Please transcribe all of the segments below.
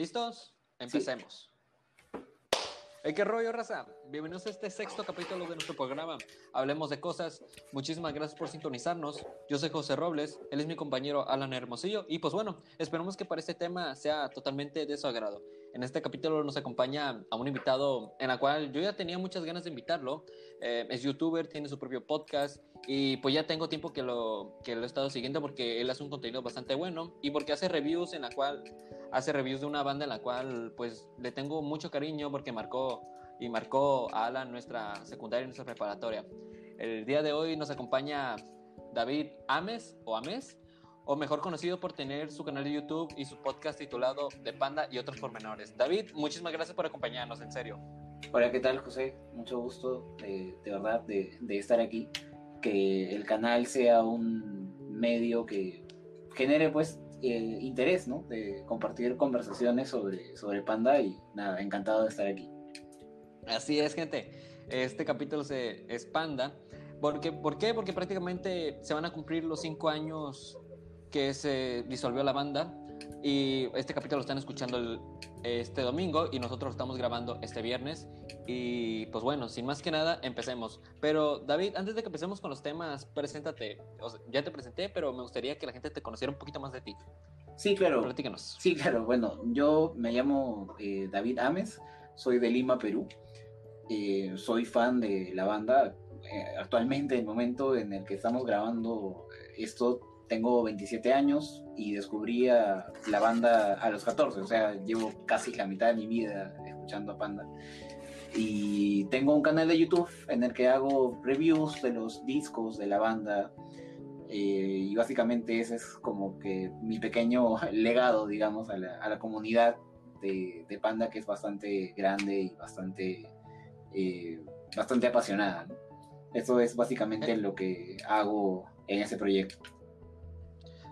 ¿Listos? Empecemos. Hey, ¿Qué rollo, raza? Bienvenidos a este sexto capítulo de nuestro programa. Hablemos de cosas. Muchísimas gracias por sintonizarnos. Yo soy José Robles, él es mi compañero Alan Hermosillo. Y pues bueno, esperemos que para este tema sea totalmente de su agrado. En este capítulo nos acompaña a un invitado en la cual yo ya tenía muchas ganas de invitarlo. Eh, es youtuber, tiene su propio podcast y pues ya tengo tiempo que lo, que lo he estado siguiendo porque él hace un contenido bastante bueno y porque hace reviews en la cual hace reviews de una banda en la cual pues le tengo mucho cariño porque marcó y marcó a Alan nuestra secundaria y nuestra preparatoria. El día de hoy nos acompaña David Ames o Ames, o mejor conocido por tener su canal de YouTube y su podcast titulado De Panda y otros pormenores. David, muchísimas gracias por acompañarnos, en serio. Hola, ¿qué tal, José? Mucho gusto, de, verdad, de, de estar aquí. Que el canal sea un medio que genere, pues, eh, interés, ¿no? De compartir conversaciones sobre, sobre Panda y nada, encantado de estar aquí. Así es, gente. Este capítulo se es Panda. Porque, ¿Por qué? Porque prácticamente se van a cumplir los cinco años que se disolvió la banda. Y este capítulo lo están escuchando el, este domingo y nosotros lo estamos grabando este viernes. Y pues bueno, sin más que nada, empecemos. Pero David, antes de que empecemos con los temas, preséntate. O sea, ya te presenté, pero me gustaría que la gente te conociera un poquito más de ti. Sí, claro. Platícanos. Sí, claro. Bueno, yo me llamo eh, David Ames, soy de Lima, Perú. Eh, soy fan de la banda. Eh, actualmente, en el momento en el que estamos grabando esto, tengo 27 años y descubrí a la banda a los 14, o sea, llevo casi la mitad de mi vida escuchando a Panda. Y tengo un canal de YouTube en el que hago reviews de los discos de la banda. Eh, y básicamente ese es como que mi pequeño legado, digamos, a la, a la comunidad de, de, Panda, que es bastante grande y bastante, eh, bastante apasionada. ¿no? Eso es básicamente lo que hago en ese proyecto.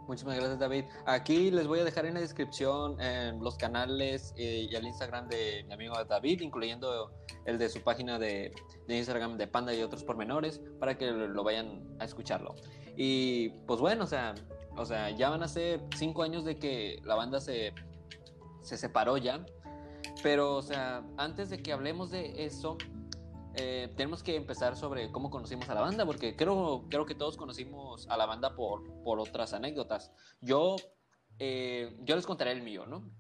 Muchísimas gracias, David. Aquí les voy a dejar en la descripción los canales eh, y el Instagram de mi amigo David, incluyendo el de su página de, de, Instagram de Panda y otros pormenores, para que lo vayan a escucharlo. Y pues bueno, o sea, o sea ya van a ser cinco años de que la banda se, se separó ya. Pero, o sea, antes de que hablemos de eso, eh, tenemos que empezar sobre cómo conocimos a la banda, porque creo, creo que todos conocimos a la banda por, por otras anécdotas. Yo, eh, yo les contaré el mío, ¿no?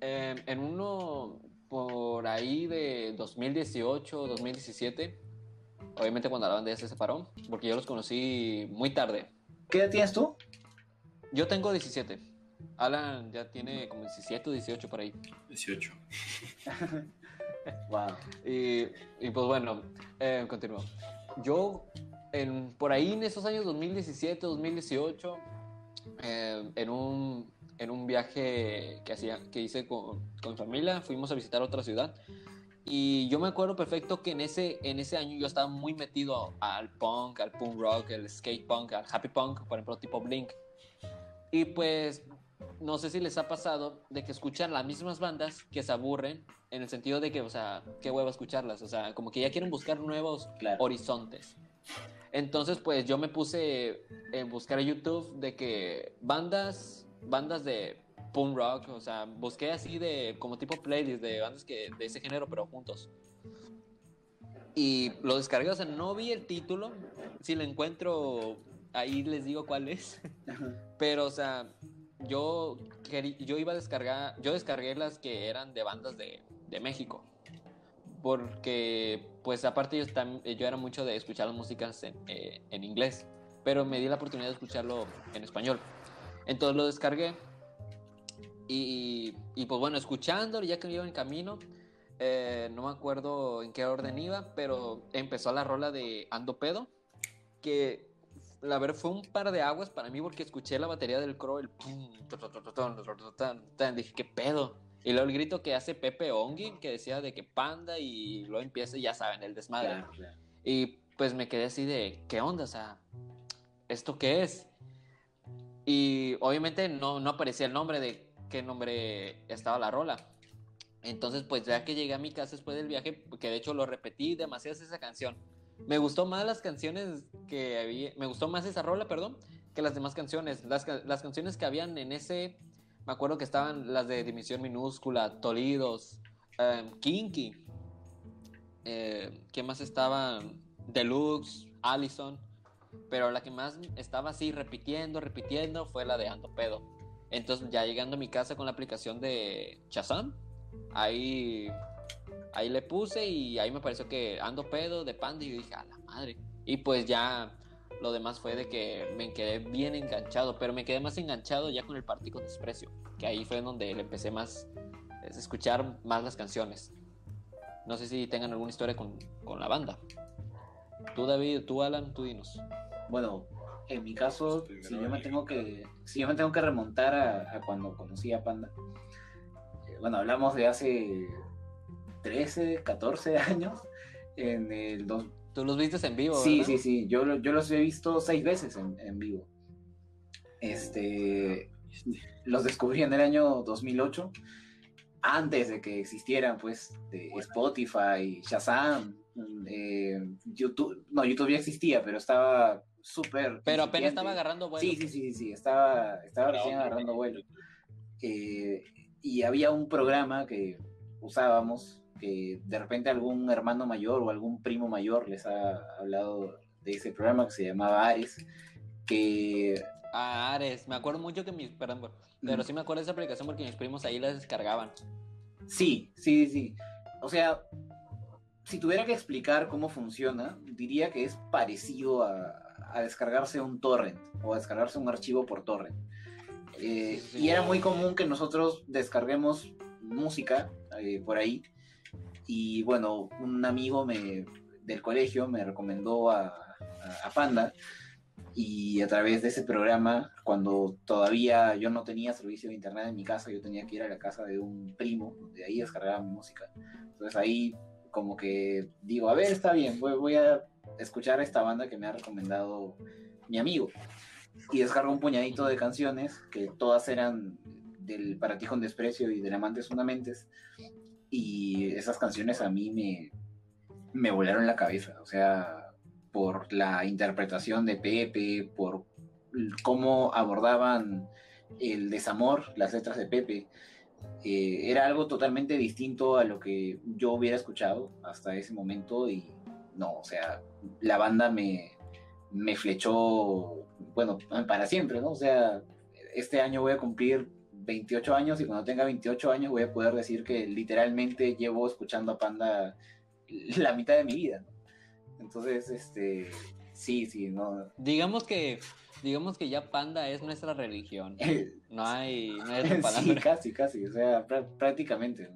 Eh, en uno por ahí de 2018, 2017, obviamente cuando la banda ya se separó, porque yo los conocí muy tarde. ¿Qué edad tienes tú? Yo tengo 17. Alan ya tiene como 17 o 18 por ahí. 18. wow. Y, y, pues bueno, eh, continúo. Yo, en, por ahí en esos años 2017, 2018, eh, en, un, en un viaje que, hacía, que hice con, con familia, fuimos a visitar otra ciudad. Y yo me acuerdo perfecto que en ese, en ese año yo estaba muy metido al punk, al punk rock, al skate punk, al happy punk, por ejemplo, tipo Blink. Y pues no sé si les ha pasado de que escuchan las mismas bandas que se aburren en el sentido de que, o sea, qué huevo escucharlas, o sea, como que ya quieren buscar nuevos claro. horizontes. Entonces, pues yo me puse en buscar en YouTube de que bandas, bandas de punk rock, o sea, busqué así de como tipo playlist de bandas que de ese género, pero juntos. Y lo descargué, o sea, no vi el título, si lo encuentro ahí les digo cuál es. Pero, o sea, yo, yo iba a descargar, yo descargué las que eran de bandas de, de México. Porque, pues aparte yo, yo, era mucho de escuchar las músicas en, eh, en, inglés, pero me di la oportunidad de escucharlo en español. Entonces lo descargué y, y pues bueno, escuchándolo ya que iba en camino, eh, no me acuerdo en qué orden iba, pero empezó la rola de Ando Pedo, que la verdad fue un par de aguas para mí porque escuché la batería del crow, el pum, dije, ¿qué pedo? Y luego el grito que hace Pepe Ongi, que decía de que panda y luego empieza, ya saben, el desmadre. Claro, claro. Y pues me quedé así de, ¿qué onda? O sea, ¿esto qué es? Y obviamente no, no aparecía el nombre de qué nombre estaba la rola. Entonces, pues ya que llegué a mi casa después del viaje, que de hecho lo repetí demasiado esa canción me gustó más las canciones que me gustó más esa rola, perdón, que las demás canciones. Las, canciones que habían en ese Me acuerdo que estaban las de Dimisión Minúscula, Tolidos, em, Kinky. Eh, ¿Qué más estaban? Deluxe, Allison. Pero la que más estaba así repitiendo, repitiendo fue la de Ando Pedo. Entonces ya llegando a mi casa con la aplicación de Shazam, ahí, ahí le puse y ahí me pareció que Ando Pedo de Panda y yo dije, a la madre. Y pues ya lo demás fue de que me quedé bien enganchado, pero me quedé más enganchado ya con el Partido Desprecio, que ahí fue donde le empecé más a escuchar más las canciones. No sé si tengan alguna historia con, con la banda. Tú, David, tú, Alan, tú dinos. Bueno, en mi caso, si yo me tengo que, si yo me tengo que remontar a, cuando conocí a Panda, eh, bueno, hablamos de hace 13, 14 años, en el dos... Tú los viste en vivo, Sí, sí, sí, yo, yo los he visto seis veces en, en vivo. Este, los descubrí en el año 2008, antes de que existieran, pues, de Spotify, Shazam, eh, YouTube, no, YouTube ya existía, pero estaba súper. Pero apenas estaba agarrando vuelo. Sí, sí, sí, sí, estaba, estaba recién agarrando vuelo. Eh, y había un programa que usábamos, que de repente algún hermano mayor o algún primo mayor les ha hablado de ese programa que se llamaba Ares, que... Ah, Ares, me acuerdo mucho que mis, perdón, pero sí me acuerdo de esa aplicación porque mis primos ahí la descargaban. Sí, sí, sí. O sea, si tuviera que explicar cómo funciona, diría que es parecido a, descargarse un torrent o a descargarse un archivo por torrent. Eh, y era muy común que nosotros descarguemos música eh, por ahí. Y bueno, un amigo me, del colegio me recomendó a, Panda. Y a través de ese programa, cuando todavía yo no tenía servicio de internet en mi casa, yo tenía que ir a la casa de un primo, de ahí descargaba mi música. Entonces ahí como que digo, a ver, está bien, voy, a escuchar a esta banda que me ha recomendado mi amigo. Y descargo un puñadito de canciones que todas eran del Para ti con desprecio y del Amantes Fundamentes. Y esas canciones a mí me, me volaron la cabeza. O sea, por la interpretación de Pepe, por cómo abordaban el desamor, las letras de Pepe. Eh, era algo totalmente distinto a lo que yo hubiera escuchado hasta ese momento y no, o sea, la banda me, me flechó, bueno, para siempre, ¿no? O sea, este año voy a cumplir 28 años y cuando tenga 28 años voy a poder decir que literalmente llevo escuchando a Panda la mitad de mi vida, ¿no? Entonces, este, sí, sí, no. Digamos que digamos que ya Panda es nuestra religión. No hay, no hay Sí, casi, casi, o sea, prácticamente,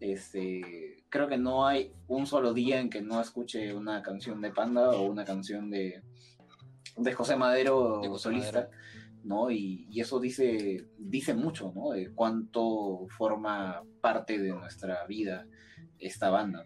Este, creo que no hay un solo día en que no escuche una canción de Panda o una canción de, de José Madero solista, ¿no? Y, eso dice, dice mucho, ¿no? De cuánto forma parte de nuestra vida esta banda.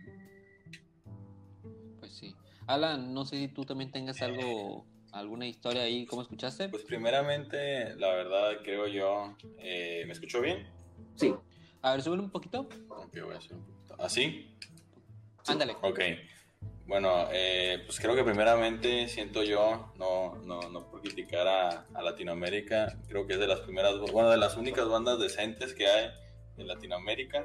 Pues sí. Alan, no sé si tú también tengas algo ¿Alguna historia ahí? ¿Cómo escuchaste? Pues primeramente, la verdad creo yo, eh, ¿me escuchó bien? Sí. A ver, súbele un poquito. Ok, voy a hacer un poquito. ¿Así? Ándale. Ok. Bueno, eh, pues creo que primeramente siento yo, no, no, no por criticar a, Latinoamérica, creo que es de las primeras, bueno, de las únicas bandas decentes que hay en Latinoamérica.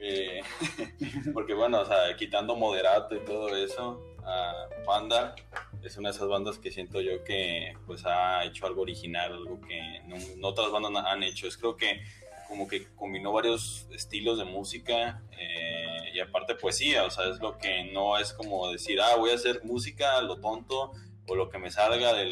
Eh, porque bueno, o sea, quitando Moderato y todo eso, a Panda es una de esas bandas que siento yo que pues ha hecho algo original, algo que no, otras bandas han hecho. Es creo que como que combinó varios estilos de música eh, y aparte poesía, o sea, es lo que no es como decir, ah, voy a hacer música lo tonto o lo que me salga de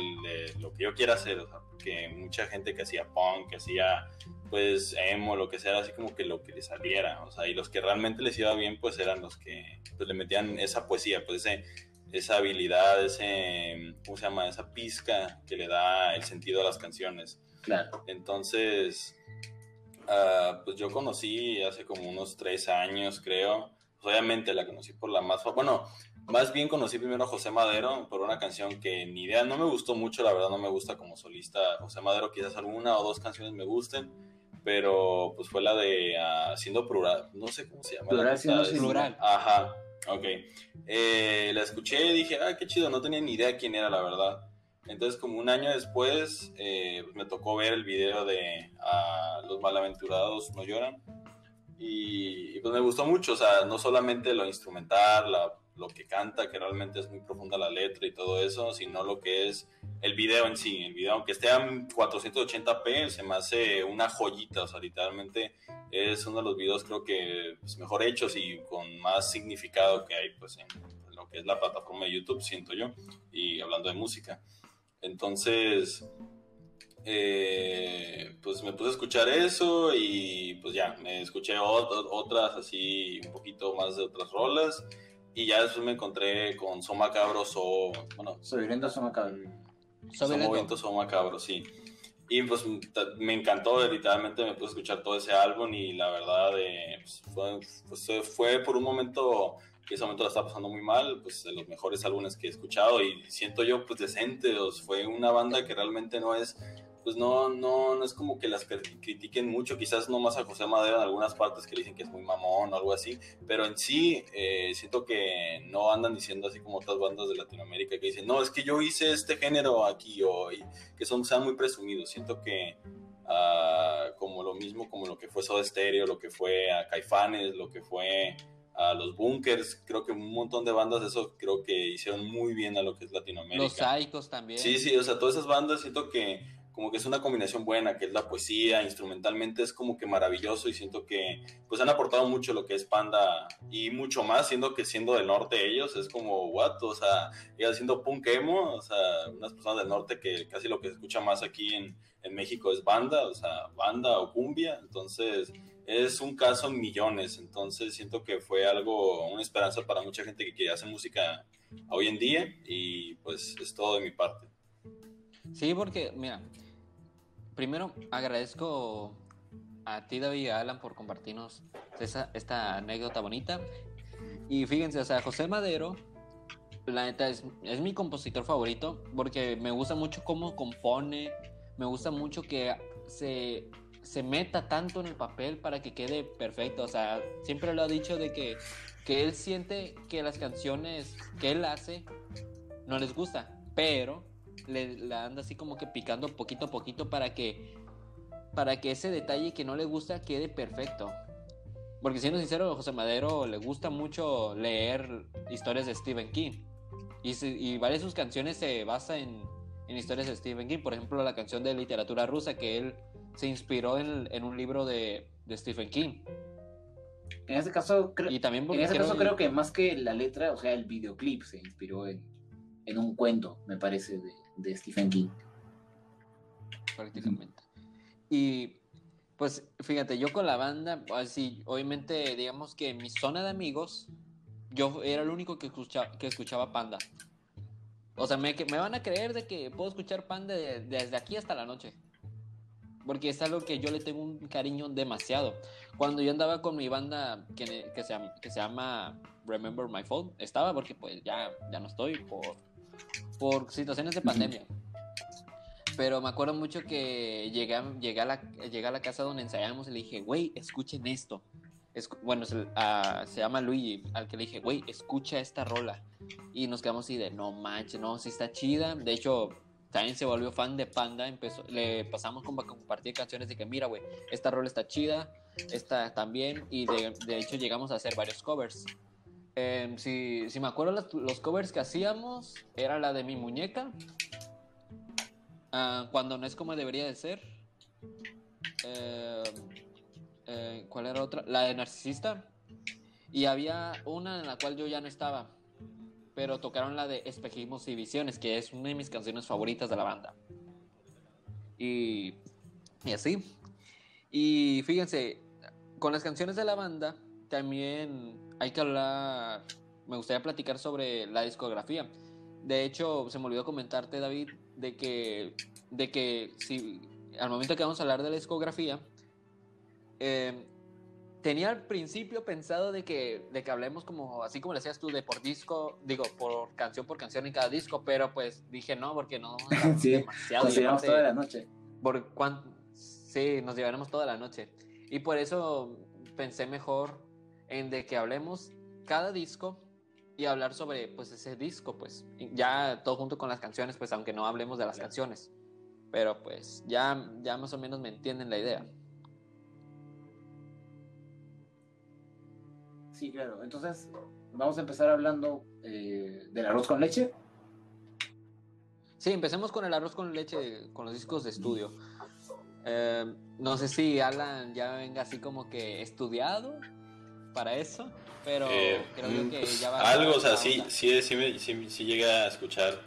lo que yo quiera hacer, o sea, porque mucha gente que hacía punk, que hacía pues emo, lo que sea, así como que lo que le saliera, o sea, y los que realmente les iba bien, pues eran los que pues, le metían esa poesía, pues ese, esa habilidad, ese, ¿cómo se llama? Esa pizca que le da el sentido a las canciones. Claro. Entonces, uh, pues yo conocí hace como unos tres años, creo, pues obviamente la conocí por la más, bueno, más bien conocí primero a José Madero por una canción que ni idea, no me gustó mucho, la verdad no me gusta como solista José Madero, quizás alguna o dos canciones me gusten, pero pues fue la de Haciendo Plural, no sé cómo se llama. Plural, siendo plural. Ajá, ok. Eh, la escuché y dije, ah, qué chido, no tenía ni idea quién era, la verdad. Entonces, como un año después, eh, me tocó ver el video de Los Malaventurados No Lloran. Y, pues me gustó mucho, o sea, no solamente lo instrumental, lo que canta, que realmente es muy profunda la letra y todo eso, sino lo que es el video en sí. El video, aunque esté en 480p, se me hace una joyita, o sea, literalmente es uno de los videos creo que pues, mejor hechos y con más significado que hay pues en lo que es la plataforma de YouTube, siento yo, y hablando de música. Entonces, eh, pues me puse a escuchar eso y pues ya, me escuché otras así, un poquito más de otras rolas y ya después me encontré con Soma Cabros o, bueno, Soy Soma Cabros. Soy Soma Cabros, sí. Y pues me encantó, literalmente me puse a escuchar todo ese álbum y la verdad eh, pues, fue, pues, fue por un momento que ese momento la estaba pasando muy mal, pues de los mejores álbumes que he escuchado y siento yo pues decente, fue una banda que realmente no es, pues no, no, no es como que las critiquen mucho, quizás no más a José Madero en algunas partes que le dicen que es muy mamón o algo así, pero en sí eh, siento que no andan diciendo así como otras bandas de Latinoamérica que dicen, no, es que yo hice este género aquí hoy, que son, sean muy presumidos, siento que... Ah, como lo mismo como lo que fue Soda Stereo, lo que fue a Caifanes, lo que fue a los bunkers, creo que un montón de bandas, eso creo que hicieron muy bien a lo que es Latinoamérica. Los Saicos también. Sí, sí, o sea, todas esas bandas siento que como que es una combinación buena, que es la poesía, instrumentalmente es como que maravilloso y siento que pues han aportado mucho lo que es Panda y mucho más, siendo que siendo del norte ellos, es como, what, o sea, ellos haciendo punk emo, o sea, unas personas del norte que casi lo que se escucha más aquí en, en México es banda, o sea, banda o cumbia, entonces es un caso en millones, entonces siento que fue algo, una esperanza para mucha gente que quiere hacer música hoy en día y pues es todo de mi parte. Sí, porque mira, primero agradezco a ti David y Alan por compartirnos esa, esta anécdota bonita y fíjense, o sea, José Madero, la neta es, es mi compositor favorito porque me gusta mucho cómo compone, me gusta mucho que se se meta tanto en el papel para que quede perfecto. O sea, siempre lo ha dicho de que, que él siente que las canciones que él hace no les gusta, pero le, anda así como que picando poquito a poquito para que, para que ese detalle que no le gusta quede perfecto. Porque siendo sincero, José Madero le gusta mucho leer historias de Stephen King. Y, y varias de sus canciones se basan en, en historias de Stephen King. Por ejemplo, la canción de literatura rusa que él se inspiró en, un libro de, Stephen King. En ese caso, creo, y también en ese caso creo que más que la letra, o sea, el videoclip se inspiró en, un cuento, me parece, de, Stephen King. Prácticamente. Y pues fíjate, yo con la banda, así, obviamente, digamos que en mi zona de amigos, yo era el único que escuchaba, que escuchaba Panda. O sea, me, me van a creer de que puedo escuchar Panda desde aquí hasta la noche porque es algo que yo le tengo un cariño demasiado. Cuando yo andaba con mi banda que, que, se, que se llama Remember My Fault, estaba porque pues ya, ya no estoy por, por situaciones de pandemia. Pero me acuerdo mucho que llegué, llegué, a, la, llegué a la casa donde ensayamos y le dije, güey, escuchen esto. Es, bueno, se, uh, se, llama Luigi, al que le dije, güey, escucha esta rola. Y nos quedamos así de, no manches, no, sí está chida. De hecho, también se volvió fan de Panda, empezó, le pasamos como a compartir canciones de que mira, güey, esta rol está chida, esta también, y de, hecho llegamos a hacer varios covers. Em, si, me acuerdo los, covers que hacíamos, era la de mi muñeca, ah, cuando no es como debería de ser. Em, eh, ¿Cuál era otra? La de Narcisista. Y había una en la cual yo ya no estaba pero tocaron la de Espejismos y Visiones, que es una de mis canciones favoritas de la banda. Y, y así. Y fíjense, con las canciones de la banda también hay que hablar, me gustaría platicar sobre la discografía. De hecho, se me olvidó comentarte, David, de que, de que si al momento que vamos a hablar de la discografía, eh, tenía al principio pensado de que, de que hablemos como, así como le decías tú, de por disco, digo, por canción por canción en cada disco, pero pues dije no, porque no. sí, demasiado. Nos llevamos toda la noche. Por sí, nos llevaremos toda la noche. Y por eso pensé mejor en de que hablemos cada disco y hablar sobre pues ese disco, pues ya todo junto con las canciones, pues aunque no hablemos de las canciones, pero pues ya, ya más o menos me entienden la idea. Sí, claro. Entonces, vamos a empezar hablando eh, del arroz con leche. Sí, empecemos con el arroz con leche, con los discos de estudio. Eh, no sé si Alan ya venga así como que estudiado para eso, pero Eh, creo mm, que ya va algo, o sea, sí, sí, sí, me- sí, sí llegué a escuchar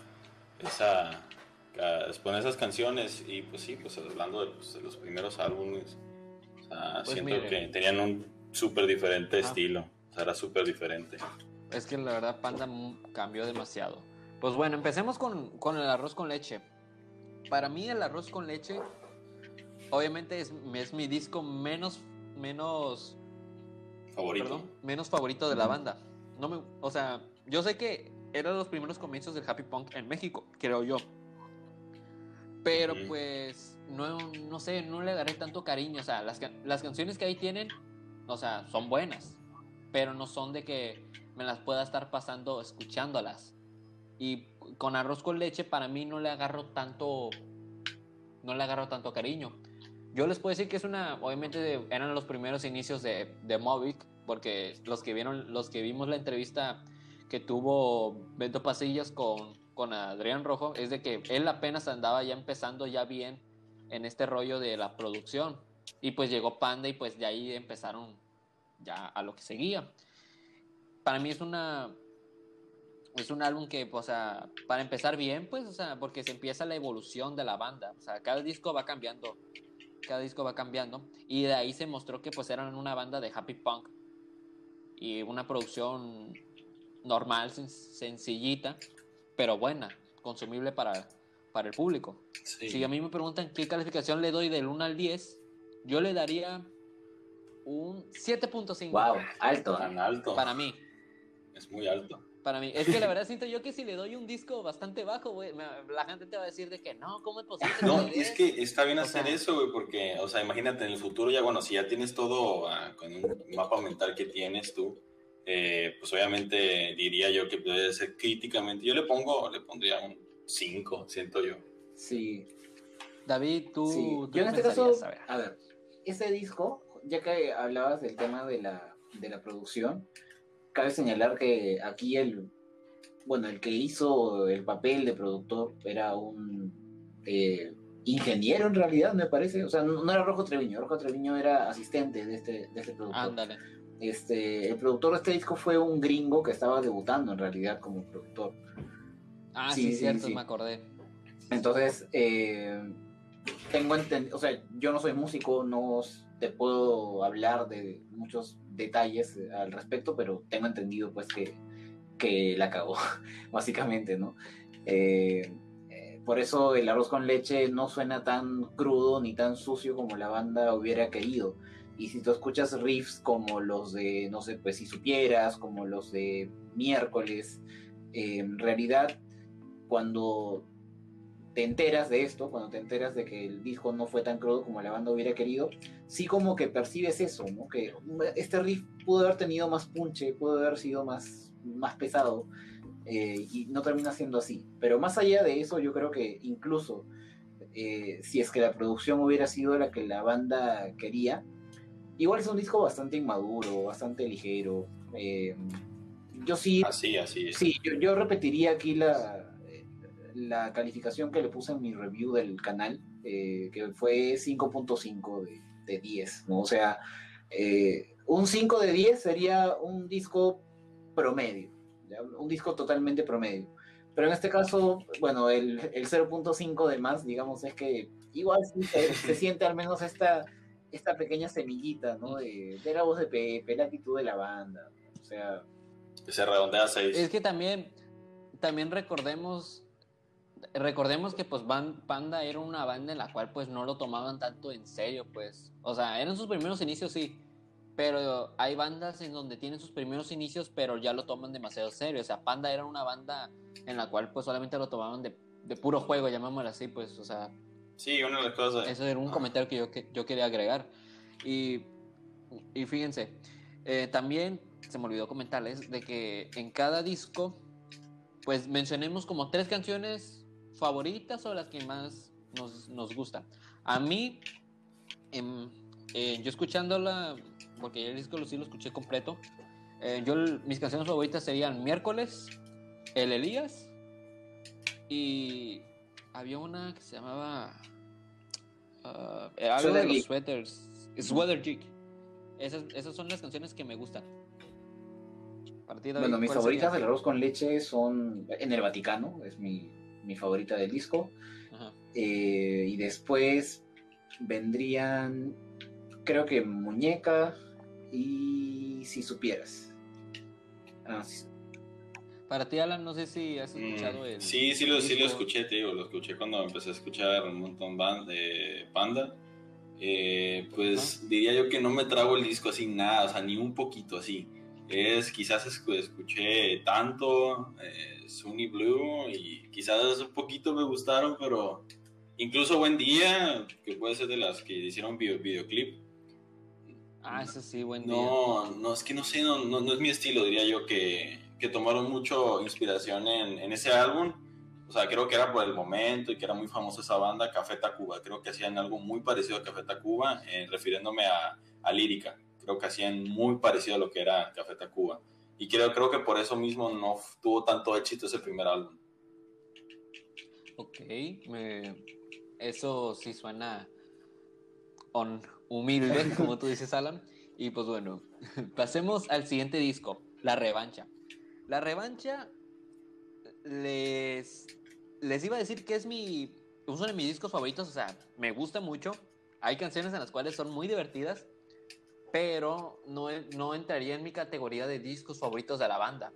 esa, a exponer esas canciones y pues sí, pues hablando de, pues, de los primeros álbumes, o sea, Pues siento mire. que tenían un súper diferente estilo, era súper diferente. Es que la verdad Panda cambió demasiado. Pues bueno, empecemos con, con el arroz con leche. Para mí el arroz con leche, obviamente es, es mi disco menos, menos, Favorito. perdón, menos favorito de la banda. No me, o sea, yo sé que eran los primeros comienzos del happy punk en México, creo yo. Pero pues no, no sé, no le agarré tanto cariño. O sea, las, can- las canciones que ahí tienen, o sea, son buenas, pero no son de que me las pueda estar pasando escuchándolas. Y con arroz con leche para mí no le agarro tanto, no le agarro tanto cariño. Yo les puedo decir que es una, obviamente eran los primeros inicios de, de Movic, porque los que vieron, los que vimos la entrevista que tuvo Bento Pasillas con, con Adrián Rojo, es de que él apenas andaba ya empezando ya bien en este rollo de la producción. Y pues llegó Panda y pues de ahí empezaron ya a lo que seguía. Para mí es una es un álbum que, o sea, para empezar bien, pues, o sea, porque se empieza la evolución de la banda. O sea, cada disco va cambiando. Cada disco va cambiando. Y de ahí se mostró que pues eran una banda de happy punk. Y una producción normal, sen- sencillita, pero buena, consumible para, para el público. Sí. Si a mí me preguntan qué calificación le doy del 1 al 10, yo le daría un 7.5 Wow, alto. Tan alto. para mí. Es muy alto. Para mí, es que la verdad siento yo que si le doy un disco bastante bajo, güey, la gente te va a decir de que no, ¿cómo es posible? No, le des?" es que está bien O hacer sea- eso, güey, porque, o sea, imagínate en el futuro ya, bueno, si ya tienes todo ah, con un mapa mental que tienes tú, eh, pues obviamente diría yo que debe ser críticamente. Yo le pongo, le pondría un 5, siento yo. Sí, David, tú, sí. tú Yo en este caso? A ver. a ver, ese disco, ya que hablabas del tema de la, de la producción, cabe señalar que aquí el, bueno, el que hizo el papel de productor era un eh, ingeniero en realidad, me parece. O sea, no, no era Rojo Treviño, Rojo Treviño era asistente de este, de este productor. Ándale. Este, el productor de este disco fue un gringo que estaba debutando en realidad como productor. Ah, Sí, sí, sí, cierto, sí. me acordé. Entonces, eh, tengo entendido, o sea, yo no soy músico, no te puedo hablar de muchos detalles eh, al respecto, pero tengo entendido pues que, que la cagó, básicamente, ¿no? Eh, eh, por eso el arroz con leche no suena tan crudo ni tan sucio como la banda hubiera querido. Y si tú escuchas riffs como los de, no sé, pues si supieras, como los de miércoles, eh, en realidad cuando te enteras de esto, cuando te enteras de que el disco no fue tan crudo como la banda hubiera querido, sí como que percibes eso, ¿no? Que este riff pudo haber tenido más punche, pudo haber sido más, más pesado, eh, y no termina siendo así. Pero más allá de eso, yo creo que incluso eh, si es que la producción hubiera sido la que la banda quería, igual es un disco bastante inmaduro, bastante ligero. eh, yo sí Así, así. es. Sí, yo, yo repetiría aquí la, la calificación que le puse en mi review del canal, eh, que fue 5.5 de, de 10, ¿no? O sea, eh, un 5 de 10 sería un disco promedio, ¿ya? un disco totalmente promedio. Pero en este caso, bueno, el, el 0.5 de más, digamos, es que igual sí se, se siente al menos esta, esta pequeña semillita, ¿no? De, de la voz de Pepe, la actitud de la banda, o sea... Que se redondea a 6. Es que también, también recordemos, recordemos que pues Panda era una banda en la cual pues no lo tomaban tanto en serio, pues. O sea, eran sus primeros inicios, sí. Pero hay bandas en donde tienen sus primeros inicios, pero ya lo toman demasiado serio. O sea, Panda era una banda en la cual pues solamente lo tomaban de, de puro juego, llamémoslo así, pues. O sea, Sí, una de las cosas. eso era un comentario que yo, que yo quería agregar. Y, y fíjense, eh, también se me olvidó comentarles de que en cada disco, pues mencionemos como tres canciones favoritas o las que más nos, nos gustan. A mí, em, eh, yo escuchándola, porque el disco sí lo escuché completo, eh, yo mis canciones favoritas serían Miércoles, El Elías y había una que se llamaba uh, algo de los sweaters, Sweater Jig. Esas, esas son las canciones que me gustan. bueno, mis favoritas del arroz con leche son En el Vaticano, es mi, mi favorita del disco. Eh, y después vendrían, creo que Muñeca y Si Supieras. Ah, Para ti, Alan, no sé si has escuchado mm, el. Sí, sí lo, sí lo escuché, te digo, lo escuché cuando empecé a escuchar un montón de Panda. Eh, pues diría yo que no me trago el disco así nada, o sea, ni un poquito así. Es quizás escuché tanto eh, Sunny Blue y quizás un poquito me gustaron, pero incluso Buen Día, que puede ser de las que hicieron video, videoclip. Ah, eso sí, buen día. No, no, es que no sé, no, no, es mi estilo, diría yo, que, que tomaron mucho inspiración en, en ese álbum o sea, creo que era por el momento y que era muy famosa esa banda, Café Tacuba. Creo que hacían algo muy parecido a Café Tacuba, eh, refiriéndome a, a, lírica. Creo que hacían muy parecido a lo que era Café Tacuba. Y creo, creo que por eso mismo no tuvo tanto éxito ese primer álbum. Ok, eso sí suena on, humilde, como tú dices, Alan. Y pues bueno, pasemos al siguiente disco, La Revancha. La Revancha les, les iba a decir que es mi, uno de mis discos favoritos, o sea, me gusta mucho. Hay canciones en las cuales son muy divertidas, pero no, no entraría en mi categoría de discos favoritos de la banda,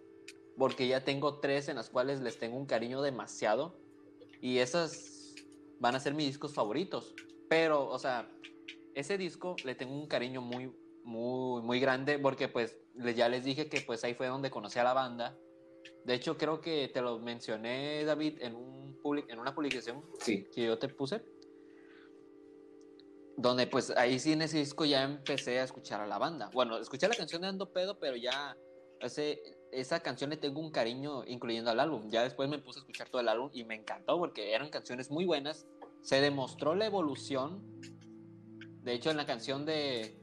porque ya tengo tres en las cuales les tengo un cariño demasiado y esas van a ser mis discos favoritos. Pero, o sea, ese disco le tengo un cariño muy, muy, muy grande porque pues ya les dije que pues ahí fue donde conocí a la banda de hecho, creo que te lo mencioné, David, en, un en una publicación que yo te puse. Donde pues ahí sí en ese disco ya empecé a escuchar a la banda. Bueno, escuché la canción de Ando Pedo, pero ya ese, esa canción le tengo un cariño incluyendo al álbum. Ya después me puse a escuchar todo el álbum y me encantó porque eran canciones muy buenas. Se demostró la evolución. De hecho, en la canción de,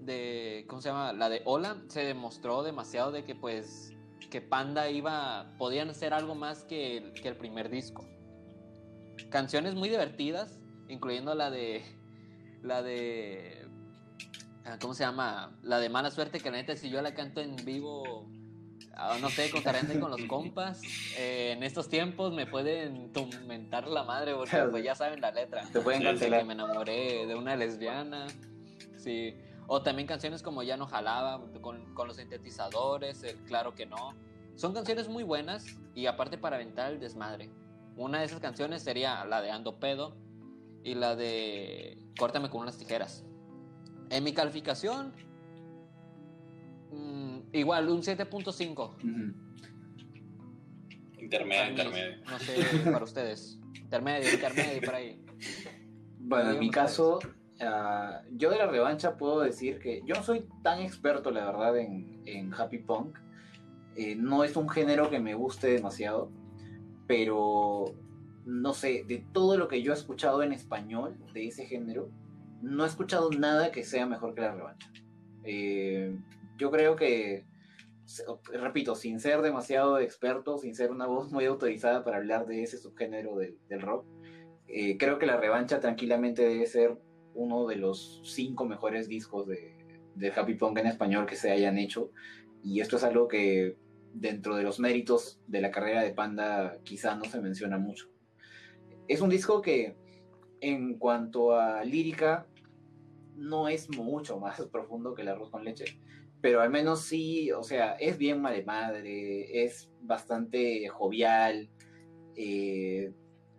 de ¿cómo se llama? La de Hola, se demostró demasiado de que pues que Panda iba, podían ser algo más que el, que el primer disco. Canciones muy divertidas, incluyendo la de, la de, ah, ¿cómo se llama? La de Mala Suerte, que la neta si yo la canto en vivo, ah, no sé, con con los compas, eh, en estos tiempos me pueden tormentar la madre porque pues ya saben la letra. Te pueden cancelar. Que me enamoré de una lesbiana, sí. O también canciones como Ya no jalaba, con, con los sintetizadores, el Claro que no. Son canciones muy buenas y aparte para aventar el desmadre. Una de esas canciones sería la de Ando Pedo y la de Córtame con unas tijeras. En mi calificación, mm, igual, un 7.5. Intermedio, intermedio. No sé, para ustedes. Intermedio, intermedio, por ahí. Bueno, en mi caso, Ah, yo de la revancha puedo decir que yo no soy tan experto, la verdad, en, happy punk. Eh, no es un género que me guste demasiado, pero no sé, de todo lo que yo he escuchado en español de ese género, no he escuchado nada que sea mejor que la revancha. Eh, yo creo que, repito, sin ser demasiado experto, sin ser una voz muy autorizada para hablar de ese subgénero del rock, eh, creo que la revancha tranquilamente debe ser uno de los cinco mejores discos de, Happy Punk en español que se hayan hecho. Y esto es algo que dentro de los méritos de la carrera de Panda quizá no se menciona mucho. Es un disco que en cuanto a lírica no es mucho más profundo que el arroz con leche, pero al menos sí, o sea, es bien madre madre, es bastante jovial, eh,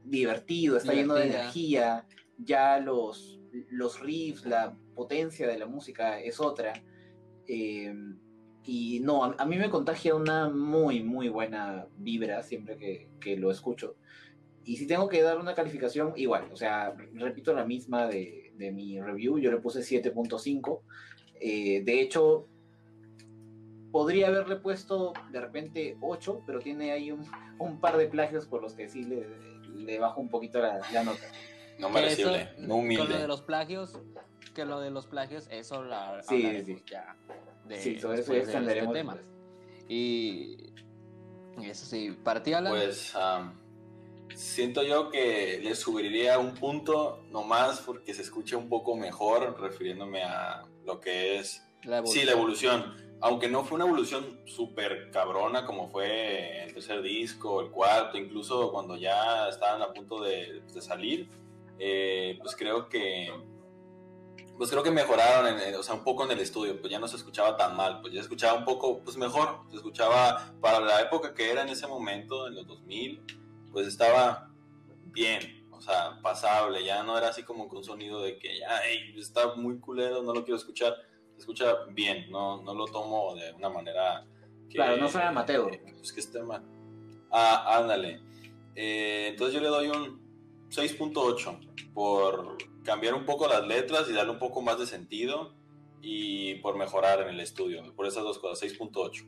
divertido, está lleno de energía, ya los los riffs, la potencia de la música es otra. Eh, y no, a, mí me contagia una muy, muy buena vibra siempre que, lo escucho. Y si tengo que dar una calificación, igual, o sea, repito la misma de, mi review, yo le puse 7.5. Eh, de hecho, podría haberle puesto de repente 8, pero tiene ahí un, un par de plagios por los que sí le, le bajo un poquito la, la nota. No merecible, no humilde. Con lo de los plagios, que lo de los plagios, eso la Sí, sí. ya. De, Sí, sobre eso ya de este tema. Y eso sí, para ti, Alan, Pues am, siento yo que le subiría un punto nomás porque se escucha un poco mejor, refiriéndome a lo que es la Sí, la evolución. Aunque no fue una evolución súper cabrona como fue el tercer disco, el cuarto, incluso cuando ya estaban a punto de, de salir, eh, pues creo que pues creo que mejoraron, en el- o sea, un poco en el estudio, pues ya no se escuchaba tan mal, pues ya se escuchaba un poco, pues mejor, se escuchaba para la época que era en ese momento, en los 2000, pues estaba bien, o sea, pasable, ya no era así como con sonido de que ya, "Ey, está muy culero, no lo quiero escuchar, se escucha bien, no, no lo tomo de una manera que... Claro, no suena amateur. que, Pues que esté mal. Ah, ándale. Eh, entonces yo le doy un 6.8 por cambiar un poco las letras y darle un poco más de sentido y por mejorar en el estudio, por esas dos cosas, 6.8.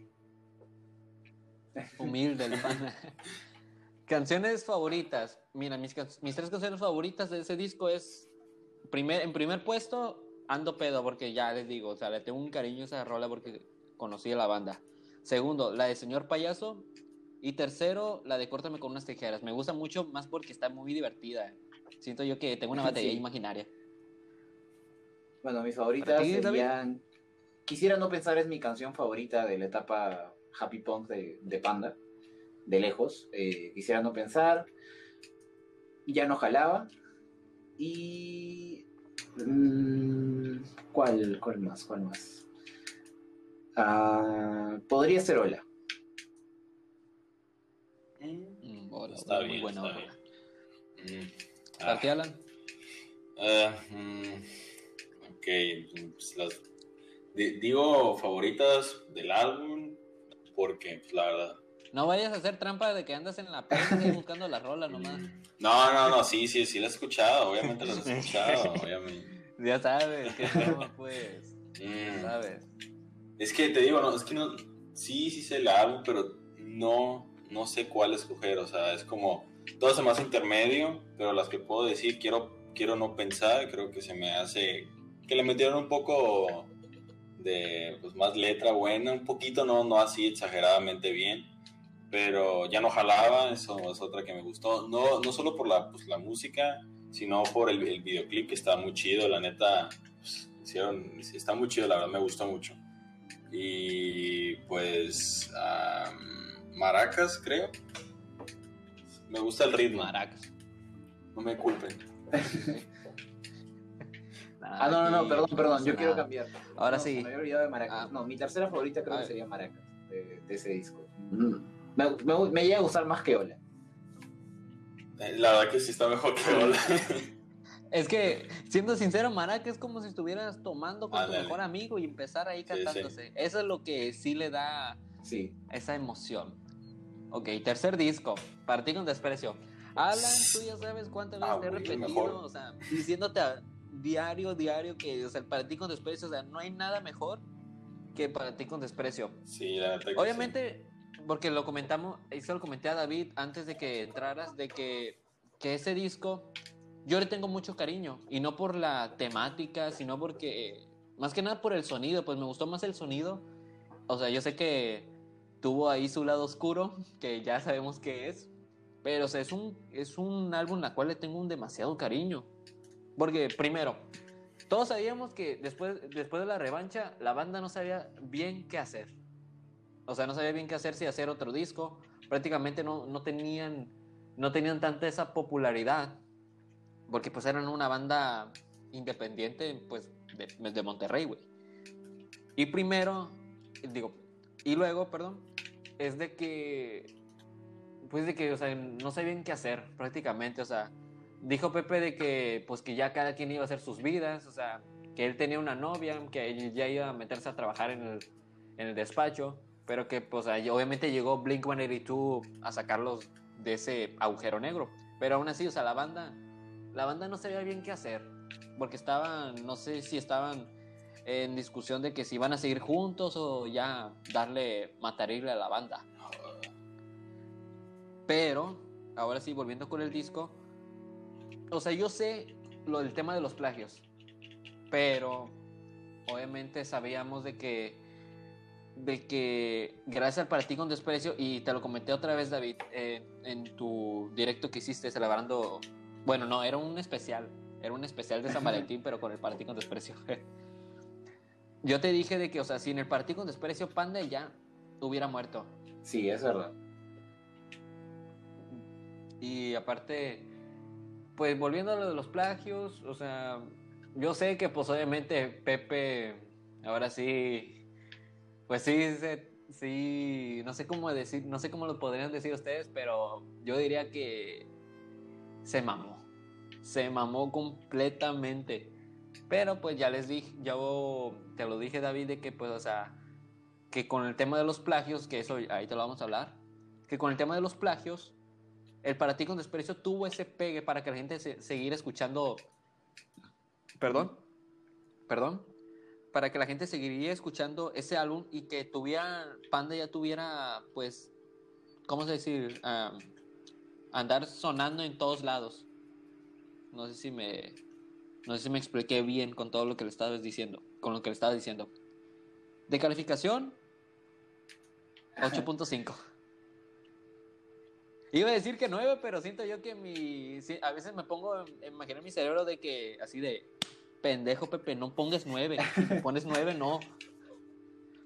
humilde el pana. Canciones favoritas. Mira, mis, can- mis tres canciones favoritas de ese disco es primer, en primer puesto Ando Pedo, porque ya les digo, o sea, le tengo un cariño a esa rola porque conocí a la banda. Segundo, la de Señor Payaso. Y tercero, la de Córtame con unas tijeras. Me gusta mucho más porque está muy divertida. Siento yo que tengo una batería Sí. imaginaria. Bueno, mis favoritas ¿Para ti, serían... Quisiera no pensar es mi canción favorita de la etapa Happy Punk de, de Panda, de lejos. Eh, quisiera no pensar. Ya no jalaba. Y... mm, ¿Cuál, ¿Cuál más? ¿Cuál más? Ah, podría ser Hola. Mm, hola, Está muy bien, buena está bien. Mm, ¿Para ah, ti, Alan? ah, mm, ok, pues las digo favoritas del álbum porque, pues, la verdad, No vayas a hacer trampa de que andas en la prensa buscando la rola nomás. No, no, no, sí, sí, sí la he escuchado, obviamente la he escuchado, obviamente. Ya sabes, qué broma, pues. Ya Mm, sabes. Es que te digo, no, es que no, sí, sí sé el álbum, pero no, no sé cuál escoger, o sea, es como, todo se me hace intermedio, pero las que puedo decir, quiero, quiero no pensar, creo que se me hace, que le metieron un poco de, pues, más letra buena, un poquito, no, no así exageradamente bien, pero ya no jalaba, eso es otra que me gustó, no, no solo por la, pues, la música, sino por el, el videoclip que está muy chido, la neta, pues, hicieron, está muy chido, la verdad, me gustó mucho. Y pues, am, Maracas, creo. Me gusta el ritmo, Maracas. no me culpen. Ah, no, no, no, perdón, perdón, yo quiero cambiar. Ahora No, sí. Me había olvidado de Maracas. Ah. No, mi tercera favorita creo que sería Maracas, de, de ese disco. Mm. Me, me, me llega a gustar más que Hola. Eh, La verdad que sí está mejor que Hola. Es que, siendo sincero, Maraca es como si estuvieras tomando con tu Ándale. mejor amigo y empezar ahí Sí, cantándose. Eso es lo que sí le da Sí. esa emoción. Ok, tercer disco, Partí con Desprecio. Alan, tú ya sabes cuántas Ah, veces te he repetido, o sea, diciéndote a diario, diario que, o sea, el Partí con Desprecio, o sea, no hay nada mejor que Partí con Desprecio. Sí, la que Obviamente, porque lo comentamos, eso lo comenté a David antes de que entraras, de que, que ese disco yo le tengo mucho cariño, y no por la temática, sino porque, más que nada por el sonido, pues me gustó más el sonido. O sea, yo sé que tuvo ahí su lado oscuro, que ya sabemos qué es, pero o sea, es, un, es un álbum al cual le tengo un demasiado cariño. Porque, primero, todos sabíamos que después, después de la revancha, la banda no sabía bien qué hacer. O sea, no sabía bien qué hacer si hacer otro disco. Prácticamente no, no tenían, no tenían tanta esa popularidad. Porque pues eran una banda independiente, pues, de, de Monterrey, güey. Y primero, digo, y luego, perdón, es de que, pues de que, o sea, no sabían qué hacer prácticamente, o sea, dijo Pepe de que, pues que ya cada quien iba a hacer sus vidas, o sea, que él tenía una novia, que él ya iba a meterse a trabajar en el, en el despacho, pero que, pues, obviamente llegó Blink 182 a sacarlos de ese agujero negro, pero aún así, o sea, la banda, la banda no sabía bien qué hacer, porque estaban, no sé si estaban en discusión de que si van a seguir juntos o ya darle matarile a la banda. Pero, ahora sí, volviendo con el disco, o sea, yo sé lo del tema de los plagios, pero obviamente sabíamos de que de que gracias al para ti con desprecio y te lo comenté otra vez David eh, en tu directo que hiciste celebrando bueno no era un especial era un especial de San Valentín pero con el para ti con desprecio. Yo te dije de que o sea sin el para ti con desprecio Panda ya hubiera muerto. Sí es verdad. Y aparte pues volviendo a lo de los plagios o sea yo sé que pues obviamente Pepe ahora sí pues sí, sí, no sé cómo decir, no sé cómo lo podrían decir ustedes, pero yo diría que se mamó, se mamó completamente. Pero pues ya les dije, yo te lo dije David, de que pues, o sea, que con el tema de los plagios, que eso ahí te lo vamos a hablar, que con el tema de los plagios, el para ti con desprecio tuvo ese pegue para que la gente se, siguiera escuchando. Perdón, perdón, para que la gente seguiría escuchando ese álbum y que tuviera, Panda ya tuviera, pues, ¿cómo se decir? andar sonando en todos lados. No sé si me, no sé si me expliqué bien con todo lo que le estabas diciendo, con lo que le estaba diciendo. De calificación, 8.5. Iba a decir que 9, pero siento yo que mi. A veces me pongo a imaginar mi cerebro de que así de pendejo, Pepe, no pongas 9. Si pones 9, no.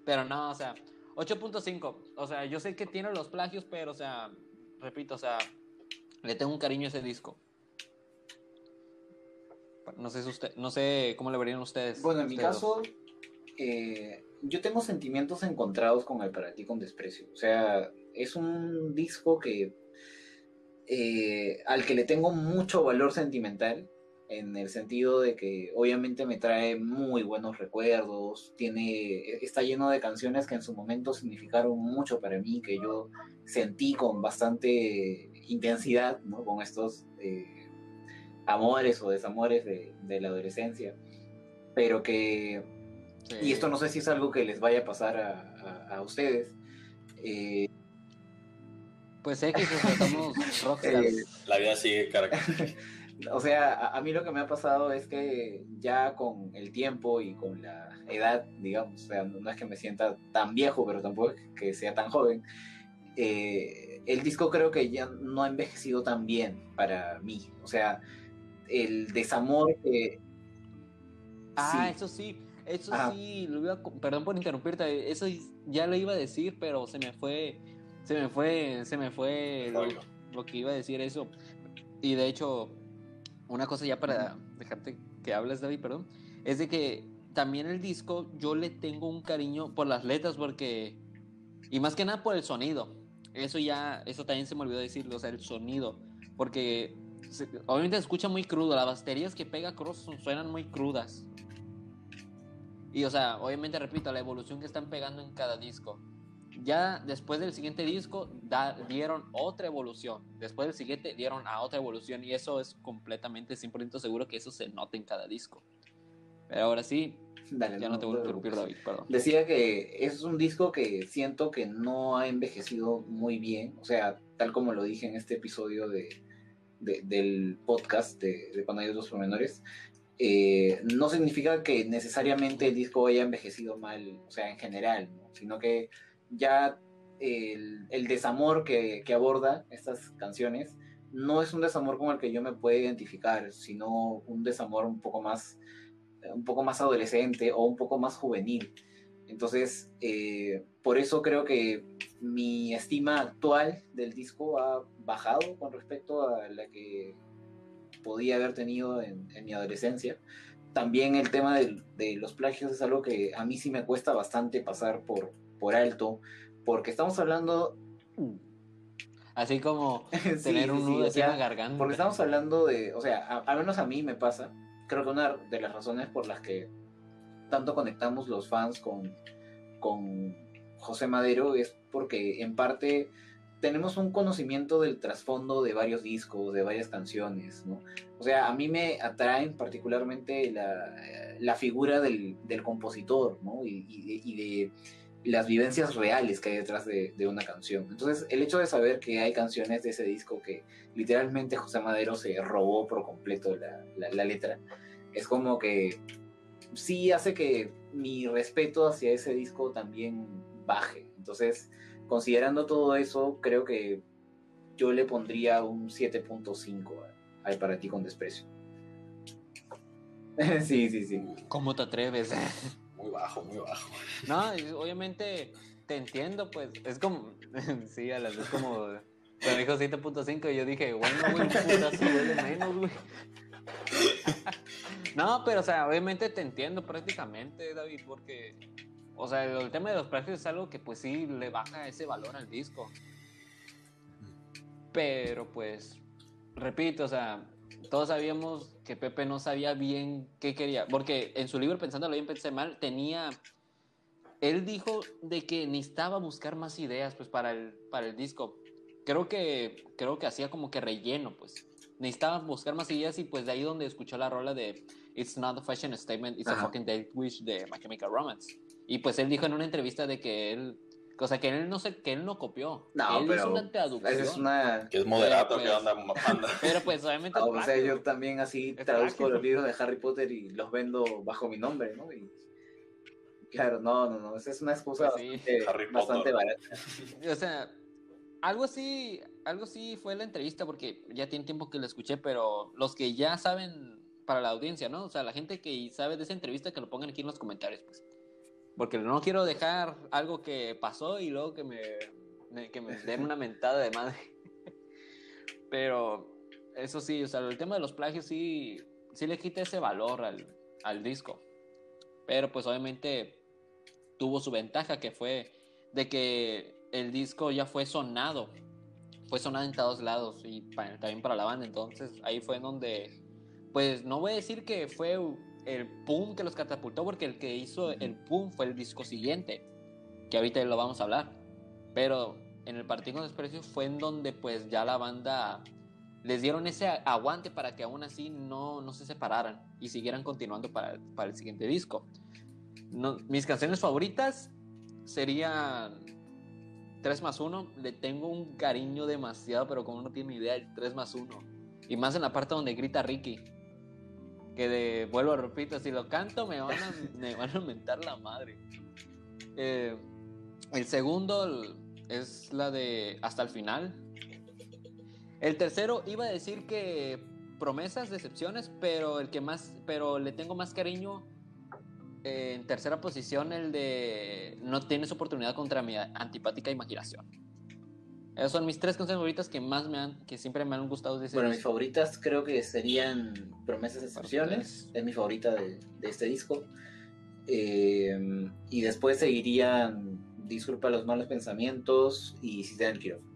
Pero no, o sea, 8.5. O sea, yo sé que tiene los plagios, pero, o sea, repito, o sea, le tengo un cariño a ese disco. No sé, si usted, no sé cómo le verían ustedes. Bueno, en mi caso, eh, yo tengo sentimientos encontrados con el Para ti con desprecio. O sea, es un disco que eh, al que le tengo mucho valor sentimental en el sentido de que obviamente me trae muy buenos recuerdos, tiene, está lleno de canciones que en su momento significaron mucho para mí, que yo sentí con bastante intensidad, ¿no? Con estos eh, amores o desamores de, la adolescencia, pero que, y esto no sé si es algo que les vaya a pasar a, ustedes, eh, pues X, estamos eh, La vida sigue cargada. O sea, a, mí lo que me ha pasado es que ya con el tiempo y con la edad, digamos, o sea, no, es que me sienta tan viejo, pero tampoco es que sea tan joven, eh, el disco creo que ya no ha envejecido tan bien para mí. O sea, el desamor que... Ah, eso sí, eso sí, lo iba perdón por interrumpirte, eso ya lo iba a decir, pero se me fue, se me fue, se me fue lo que iba a decir eso. Y de hecho, una cosa ya para dejarte que hables, David, perdón, es de que también el disco yo le tengo un cariño por las letras porque, y más que nada por el sonido. Eso ya, eso también se me olvidó decirlo, o sea, el sonido, porque obviamente se escucha muy crudo, las baterías que pega Cross suenan muy crudas. Y o sea, obviamente repito, la evolución que están pegando en cada disco. Ya después del siguiente disco dieron otra evolución. Después del siguiente dieron a otra evolución. Y eso es completamente 100% seguro que eso se nota en cada disco. Pero ahora sí, ya no, te voy a interrumpir, David, perdón. Decía que es un disco que siento que no ha envejecido muy bien. O sea, tal como lo dije en este episodio de, del podcast de, de Cuando hay dos pormenores. Eh, no significa que necesariamente el disco haya envejecido mal, o sea, en general, sino que ya el, desamor que, aborda estas canciones no es un desamor con el que yo me pueda identificar, sino un desamor un poco más, un poco más adolescente o un poco más juvenil. Entonces, eh, por eso creo que mi estima actual del disco ha bajado con respecto a la que podía haber tenido en, mi adolescencia. También el tema de, los plagios es algo que a mí sí me cuesta bastante pasar por, por alto, porque estamos hablando... Así como tener un nudo en la garganta. Porque estamos hablando de, o sea, al menos a mí me pasa, creo que una de las razones por las que tanto conectamos los fans con, con José Madero es porque en parte tenemos un conocimiento del trasfondo de varios discos, de varias canciones, ¿no? O sea, a mí me atraen particularmente la, la figura del, del, compositor, ¿no? Y, y, de las vivencias reales que hay detrás de, de, una canción. Entonces, el hecho de saber que hay canciones de ese disco que literalmente José Madero se robó por completo la, la, la letra, es como que sí hace que mi respeto hacia ese disco también baje. Entonces, considerando todo eso, creo que yo le pondría un 7.5 al para ti con desprecio. sí, sí, sí. ¿Cómo te atreves? muy bajo, muy bajo. No, obviamente te entiendo, pues es como, sí, a la vez como, me dijo 7.5 y yo dije, bueno, güey, un putazo duele menos, güey. no, pero o sea, obviamente te entiendo prácticamente, David, porque o sea, el tema de los precios es algo que pues sí le baja ese valor al disco. Pero pues, repito, o sea, todos sabíamos que Pepe no sabía bien qué quería. Porque en su libro, pensándolo bien, pensé mal, tenía... Él dijo de que necesitaba buscar más ideas pues para el, para el disco. Creo que, creo que hacía como que relleno, pues. Necesitaba buscar más ideas y pues de ahí donde escuchó la rola de It's not a fashion statement, it's a fucking date wish de My Chemical Romance. Y pues él dijo en una entrevista de que él, o sea, que él no sé, que él no copió. No, él pero hizo una traducción. Es una... Que es moderato, que pues, anda manda. Pero pues obviamente. No, es o sea, yo también así Es traduzco los libros de Harry Potter y los vendo bajo mi nombre, ¿no? Y, claro, no, no, no, esa es una excusa Pues sí. bastante, Harry bastante barata. O sea, algo así, algo así fue la entrevista porque ya tiene tiempo que la escuché, pero los que ya saben para la audiencia, ¿no? O sea, la gente que sabe de esa entrevista que lo pongan aquí en los comentarios, pues. Porque no quiero dejar algo que pasó y luego que me, me- que me den una mentada de madre. Pero eso sí, o sea, el tema de los plagios sí, sí le quita ese valor al, al disco. Pero pues obviamente tuvo su ventaja que fue de que el disco ya fue sonado. Fue sonado en todos lados y también para la banda. Entonces ahí fue en donde, pues no voy a decir que fue el boom que los catapultó, porque el que hizo el boom fue el disco siguiente, que ahorita lo vamos a hablar. Pero en el Partido con Desprecio fue en donde pues ya la banda les dieron ese aguante para que aún así no, no se separaran y siguieran continuando para, para el siguiente disco. No, mis canciones favoritas serían 3 más 1. Le tengo un cariño demasiado, pero como no tiene idea, el 3 más 1. Y más en la parte donde grita Ricky. Que de, vuelvo a repito, si lo canto me van a, me van a mentar la madre. Eh, el segundo es la de Hasta el final. El tercero iba a decir que promesas, decepciones, pero el que más, pero le tengo más cariño eh, en tercera posición el de no tienes oportunidad contra mi antipática imaginación. Esas son mis tres canciones favoritas que más me han, que siempre me han gustado de ese Bueno, mis favoritas creo que serían Promesas Excepciones, es mi favorita de, de este disco. Eh, y después seguirían Disculpa los malos pensamientos y Si te dan el quirófano.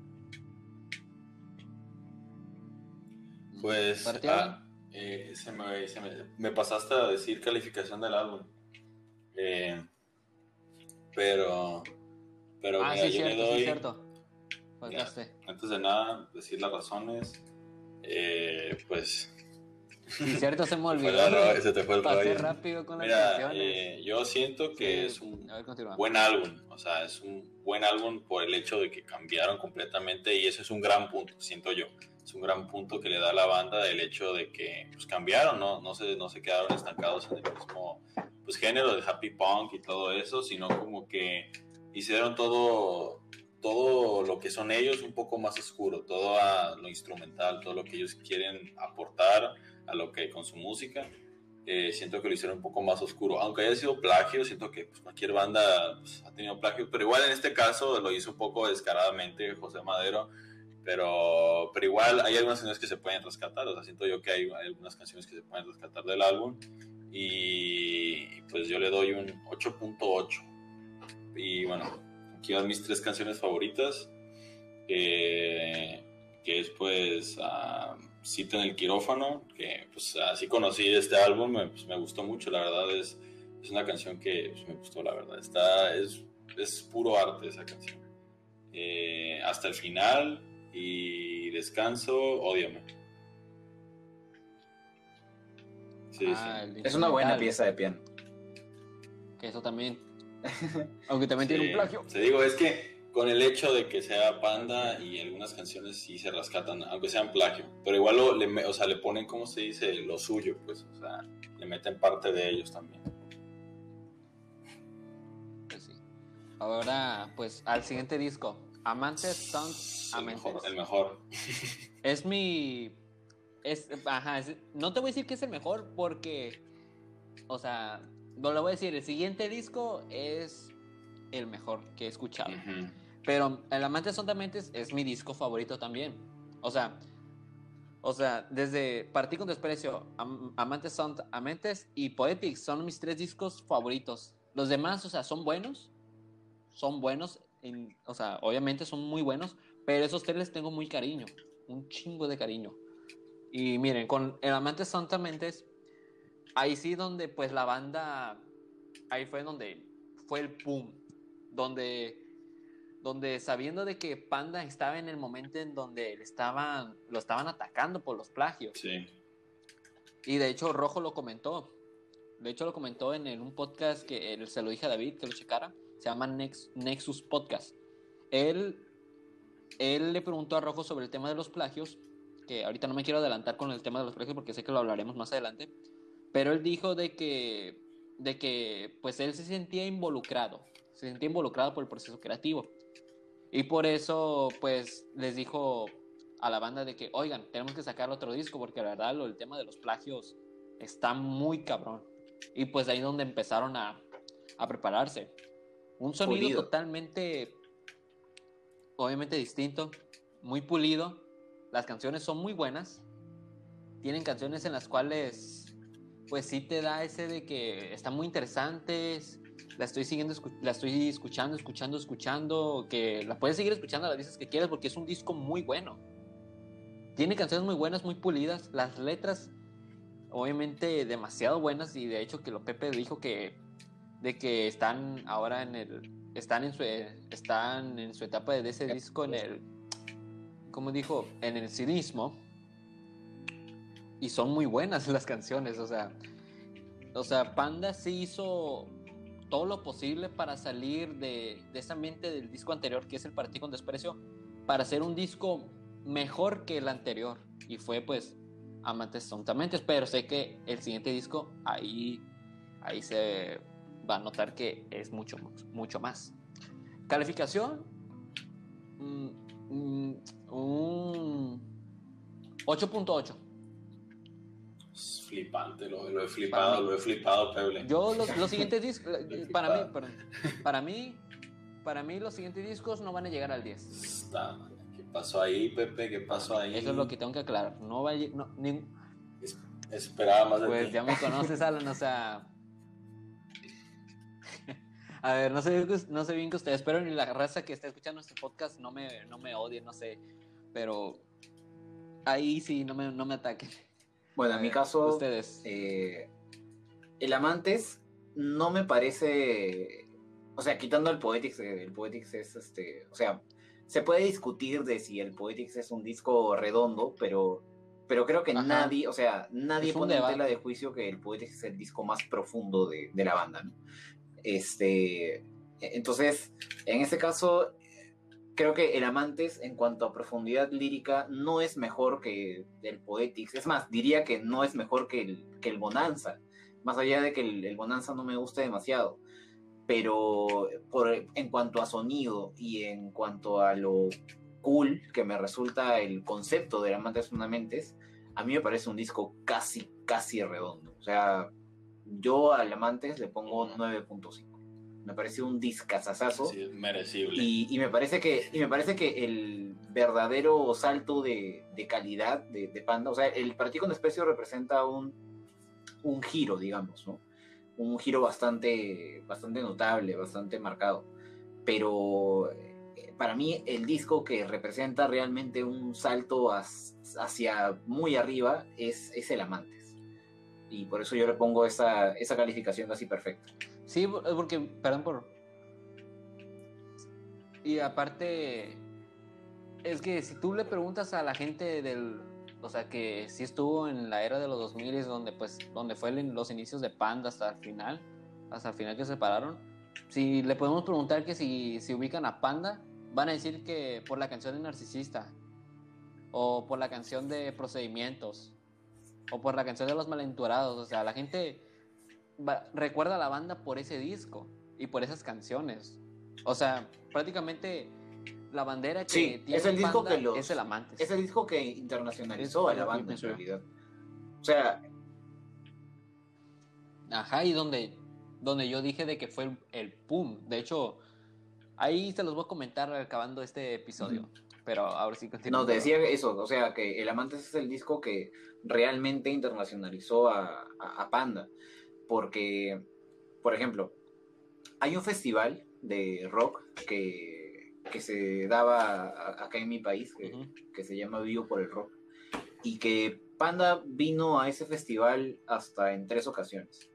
Pues ¿Para ti, ah, eh, se me, se me- me pasaste a decir calificación del álbum. Eh, pero, pero ah, mira, sí, yo le cierto, doy, sí, cierto. Faltaste. antes de nada, decir las razones. Eh, pues Sí, cierto, se me olvidó. la ro- se te fue el Pasé rápido con las canciones. eh, yo siento que Sí, es un A ver, buen álbum, o sea, es un buen álbum por el hecho de que cambiaron completamente y ese es un gran punto, siento yo. Es un gran punto que le da a la banda el hecho de que pues, cambiaron, ¿no? No se, no se quedaron estancados en el mismo pues, género de happy punk y todo eso, sino como que hicieron todo, todo lo que son ellos un poco más oscuro, todo a lo instrumental, todo lo que ellos quieren aportar a lo que con su música eh, siento que lo hicieron un poco más oscuro. Aunque haya sido plagio, siento que pues, cualquier banda pues, ha tenido plagio, pero igual en este caso lo hizo un poco descaradamente José Madero. Pero, pero igual hay algunas canciones que se pueden rescatar, o sea, siento yo que hay, algunas canciones que se pueden rescatar del álbum y pues yo le doy un 8.8. Y bueno, aquí van mis tres canciones favoritas, que, que es pues ah, Cita en el quirófano, que pues así conocí este álbum, me, pues, me gustó mucho, la verdad es, es una canción que pues, me gustó, la verdad, está, es, es puro arte esa canción. eh, hasta el final y descanso, odiame. Sí, sí. Ah, es una buena pieza de piano. Que eso también. Aunque también tiene un plagio. Te digo, es que con el hecho de que sea Panda y algunas canciones sí se rescatan, aunque sean plagio, pero igual lo, le, o sea, le ponen, como se dice, lo suyo, pues, o sea, le meten parte de ellos también. Pues sí. Ahora, pues, al siguiente disco, Amantes Sound Amantes. El mejor. Es mi... Es, ajá, no te voy a decir que es el mejor porque, o sea, no lo voy a decir, el siguiente disco es el mejor que he escuchado. Pero El Amante son Amentes es mi disco favorito también. O sea, o sea, desde Partí con Desprecio, Amantes son Amantes y Poetics son mis tres discos favoritos. Los demás, o sea, son buenos, son buenos, o sea, obviamente son muy buenos, pero esos tres les tengo muy cariño, un chingo de cariño. Y miren, con El Amante son Amentes, ahí sí donde pues la banda, ahí fue donde fue el boom, donde donde sabiendo de que Panda estaba en el momento en donde le estaban, lo estaban atacando por los plagios. Sí. Y de hecho Rojo lo comentó. De hecho lo comentó en, un podcast que él, se lo dije a David que lo checara. Se llama Nexus Podcast. Él, él le preguntó a Rojo sobre el tema de los plagios. Que ahorita no me quiero adelantar con el tema de los plagios porque sé que lo hablaremos más adelante. Pero él dijo de que, de que pues él se sentía involucrado. Se sentía involucrado por el proceso creativo y por eso, pues, les dijo a la banda de que, oigan, tenemos que sacar otro disco porque la verdad lo, el tema de los plagios está muy cabrón. Y pues ahí donde empezaron a, a prepararse. Un sonido totalmente, obviamente distinto, muy pulido. Las canciones son muy buenas. Tienen canciones en las cuales, pues sí te da ese de que están muy interesantes, la estoy siguiendo, la estoy escuchando, escuchando, escuchando, que la puedes seguir escuchando las veces que quieras porque es un disco muy bueno. Tiene canciones muy buenas, muy pulidas, las letras obviamente demasiado buenas y de hecho que lo Pepe dijo que de que están ahora en el están en su están en su etapa de ese disco en el como dijo en el cinismo y son muy buenas las canciones o sea o sea Panda sí hizo todo lo posible para salir de, de ese ambiente del disco anterior, que es el Partí con Desprecio, para hacer un disco mejor que el anterior. Y fue pues Amantes Tontamente, pero sé que el siguiente disco ahí, ahí se va a notar que es mucho, mucho más. Calificación, mm, mm, un 8.8 flipante, lo, he flipado, lo he flipado, Peble. Yo los, los siguientes discos, para mí, para, mí, para mí los siguientes discos no van a llegar al 10. ¿Qué pasó ahí, Pepe? ¿Qué pasó ahí? Eso es lo que tengo que aclarar. No va a no, ni... Esperaba más de Pues ya me conoces, Alan, o sea... A ver, no sé, no sé bien que ustedes, pero ni la raza que está escuchando este podcast no me, no me odie, no sé. Pero ahí sí, no me, no me ataquen. Bueno, en mi caso, eh, el Amantes no me parece, o sea, quitando el Poetics, eh, el Poetics es este, o sea, se puede discutir de si el Poetics es un disco redondo, pero, pero creo que nadie, o sea, nadie pone en tela de juicio que el Poetics es el disco más profundo de, de la banda, ¿no? Este, entonces, en este caso, creo que el Amantes, en cuanto a profundidad lírica, no es mejor que el Poetics. Es más, diría que no es mejor que el, que el Bonanza. Más allá de que el, Bonanza no me guste demasiado. Pero por, en cuanto a sonido y en cuanto a lo cool que me resulta el concepto de Amantes Fundamentes, a mí me parece un disco casi, casi redondo. O sea, yo al Amantes le pongo 9.5 me pareció un discazazazo. Sí, merecible. Y, me parece que, y me parece que el verdadero salto de, calidad de, Panda, o sea, el Partido con Desprecio representa un, un giro, digamos, ¿no? Un giro bastante, bastante notable, bastante marcado. Pero eh, para mí el disco que representa realmente un salto hacia muy arriba es, es El Amantes. Y por eso yo le pongo esa, esa calificación casi perfecta. Sí, porque, perdón por... Y aparte, es que si tú le preguntas a la gente del, o sea, que sí estuvo en la era de los 2000 donde pues donde fue los inicios de Panda hasta el final, hasta el final que se separaron. Si le podemos preguntar que si, si ubican a Panda, van a decir que por la canción de Narcisista o por la canción de Procedimientos o por la canción de Los Malenturados, o sea, la gente recuerda a la banda por ese disco y por esas canciones. O sea, prácticamente la bandera que tiene es el disco que es el amante. Es el disco que internacionalizó a la banda en realidad. O sea, ajá, y donde donde yo dije de que fue el, el pum. De hecho, ahí se los voy a comentar acabando este episodio. Pero ahora sí continúo. No, decía eso, o sea, que El Amante es el disco que realmente internacionalizó a, a Panda. Porque, por ejemplo, hay un festival de rock que, que se daba acá en mi país, que, se llama Vivo por el Rock, y que Panda vino a ese festival hasta en tres ocasiones.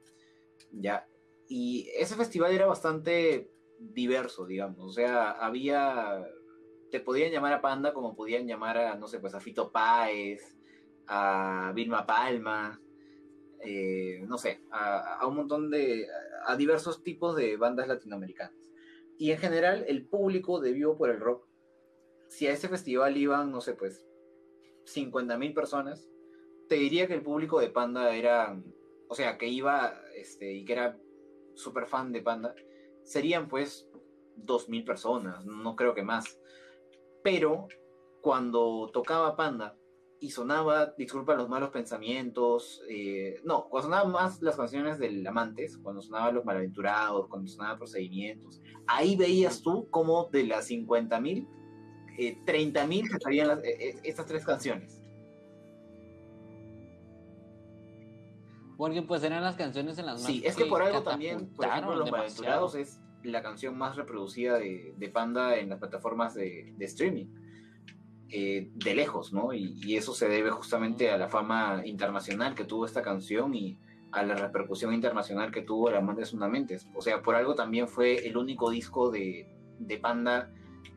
Ya. Y ese festival era bastante diverso, digamos. O sea, había. Te podían llamar a Panda como podían llamar a, no sé, pues a Fito Páez, a Vilma Palma, eh, no sé, a, un montón de. a diversos tipos de bandas latinoamericanas. Y en general, el público de Vivo por el Rock, si a ese festival iban, no sé, pues, 50.000 personas, te diría que el público de Panda era, o sea, que iba, este, y que era súper fan de Panda, serían pues 2.000 personas, no creo que más. Pero cuando tocaba Panda, y sonaba, disculpa los malos pensamientos, eh, no, cuando sonaban más las canciones del Amantes, cuando sonaban Los Malaventurados, cuando sonaban Procedimientos, ahí veías tú como de las 50 mil, eh, 30 mil sabían eh, eh, estas tres canciones. Porque pues eran las canciones en las Sí, es que, por algo también, por ejemplo, Los Malaventurados es la canción más reproducida de, de Panda en las plataformas de, de streaming eh, de lejos, ¿no? Y, eso se debe justamente a la fama internacional que tuvo esta canción y a la repercusión internacional que tuvo La Amante Fundamentes. O sea, por algo también fue el único disco de, Panda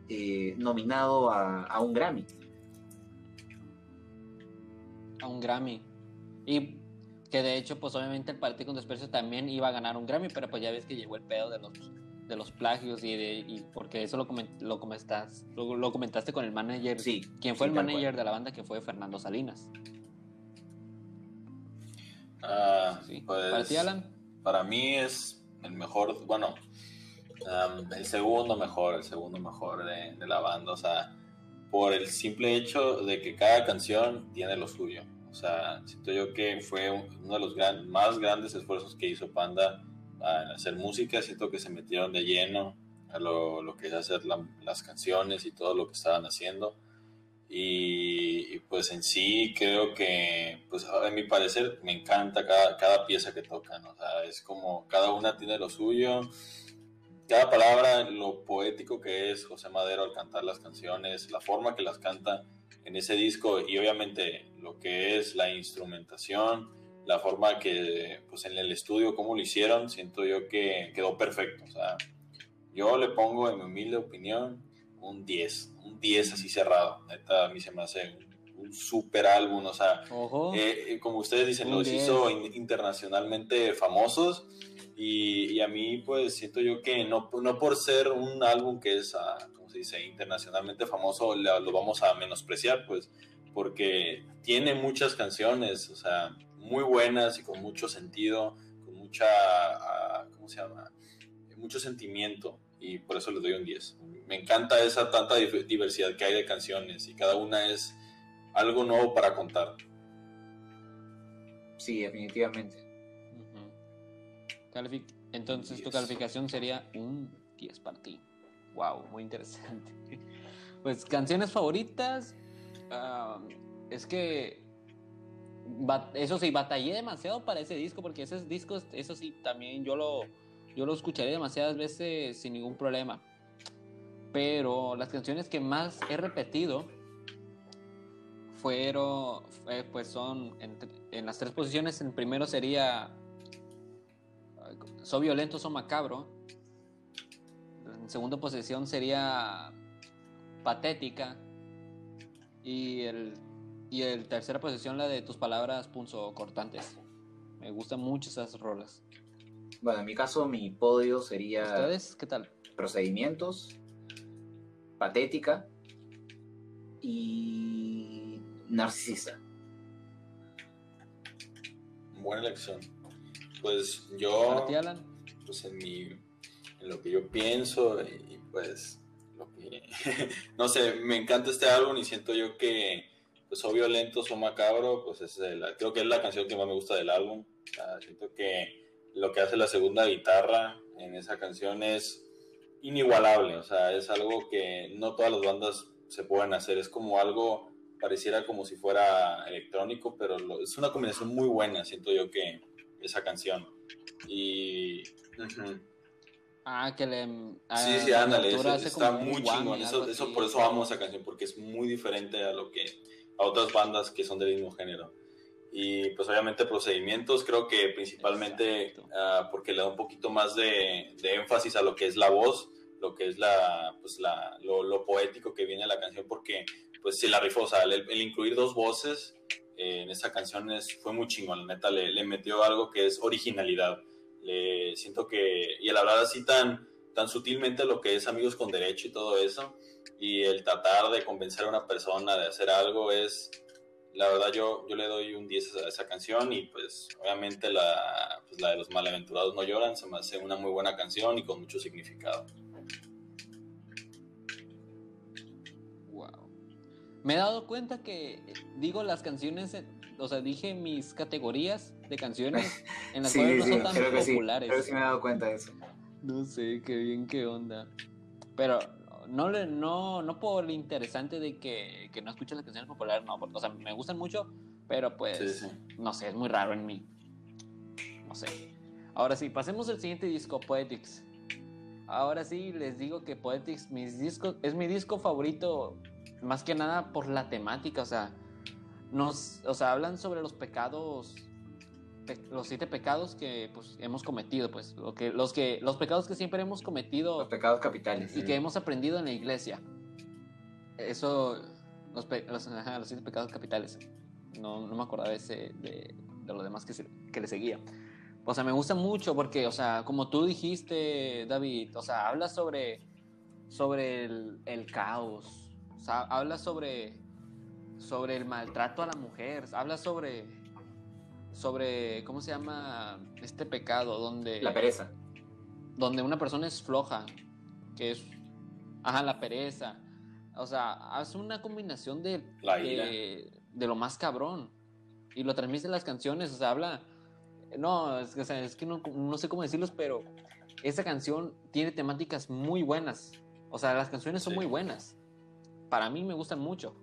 eh, nominado a, un Grammy. A un Grammy. Y que de hecho, pues obviamente el Partido con Desprecio también iba a ganar un Grammy, pero pues ya ves que llegó el pedo de los de los plagios y, de, y porque eso lo, lo, comentas, lo, comentaste con el manager. Sí. ¿Quién fue el manager de la banda? Que fue Fernando Salinas. Ah, pues, ¿Para ti, Alan? Para mí es el mejor, bueno, el segundo mejor, el segundo mejor de, de, la banda. O sea, por el simple hecho de que cada canción tiene lo suyo. O sea, siento yo que fue uno de los gran, más grandes esfuerzos que hizo Panda a hacer música, siento que se metieron de lleno a lo, lo que es hacer las canciones y todo lo que estaban haciendo. Y, pues en sí creo que, pues a mi parecer, me encanta cada, cada pieza que tocan. O sea, es como cada una tiene lo suyo. Cada palabra, lo poético que es José Madero al cantar las canciones, la forma que las canta en ese disco y obviamente lo que es la instrumentación, la forma que, pues en el estudio, cómo lo hicieron, siento yo que quedó perfecto. O sea, yo le pongo, en mi humilde opinión, un 10, un 10 así cerrado. Neta, a mí se me hace un, super álbum, o sea, eh, eh, como ustedes dicen, los hizo internacionalmente famosos. Y, y, a mí, pues siento yo que no, no por ser un álbum que es, ah, como se dice, internacionalmente famoso, lo vamos a menospreciar, pues, porque tiene muchas canciones, o sea, muy buenas y con mucho sentido, con mucha, ah, ¿cómo se llama? Mucho sentimiento y por eso les doy un 10. Me encanta esa tanta diversidad que hay de canciones y cada una es algo nuevo para contar. Sí, definitivamente. Entonces tu calificación sería un 10 para ti. Wow, muy interesante. Pues canciones favoritas. Ah, es que eso sí, batallé demasiado para ese disco, porque ese disco, eso sí, también yo lo, yo lo escucharé demasiadas veces sin ningún problema. Pero las canciones que más he repetido fueron, pues son en, las tres posiciones. En primero sería Soy violento, soy macabro. en segunda posición sería Patética. Y el, y el tercera posición la de tus palabras cortantes Me gustan mucho esas rolas. Bueno, en mi caso mi podio sería... ¿Ustedes qué tal? Procedimientos, Patética y Narcisista. Buena elección. Pues yo... Pues en mi... En lo que yo pienso y pues no sé, me encanta este álbum y siento yo que, pues, o violento o macabro, pues es creo que es la canción que más me gusta del álbum. siento que lo que hace la segunda guitarra en esa canción es inigualable, o sea, es algo que no todas las bandas se pueden hacer, es como algo, pareciera como si fuera electrónico, pero es una combinación muy buena, siento yo que esa canción. Y... Ah, que le. sí, sí, ándale. está muy chingón. Eso, por eso amo esa canción, porque es muy diferente a lo que. A otras bandas que son del mismo género. Y pues obviamente procedimientos, creo que principalmente uh, porque le da un poquito más de, de, énfasis a lo que es la voz, lo que es la, pues la, lo, lo poético que viene a la canción, porque pues si la rifó, o sea, el, incluir dos voces eh, en esa canción es, fue muy chingón, neta, le, le metió algo que es originalidad. Le siento que, y el hablar así tan, tan sutilmente lo que es amigos con derecho y todo eso, y el tratar de convencer a una persona de hacer algo es, la verdad yo, yo le doy un 10 a esa canción y pues obviamente la, pues, la de los malaventurados no lloran, se me hace una muy buena canción y con mucho significado. Wow. Me he dado cuenta que digo las canciones o sea, dije mis categorías de canciones en las cuales no son tan populares. Sí, pero sí me he dado cuenta de eso. No sé, qué bien, qué onda. Pero no, le, no, no por lo interesante de que, que no escucho las canciones populares, no. o sea, me gustan mucho, pero pues, no sé, es muy raro en mí. No sé. Ahora sí, pasemos al siguiente disco, Poetics. Ahora sí, les digo que Poetics mis discos, es mi disco favorito, más que nada por la temática, o sea, nos, o sea, hablan sobre los pecados, los siete pecados que pues, hemos cometido, pues, lo que, los, que, los pecados que siempre hemos cometido. Los pecados capitales. Y que hemos aprendido en la iglesia. Eso, los, los, siete pecados capitales. No, no me acordaba ese, de, de, lo demás que, que le seguía. O sea, me gusta mucho porque, o sea, como tú dijiste, David, o sea, habla sobre, sobre el, el caos. O sea, habla sobre sobre el maltrato a la mujer, habla sobre, sobre, ¿cómo se llama este pecado? Donde... La pereza. Donde una persona es floja, que es, ajá, la pereza. O sea, hace una combinación de, de, lo más cabrón. Y lo transmite en las canciones, o sea, habla... No, es, es que no, no sé cómo decirlos, pero esa canción tiene temáticas muy buenas. O sea, las canciones son muy buenas. Para mí me gustan mucho.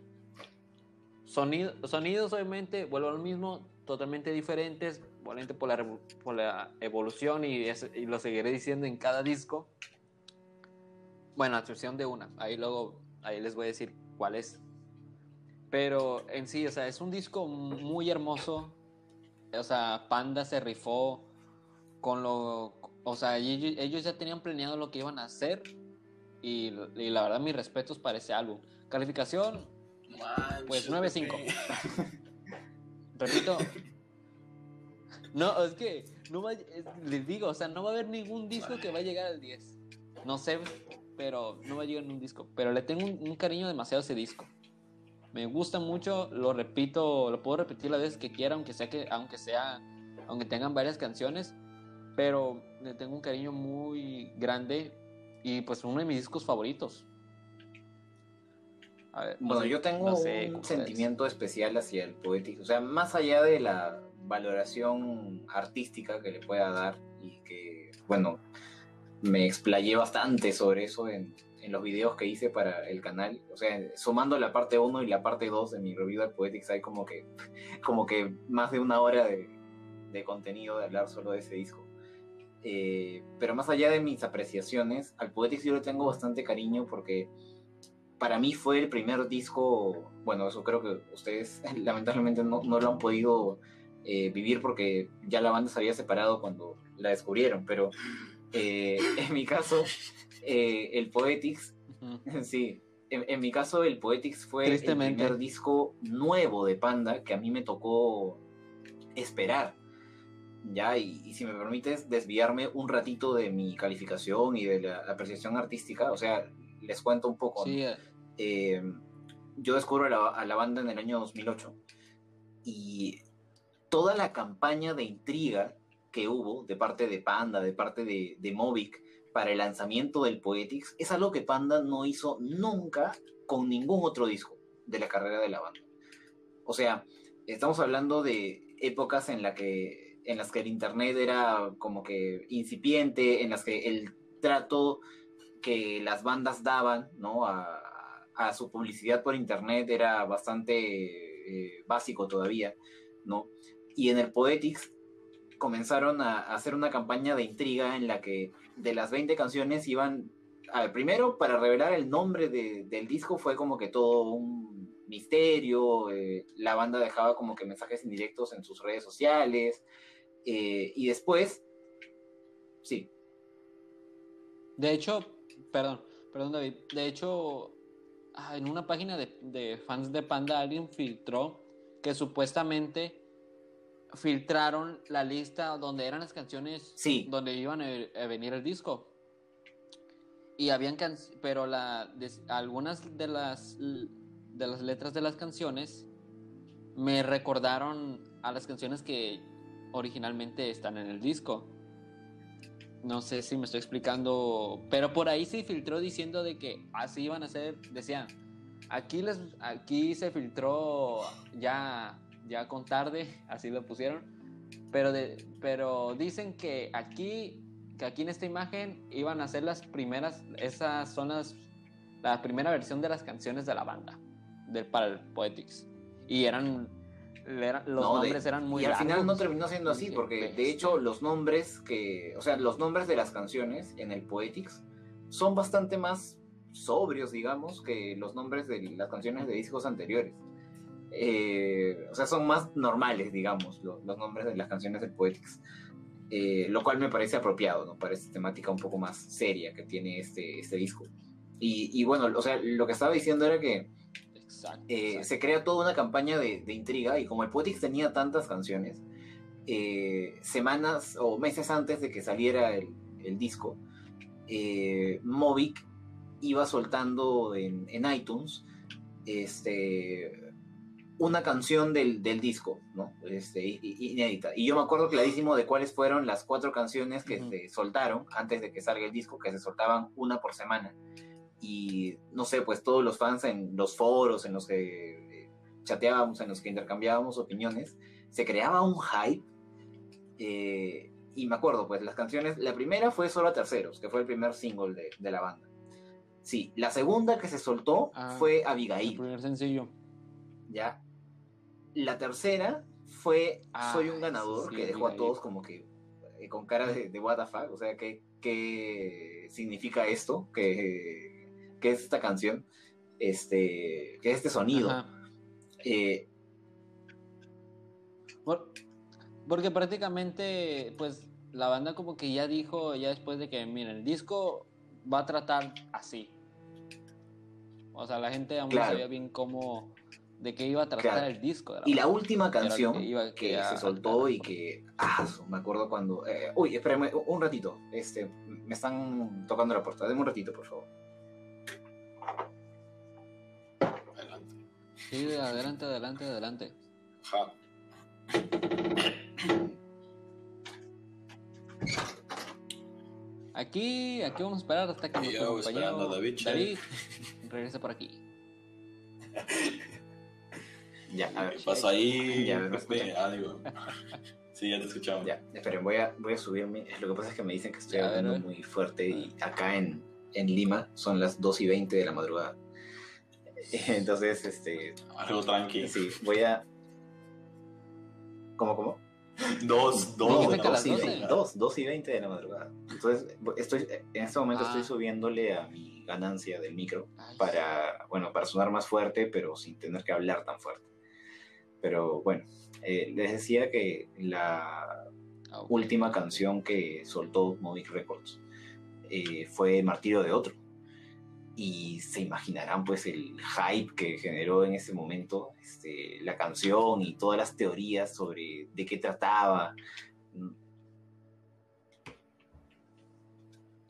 Sonido, sonidos, obviamente, vuelvo a lo mismo, totalmente diferentes, obviamente por la, por la evolución y, y, lo seguiré diciendo en cada disco. Bueno, a excepción de una, ahí luego, ahí les voy a decir cuál es. Pero en sí, o sea, es un disco muy hermoso. O sea, Panda se rifó con lo. O sea, ellos, ya tenían planeado lo que iban a hacer. Y, y la verdad, mis respetos para ese álbum. Calificación pues 9-5. Repito. No, es que no va, les digo, o sea, no va a haber ningún disco que va a llegar al 10. No sé, pero no va a llegar ningún disco. Pero le tengo un, cariño demasiado a ese disco. Me gusta mucho, lo repito, lo puedo repetir la vez que quiera, aunque sea que, aunque sea, aunque tengan varias canciones, pero le tengo un cariño muy grande y pues uno de mis discos favoritos bueno, yo tengo un sentimiento especial hacia el poético, o sea, más allá de la valoración artística que le pueda dar y que, bueno, me explayé bastante sobre eso en, en los videos que hice para el canal, o sea, sumando la parte 1 y la parte 2 de mi review del Poetics hay como que, como que más de una hora de, de contenido de hablar solo de ese disco. Eh, pero más allá de mis apreciaciones, al Poetics yo le tengo bastante cariño porque para mí fue el primer disco, bueno, eso creo que ustedes lamentablemente no, no lo han podido eh, vivir porque ya la banda se había separado cuando la descubrieron, pero eh, en mi caso, eh, el Poetics, sí, en, mi caso el Poetics fue el primer disco nuevo de Panda que a mí me tocó esperar. Ya, y, si me permites desviarme un ratito de mi calificación y de la, apreciación artística, o sea, les cuento un poco. Sí, eh, yo descubro a la, banda en el año 2008 y toda la campaña de intriga que hubo de parte de Panda, de parte de, de Movic para el lanzamiento del Poetics es algo que Panda no hizo nunca con ningún otro disco de la carrera de la banda. O sea, estamos hablando de épocas en, la que, en las que el Internet era como que incipiente, en las que el trato que las bandas daban ¿no? a, a su publicidad por internet era bastante eh, básico todavía, ¿no? Y en el Poetics comenzaron a, hacer una campaña de intriga en la que de las 20 canciones iban, al primero para revelar el nombre del disco fue como que todo un misterio, eh, la banda dejaba como que mensajes indirectos en sus redes sociales, eh, y después, sí. De hecho, perdón, perdón David, de hecho Ah, en una página de, fans de Panda alguien filtró que supuestamente filtraron la lista donde eran las canciones donde iban a, venir el disco. Y habían pero la algunas de las de las letras de las canciones me recordaron a las canciones que originalmente están en el disco. No sé si me estoy explicando, pero por ahí se filtró diciendo de que así iban a ser, decían, aquí les aquí se filtró ya ya con tarde, así lo pusieron, pero de, pero dicen que aquí que aquí en esta imagen iban a ser las primeras esas son las la primera versión de las canciones de la banda del para el Poetics y eran los nombres eran muy y al final no terminó siendo así porque de hecho los nombres que o sea los nombres de las canciones en el Poetics son bastante más sobrios digamos que los nombres de las canciones de discos anteriores. Eh, o sea son más normales digamos los nombres de las canciones del Poetics eh, lo cual me parece apropiado no parece temática un poco más seria que tiene este este disco. Y, y bueno o sea lo que estaba diciendo era que eh, se crea toda una campaña de, intriga y como el Poetics tenía tantas canciones, eh, semanas o meses antes de que saliera el, disco, eh, Movic iba soltando en, iTunes este, una canción del, disco, ¿no? Este, inédita. Y yo me acuerdo clarísimo de cuáles fueron las cuatro canciones que se soltaron antes de que salga el disco, que se soltaban una por semana y no sé, pues todos los fans en los foros en los que chateábamos, en los que intercambiábamos opiniones, se creaba un hype. Eh, y me acuerdo, pues las canciones, la primera fue Solo a Terceros, que fue el primer single de, de la banda. Sí, la segunda que se soltó ah, fue Abigail. El primer sencillo. Ya. La tercera fue ah, Soy un ganador, que dejó a todos como que eh, con cara de, de what the fuck, o sea, ¿qué, qué significa esto? Que que es esta canción, este, que es este sonido. Eh, porque prácticamente, pues, la banda como que ya dijo, ya después de que, miren, el disco va a tratar así. O sea, la gente aún no sabía bien cómo, de qué iba a tratar el disco. y la última canción que, se soltó y que, ah, me acuerdo cuando, eh, uy, espérame un ratito, este, me están tocando la puerta, denme un ratito, por favor. Sí, adelante, adelante, adelante. Aquí, aquí vamos a esperar hasta que nuestro compañero David, David regrese por aquí. ya, a ver. ¿Qué pasó ahí? Ya, me ah, digo. Sí, ya te escuchamos. Ya, esperen, voy a, voy a subirme. Lo que pasa es que me dicen que estoy hablando muy fuerte y acá en, en Lima son las 2 y 20 de la madrugada. Entonces, este. Algo tranqui. Sí, voy a. ¿Cómo, cómo? Dos, dos, dos, dos y veinte de la madrugada. Entonces, estoy, en este momento estoy ah. subiéndole a mi ganancia del micro para, bueno, para sonar más fuerte, pero sin tener que hablar tan fuerte. Pero bueno, eh, les decía que la ah, última canción que soltó Movic Records eh, fue Martirio de Otro. Y se imaginarán pues el hype que generó en ese momento este, la canción y todas las teorías sobre de qué trataba.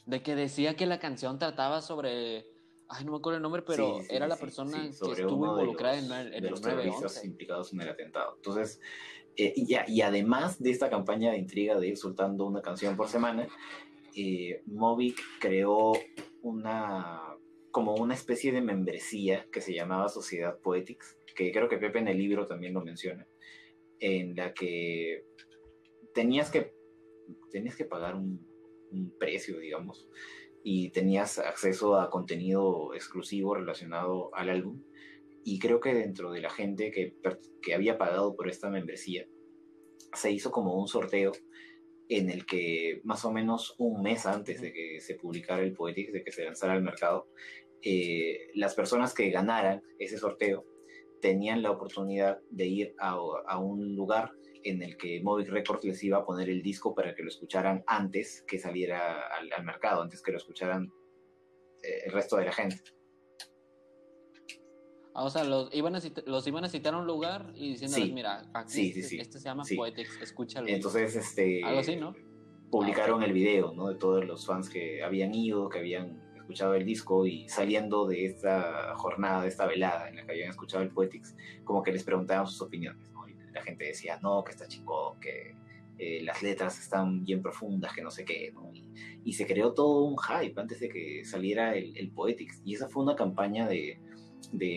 De que decía que la canción trataba sobre ay, no me acuerdo el nombre, pero era la persona que estuvo involucrada en, el, en los terroristas implicados en el atentado. Entonces, eh, y, además de esta campaña de intriga de ir soltando una canción por semana, eh, Movic creó una como una especie de membresía que se llamaba Sociedad Poetics, que creo que Pepe en el libro también lo menciona, en la que tenías que tenías que pagar un, un precio, digamos, y tenías acceso a contenido exclusivo relacionado al álbum. Y creo que dentro de la gente que, que había pagado por esta membresía, se hizo como un sorteo en el que más o menos un mes antes de que se publicara el Poetics, de que se lanzara al mercado, eh, las personas que ganaran ese sorteo tenían la oportunidad de ir a, a un lugar en el que Movic Records les iba a poner el disco para que lo escucharan antes que saliera al, mercado, antes que lo escucharan eh, el resto de la gente. Ah, o sea, los iban, a citar, los iban a citar a un lugar y diciéndoles, mira, aquí este, este, se llama Poetics, escúchalo. Entonces, este... Algo así, ¿no? Publicaron ah, el video, ¿no? De todos los fans que habían ido, que habían escuchado el disco y saliendo de esta jornada, de esta velada en la que habían escuchado el Poetics, como que les preguntaban sus opiniones la gente decía, no, que está chingón, que eh, las letras están bien profundas, que no sé qué, y, se creó todo un hype antes de que saliera el, Poetics. Y esa fue una campaña de,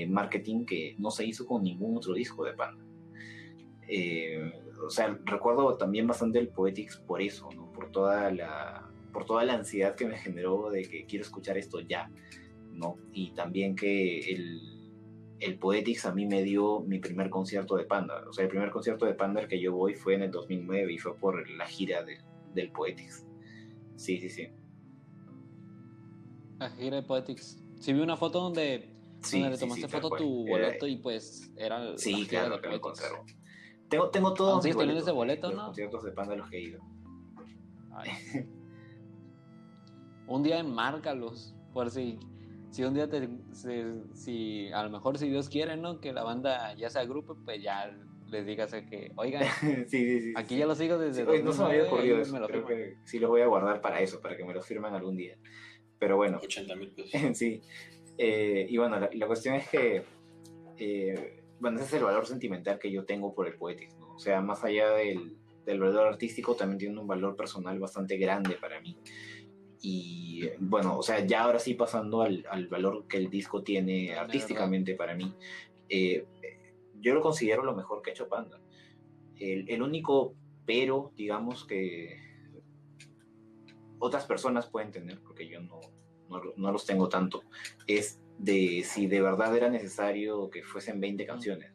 marketing que no se hizo con ningún otro disco de Panda. Eh, o sea, recuerdo también bastante el Poetics por eso, Por toda la por toda la ansiedad que me generó de que quiero escuchar esto ya, ¿no? Y también que el, el Poetics a mí me dio mi primer concierto de Panda. O sea, el primer concierto de Panda que yo voy fue en el 2009 y fue por la gira del Poetics. Sí, sí, sí. La gira de Poetics. Sí, vi una foto donde, le tomaste foto tu boleto y pues era. Sí, claro, que lo conservo. Tengo, tengo todos los ese boleto, los conciertos de Panda los que he ido. un día enmárcalos, por si si un día te, si, a lo mejor si Dios quiere, ¿no? Que la banda ya se agrupe, pues ya les digas que, oigan, sí, sí, aquí ya lo sigo desde... no se me había ocurrido eso, creo que sí lo voy a guardar para eso, para que me lo firmen algún día. Pero bueno. 80 mil pesos. sí. Eh, y bueno, la, cuestión es que, eh, bueno, ese es el valor sentimental que yo tengo por el Poetics, ¿no? O sea, más allá del, del valor artístico, también tiene un valor personal bastante grande para mí. Y bueno, o sea, ya ahora sí pasando al, al valor que el disco tiene artísticamente para mí, eh, yo lo considero lo mejor que ha hecho Panda. El, el, único pero, digamos, que otras personas pueden tener, porque yo no, no, no los tengo tanto, es de si de verdad era necesario que fuesen 20 canciones.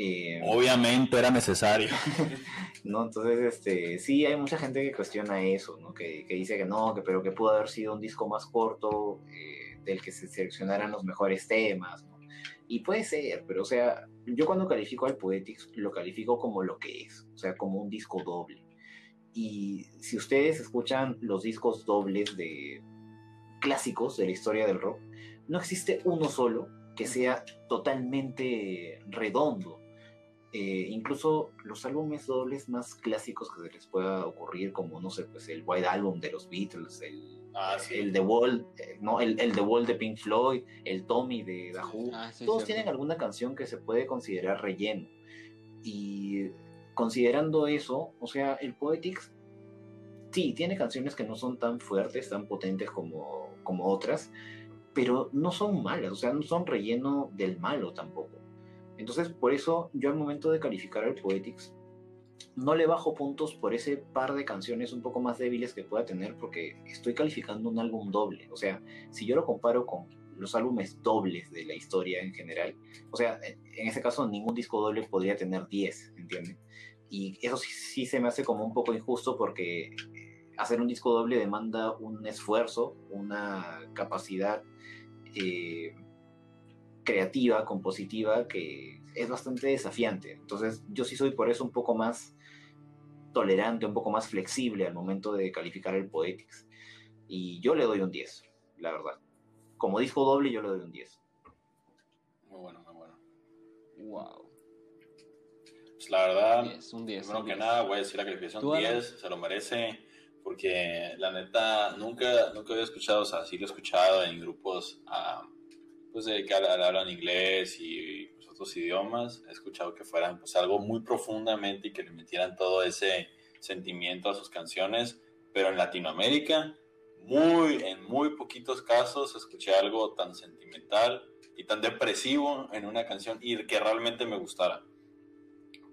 Eh, Obviamente era necesario. ¿no? Entonces, este, sí, hay mucha gente que cuestiona eso, ¿no? Que, que dice que no, que, pero que pudo haber sido un disco más corto, eh, del que se seleccionaran los mejores temas, ¿no? Y puede ser, pero o sea, yo cuando califico al Poetics lo califico como lo que es, o sea, como un disco doble. Y si ustedes escuchan los discos dobles de clásicos de la historia del rock, no existe uno solo que sea totalmente redondo, eh, incluso los álbumes dobles más clásicos que se les pueda ocurrir, como no sé, pues el White Album de los Beatles, el, ah, el The Wall, eh, no, el, el, The Wall de Pink Floyd, el Tommy de The Who, ah, todos tienen alguna canción que se puede considerar relleno. Y considerando eso, o sea, el Poetics sí, tiene canciones que no son tan fuertes, tan potentes como, como otras, pero no son malas, o sea, no son relleno del malo tampoco. Entonces, por eso yo al momento de calificar el Poetics, no le bajo puntos por ese par de canciones un poco más débiles que pueda tener, porque estoy calificando un álbum doble. O sea, si yo lo comparo con los álbumes dobles de la historia en general, o sea, en ese caso ningún disco doble podría tener 10, ¿entienden? Y eso sí, se me hace como un poco injusto porque hacer un disco doble demanda un esfuerzo, una capacidad eh, creativa, compositiva, que es bastante desafiante. Entonces yo sí soy por eso un poco más tolerante, un poco más flexible al momento de calificar el Poetics. Y yo le doy un 10, la verdad. Como disco doble, yo le doy un 10. Muy bueno, muy bueno. Wow. Pues la verdad, 10, un 10. primero un que 10. nada, voy a decir la calificación ¿Tú, Alan? 10, se lo merece, porque la neta nunca, nunca había escuchado, o sea, sí lo he escuchado en grupos ah, pues de que hablan, inglés y pues, otros idiomas, he escuchado que fueran pues algo muy profundamente y que le metieran todo ese sentimiento a sus canciones, pero en Latinoamérica, muy, en muy poquitos casos escuché algo tan sentimental y tan depresivo en una canción y que realmente me gustara.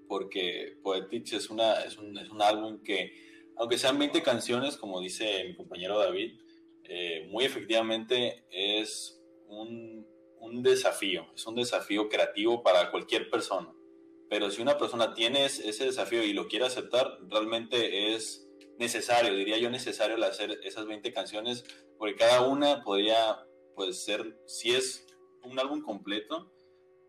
Porque Poetics es, una, es, un, es un álbum que, aunque sean 20 canciones, como dice mi compañero David, eh, muy efectivamente es un, un desafío, es un desafío creativo para cualquier persona. Pero si una persona tiene es- ese desafío y lo quiere aceptar, realmente es necesario, diría yo necesario hacer esas 20 canciones, porque cada una podría pues ser, si es un álbum completo,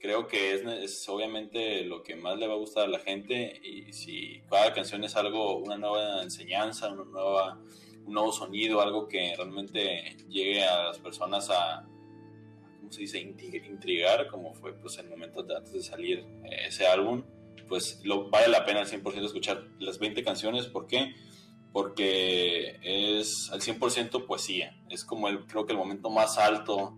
creo que es, es obviamente lo que más le va a gustar a la gente y si cada canción es algo, una nueva enseñanza, una nueva, un nuevo sonido, algo que realmente llegue a las personas a, ¿cómo se dice?, Intri- intrigar, como fue pues el momento de antes de salir eh, ese álbum, pues lo, vale la pena al 100% escuchar las 20 canciones, ¿por qué? Porque es al 100% poesía, es como el, creo que el momento más alto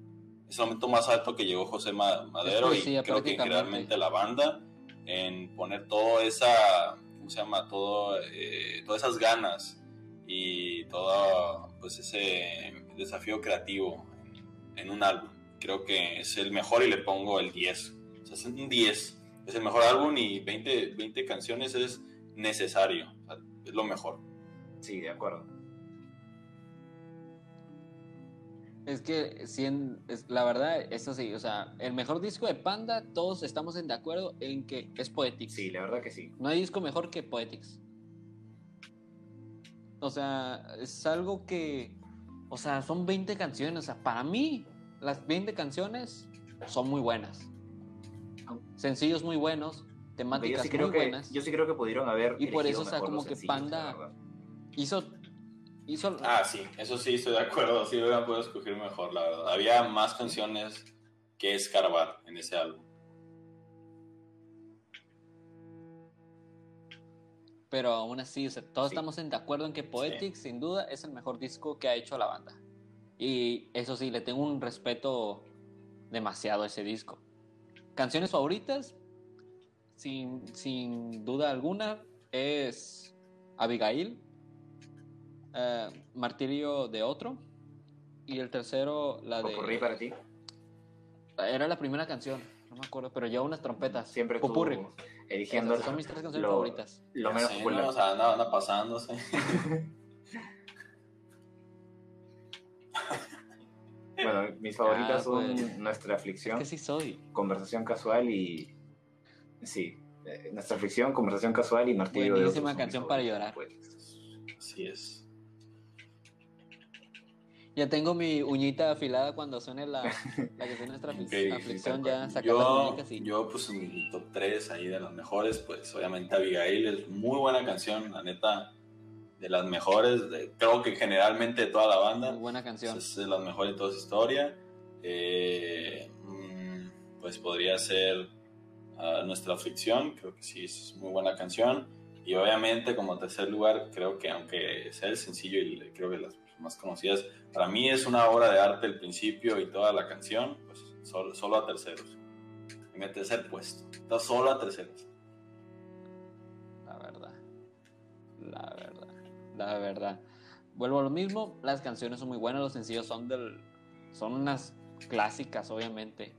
es el momento más alto que llegó José Ma- Madero Es poesía, y creo que realmente la banda en poner todo esa, ¿cómo se llama? Todo, eh, todas esas ganas y todo pues ese desafío creativo en, en un álbum. Creo que es el mejor y le pongo el 10. O sea, es un 10. Es el mejor álbum y 20, 20 canciones es necesario. O sea, es lo mejor. Sí, de acuerdo. Es que, en- es- la verdad, eso sí, o sea, el mejor disco de Panda, todos estamos en de acuerdo en que es Poetics. Sí, la verdad que sí. No hay disco mejor que Poetics. O sea, es algo que, o sea, son 20 canciones. O sea, para mí, las 20 canciones son muy buenas. Sencillos muy buenos, temáticas sí, creo muy que, buenas. yo sí creo que pudieron haber. Y por eso, o sea, como que Panda-. Hizo, hizo, Ah, sí, eso sí, estoy de acuerdo. Sí, hubiera podido escoger mejor, la verdad. Había más canciones que escarbar en ese álbum. pero aún así, o sea, todos Sí. estamos en de acuerdo en que Poetics, sin duda, es el mejor disco que ha hecho la banda. Y eso sí, le tengo un respeto demasiado a ese disco. Canciones favoritas, sin, sin duda alguna, es Abigail, eh, Martirio de Otro, y el tercero, la de... Popurrí para ti. Era la primera canción, no me acuerdo, pero lleva unas trompetas. Siempre tú Popurrí. eligiendo Esas son mis tres canciones lo- favoritas. lo menos. ¿no? O sea, anda, anda pasándose. Bueno, mis favoritas Ah, son pues. Nuestra Aflicción, Que sí soy. Conversación Casual y. Sí, eh, Nuestra Aflicción, Conversación Casual y Martillo de Buenísima son canción para favoritas, llorar. pues. Así es. Ya tengo mi uñita afilada cuando suene la, la que suene nuestra afli- Ok, sí, aflicción, ya las Yo, muñecas y... yo, pues en mi top 3 ahí de las mejores, pues obviamente Abigail es muy buena canción, la neta, de las mejores, de- creo que generalmente de toda la banda. Muy buena canción. Es de las mejores de toda su historia. Eh, mm, pues podría ser ah, Nuestra Aflicción, creo que sí, es muy buena canción. Y obviamente como tercer lugar, creo que aunque sea el sencillo y creo que las más conocidas, para mí es una obra de arte el principio y toda la canción, pues solo, solo a terceros. En el tercer puesto, está solo a terceros. La verdad. La verdad. La verdad. Vuelvo a lo mismo, las canciones son muy buenas, los sencillos son del... Son unas clásicas, obviamente.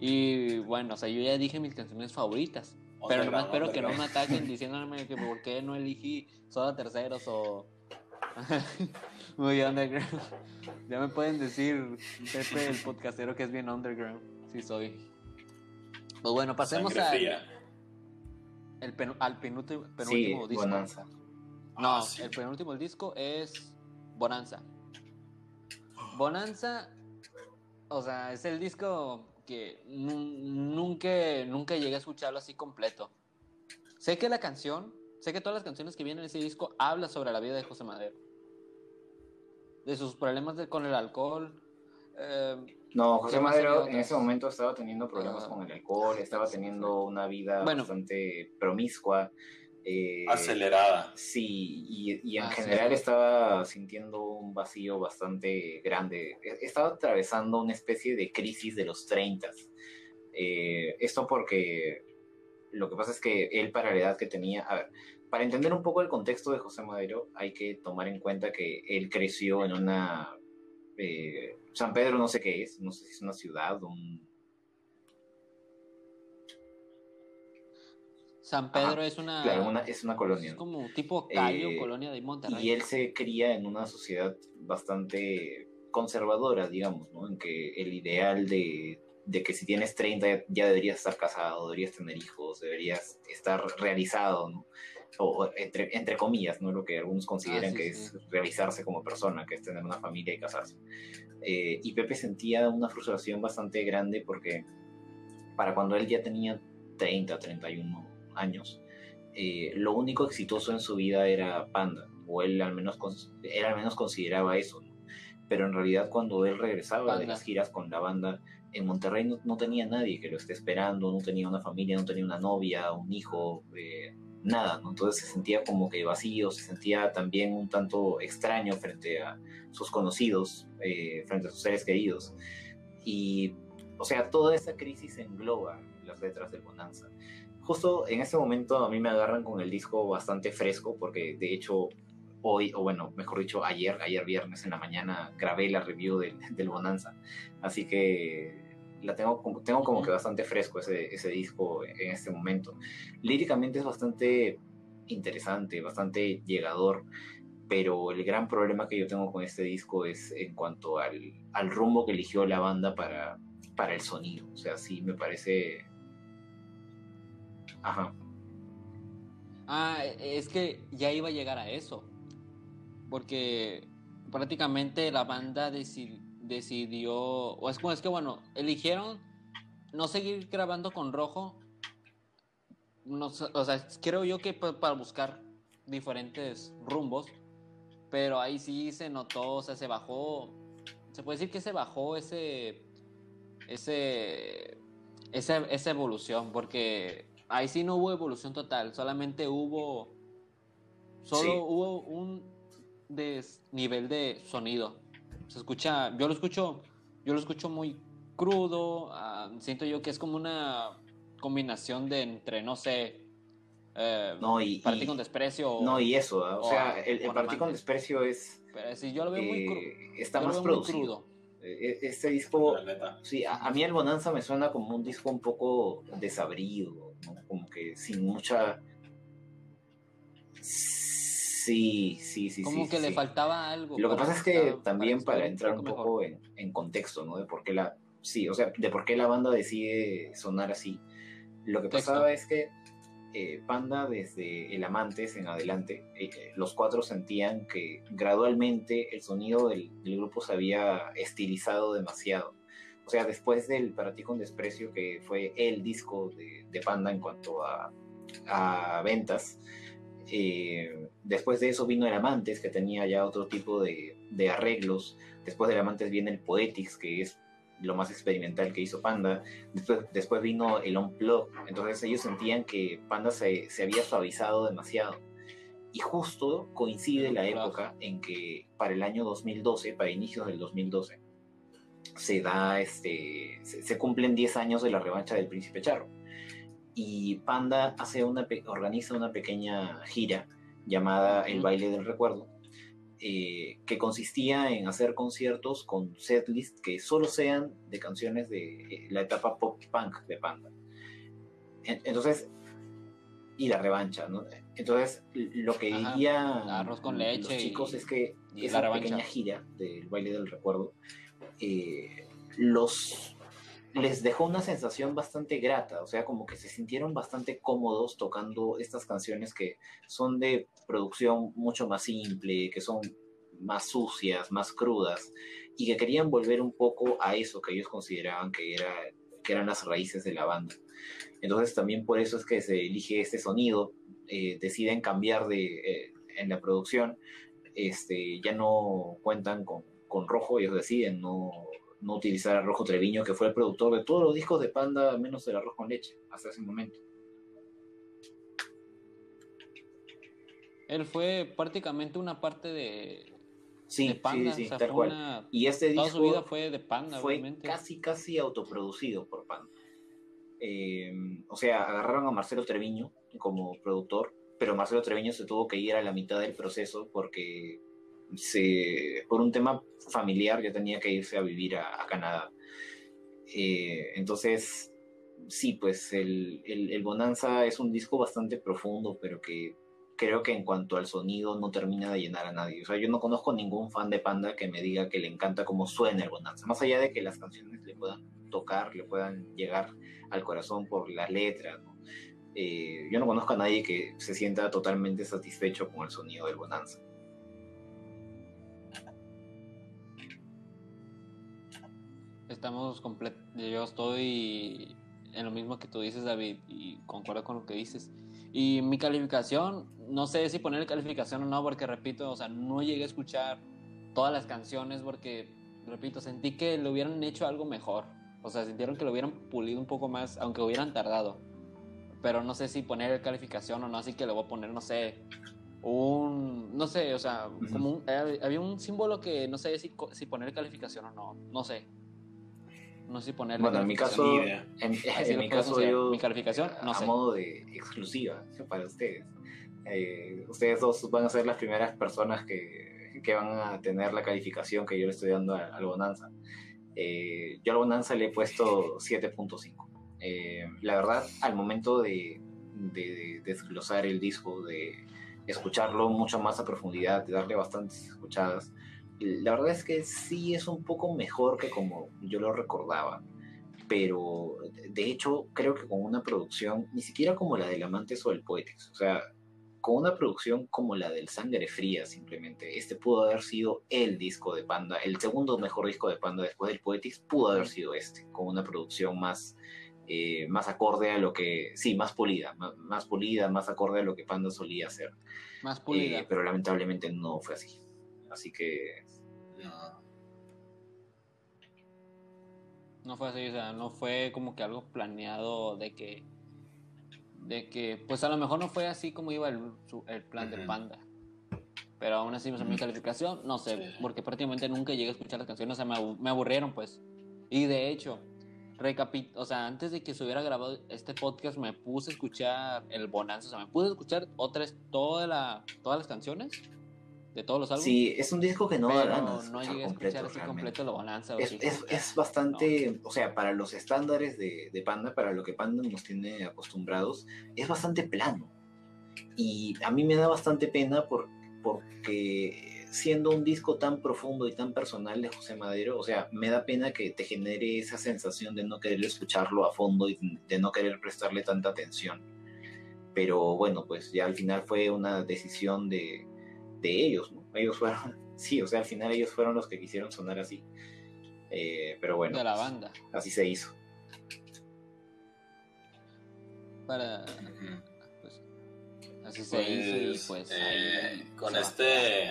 Y bueno, o sea, yo ya dije mis canciones favoritas. Pero nomás espero que no me ataquen diciéndome que por qué no elegí Soda Terceros o... Muy underground. Ya me pueden decir, Pepe, el podcastero, que es bien underground. Sí soy. Pues bueno, pasemos Sangre al, fría. el pen- al penúltimo, Sí, penúltimo disco. Bonanza. No, Ah, sí. el penúltimo disco es Bonanza. Bonanza, o sea, es el disco que nu- nunca, nunca llegué a escucharlo así completo. Sé que la canción, sé que todas las canciones que vienen en ese disco hablan sobre la vida de José Madero. de sus problemas con el alcohol. Eh, no, José Madero en ese momento estaba teniendo problemas con el alcohol, estaba teniendo una vida bastante promiscua. Eh, Acelerada. Sí, y, en general estaba sintiendo un vacío bastante grande. E, estaba atravesando una especie de crisis de los 30. Eh, esto porque lo que pasa es que él para la edad que tenía, a ver, para entender un poco el contexto de José Madero hay que tomar en cuenta que él creció en una... Eh, San Pedro no sé qué es, no sé si es una ciudad o un San Pedro es una, es una colonia. Es como tipo Cayo, eh, colonia de Monterrey. Y él se cría en una sociedad bastante conservadora, digamos, ¿no? En que el ideal de, que si tienes 30 ya deberías estar casado, deberías tener hijos, deberías estar realizado, ¿no? O, entre, entre comillas, ¿no? Lo que algunos consideran ah, que es realizarse como persona, que es tener una familia y casarse. Eh, y Pepe sentía una frustración bastante grande porque para cuando él ya tenía 30, 31 años, eh, lo único exitoso en su vida era Panda, o él al menos, él al menos consideraba eso, pero en realidad cuando él regresaba de las giras con la banda, en Monterrey no, tenía nadie que lo esté esperando, no tenía una familia, no tenía una novia, un hijo, eh, nada, entonces se sentía como que vacío, se sentía también un tanto extraño frente a sus conocidos, eh, frente a sus seres queridos. Y, o sea, toda esa crisis engloba las letras del Bonanza justo en este momento a mí me agarran con el disco bastante fresco, porque de hecho hoy, o bueno, mejor dicho, ayer, ayer viernes en la mañana grabé la review del Bonanza, así que la tengo, tengo como que bastante fresco ese, ese disco en este momento. Líricamente es bastante interesante, bastante llegador, pero el gran problema que yo tengo con este disco es en cuanto al, al rumbo que eligió la banda para, para el sonido. O sea, sí me parece Ajá. Ah, es que ya iba a llegar a eso. Porque prácticamente la banda decidió, o es, es que bueno, eligieron no seguir grabando con rojo. No, o sea, creo yo que para buscar diferentes rumbos, pero ahí sí se notó, o sea, se bajó, se puede decir que se bajó ese, ese, esa, esa evolución, porque ahí sí no hubo evolución total, solamente hubo, solo hubo un desnivel de sonido. Se escucha, yo lo escucho, yo lo escucho muy crudo, ah, siento yo que es como una combinación de entre, no sé, eh, no, y, partir con desprecio. no, y eso, ¿ah? o, sea, el, el partir con desprecio es... Pero si yo lo veo muy eh, crudo. Está más producido. E, e, este disco, sí, a, mí el Bonanza me suena como un disco un poco desabrido, como que sin mucha... Sí, sí, sí. Como que le faltaba algo. Lo que pasa es que también para, entrar un poco en, en, contexto, ¿no? De por qué la... Sí, o sea, de por qué la banda decide sonar así. Lo que pasaba es que eh, Panda desde El Amantes en adelante, eh, los cuatro sentían que gradualmente el sonido del, grupo se había estilizado demasiado. O sea, después del Para ti con desprecio, que fue el disco de, Panda en cuanto a, ventas, eh, después de eso vino El Amantes, que tenía ya otro tipo de, de arreglos. Después del Amantes viene el Poetics, que es lo más experimental que hizo Panda. Después, después vino el Unplug. Entonces ellos sentían que Panda se, se, había suavizado demasiado. Y justo coincide la época en que para el año 2012, para inicios del 2012, se da este se, cumplen 10 años de la revancha del Príncipe Charro. Y Panda hace una, organiza una pequeña gira llamada El Baile del Recuerdo, eh, que consistía en hacer conciertos con setlist que solo sean de canciones de la etapa pop punk de Panda. Entonces, y la revancha, ¿no? Entonces, lo que diría con leche los chicos es que esa pequeña gira del baile del recuerdo eh, los les dejó una sensación bastante grata, o sea, como que se sintieron bastante cómodos tocando estas canciones que son de producción mucho más simple, que son más sucias, más crudas, y que querían volver un poco a eso que ellos consideraban que, era, que eran las raíces de la banda. Entonces también por eso es que se elige este sonido, eh, deciden cambiar de, eh, en la producción, este, ya no cuentan con, con Rojo, ellos deciden no, no utilizar a Rojo Treviño, que fue el productor de todos los discos de Panda, menos el arroz con leche, hasta ese momento. Él fue prácticamente una parte de, sí, Panda. Sí, sí, o sea, tal fue cual. una- Y este toda disco su vida fue de Panda, fue obviamente. casi, casi autoproducido por Panda. Eh, o sea, agarraron a Marcelo Treviño como productor, pero Marcelo Treviño se tuvo que ir a la mitad del proceso porque se, por un tema familiar ya tenía que irse a vivir a, Canadá. Eh, entonces, sí, pues el, el, Bonanza es un disco bastante profundo, pero que creo que en cuanto al sonido no termina de llenar a nadie. O sea, yo no conozco ningún fan de Panda que me diga que le encanta cómo suena el Bonanza. Más allá de que las canciones le puedan tocar, le puedan llegar al corazón por la letra. Eh, yo no conozco a nadie que se sienta totalmente satisfecho con el sonido del Bonanza. Estamos completos. Yo estoy en lo mismo que tú dices, David, y concuerdo con lo que dices. Y mi calificación, no sé si poner calificación o no, porque repito, o sea, no llegué a escuchar todas las canciones porque, repito, sentí que le hubieran hecho algo mejor. O sea, sintieron que lo hubieran pulido un poco más, aunque hubieran tardado. Pero no sé si poner calificación o no, así que le voy a poner, no sé, un, no sé, o sea, como un- eh, había un símbolo que no sé si, si poner calificación o no, no sé. No sé si poner Bueno, en mi caso, en, en mi caso yo, Mi calificación, no a sé. modo de exclusiva para ustedes. Eh, ustedes dos van a ser las primeras personas que, que van a tener la calificación que yo le estoy dando a- al Bonanza. Eh, yo al Bonanza le he puesto 7.5. Eh, la verdad, al momento de, de- de desglosar el disco, de escucharlo mucho más a profundidad, de darle bastantes escuchadas, la verdad es que sí es un poco mejor que como yo lo recordaba pero de hecho creo que con una producción, ni siquiera como la del Amantes o el Poetics, o sea, con una producción como la del Sangre Fría simplemente, este pudo haber sido el disco de Panda, el segundo mejor disco de Panda después del Poetics pudo haber sido este, con una producción más, eh, más acorde a lo que, sí, más pulida, más, más pulida, más acorde a lo que Panda solía hacer, Más pulida. Eh, pero lamentablemente no fue así. Así que No fue así, o sea, no fue como que algo planeado de que. De que, pues a lo mejor no fue así como iba el, el plan del Ujú. panda. Pero aún así, o sea, mi calificación, no sé, porque prácticamente nunca llegué a escuchar las canciones, o sea, me, abu- me aburrieron, pues. Y de hecho, recapit o sea, antes de que se hubiera grabado este podcast, me puse a escuchar el Bonanza, o sea, me puse a escuchar otras, toda la, todas las canciones de todos los álbumes. sí, es un disco que no da ganas no llegué a completo, escuchar así completo el Bonanza. o es, es, es bastante, o sea, para los estándares de, de Panda, para lo que Panda nos tiene acostumbrados, es bastante plano. Y a mí me da bastante pena por, porque siendo un disco tan profundo y tan personal de José Madero, o sea, me da pena que te genere esa sensación de no querer escucharlo a fondo y de no querer prestarle tanta atención. Pero bueno, pues ya al final fue una decisión de, de ellos, ¿no? Ellos fueron, sí, o sea, al final ellos fueron los que quisieron sonar así. Eh, pero bueno, de la pues, banda. así se hizo. Para, pues, así se hizo y pues eh, ahí con este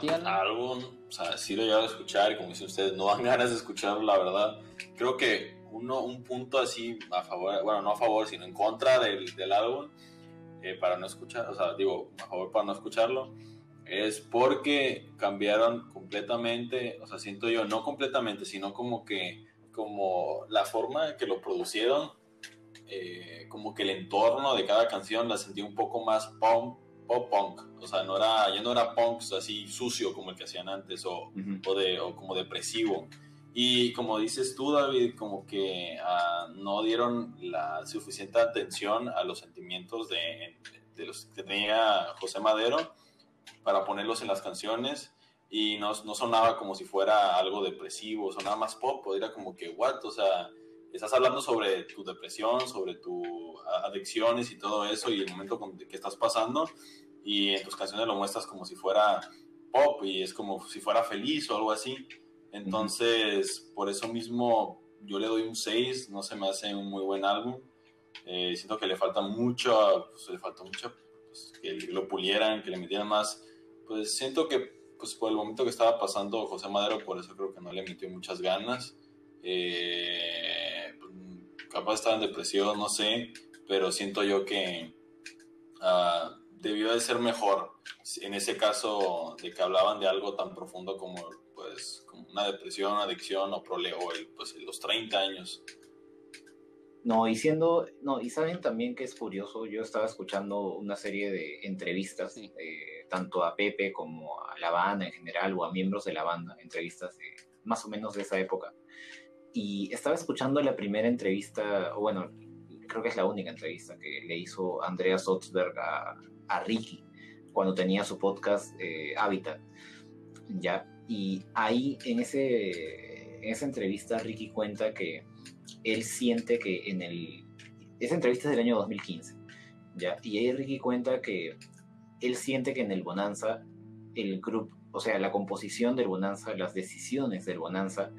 ti, Alan. álbum, o sea, sí lo llevo a escuchar y como dicen ustedes, no dan ganas de escucharlo, la verdad. Creo que uno, un punto así a favor, bueno, no a favor, sino en contra del, del álbum, eh, para no escuchar, o sea, digo, a favor para no escucharlo, es porque cambiaron completamente, o sea, siento yo, no completamente, sino como que, como la forma que lo producieron, eh, como que el entorno de cada canción la sentí un poco más pop, pop punk, o sea, no era, ya no era punk así sucio como el que hacían antes o, Ujú. o, de, o como depresivo. Y como dices tú, David, como que ah, no dieron la suficiente atención a los sentimientos de, de los que tenía José Madero para ponerlos en las canciones y no, sonaba como si fuera algo depresivo, sonaba más pop, era como que, what, o sea, estás hablando sobre tu depresión, sobre tus adicciones y todo eso y el momento con- que estás pasando y en tus canciones lo muestras como si fuera pop y es como si fuera feliz o algo así. Entonces, por eso mismo yo le doy un 6, no se me hace un muy buen álbum. Eh, siento que le falta mucho, pues, le faltó mucho pues, que lo pulieran, que le metieran más. Pues siento que pues por el momento que estaba pasando José Madero, por eso creo que no le metió muchas ganas. Eh, pues, capaz estaba en depresión, no sé, pero siento yo que uh, debió de ser mejor en ese caso de que hablaban de algo tan profundo como pues como una depresión, adicción o prole o el, pues los 30 años. No, y siendo, no, y saben también que es curioso, yo estaba escuchando una serie de entrevistas, eh, tanto a Pepe como a la banda en general o a miembros de la banda, entrevistas de, más o menos de esa época. Y estaba escuchando la primera entrevista, o bueno, creo que es la única entrevista que le hizo Andrea Sotzberg a, a Ricky cuando tenía su podcast eh, Habitat. ¿ya? Y ahí en, ese, en esa entrevista Ricky cuenta que él siente que en el... Esa entrevista es del año 2015, ¿ya? Y ahí Ricky cuenta que él siente que en el Bonanza, el grupo, o sea, la composición del Bonanza, las decisiones del Bonanza,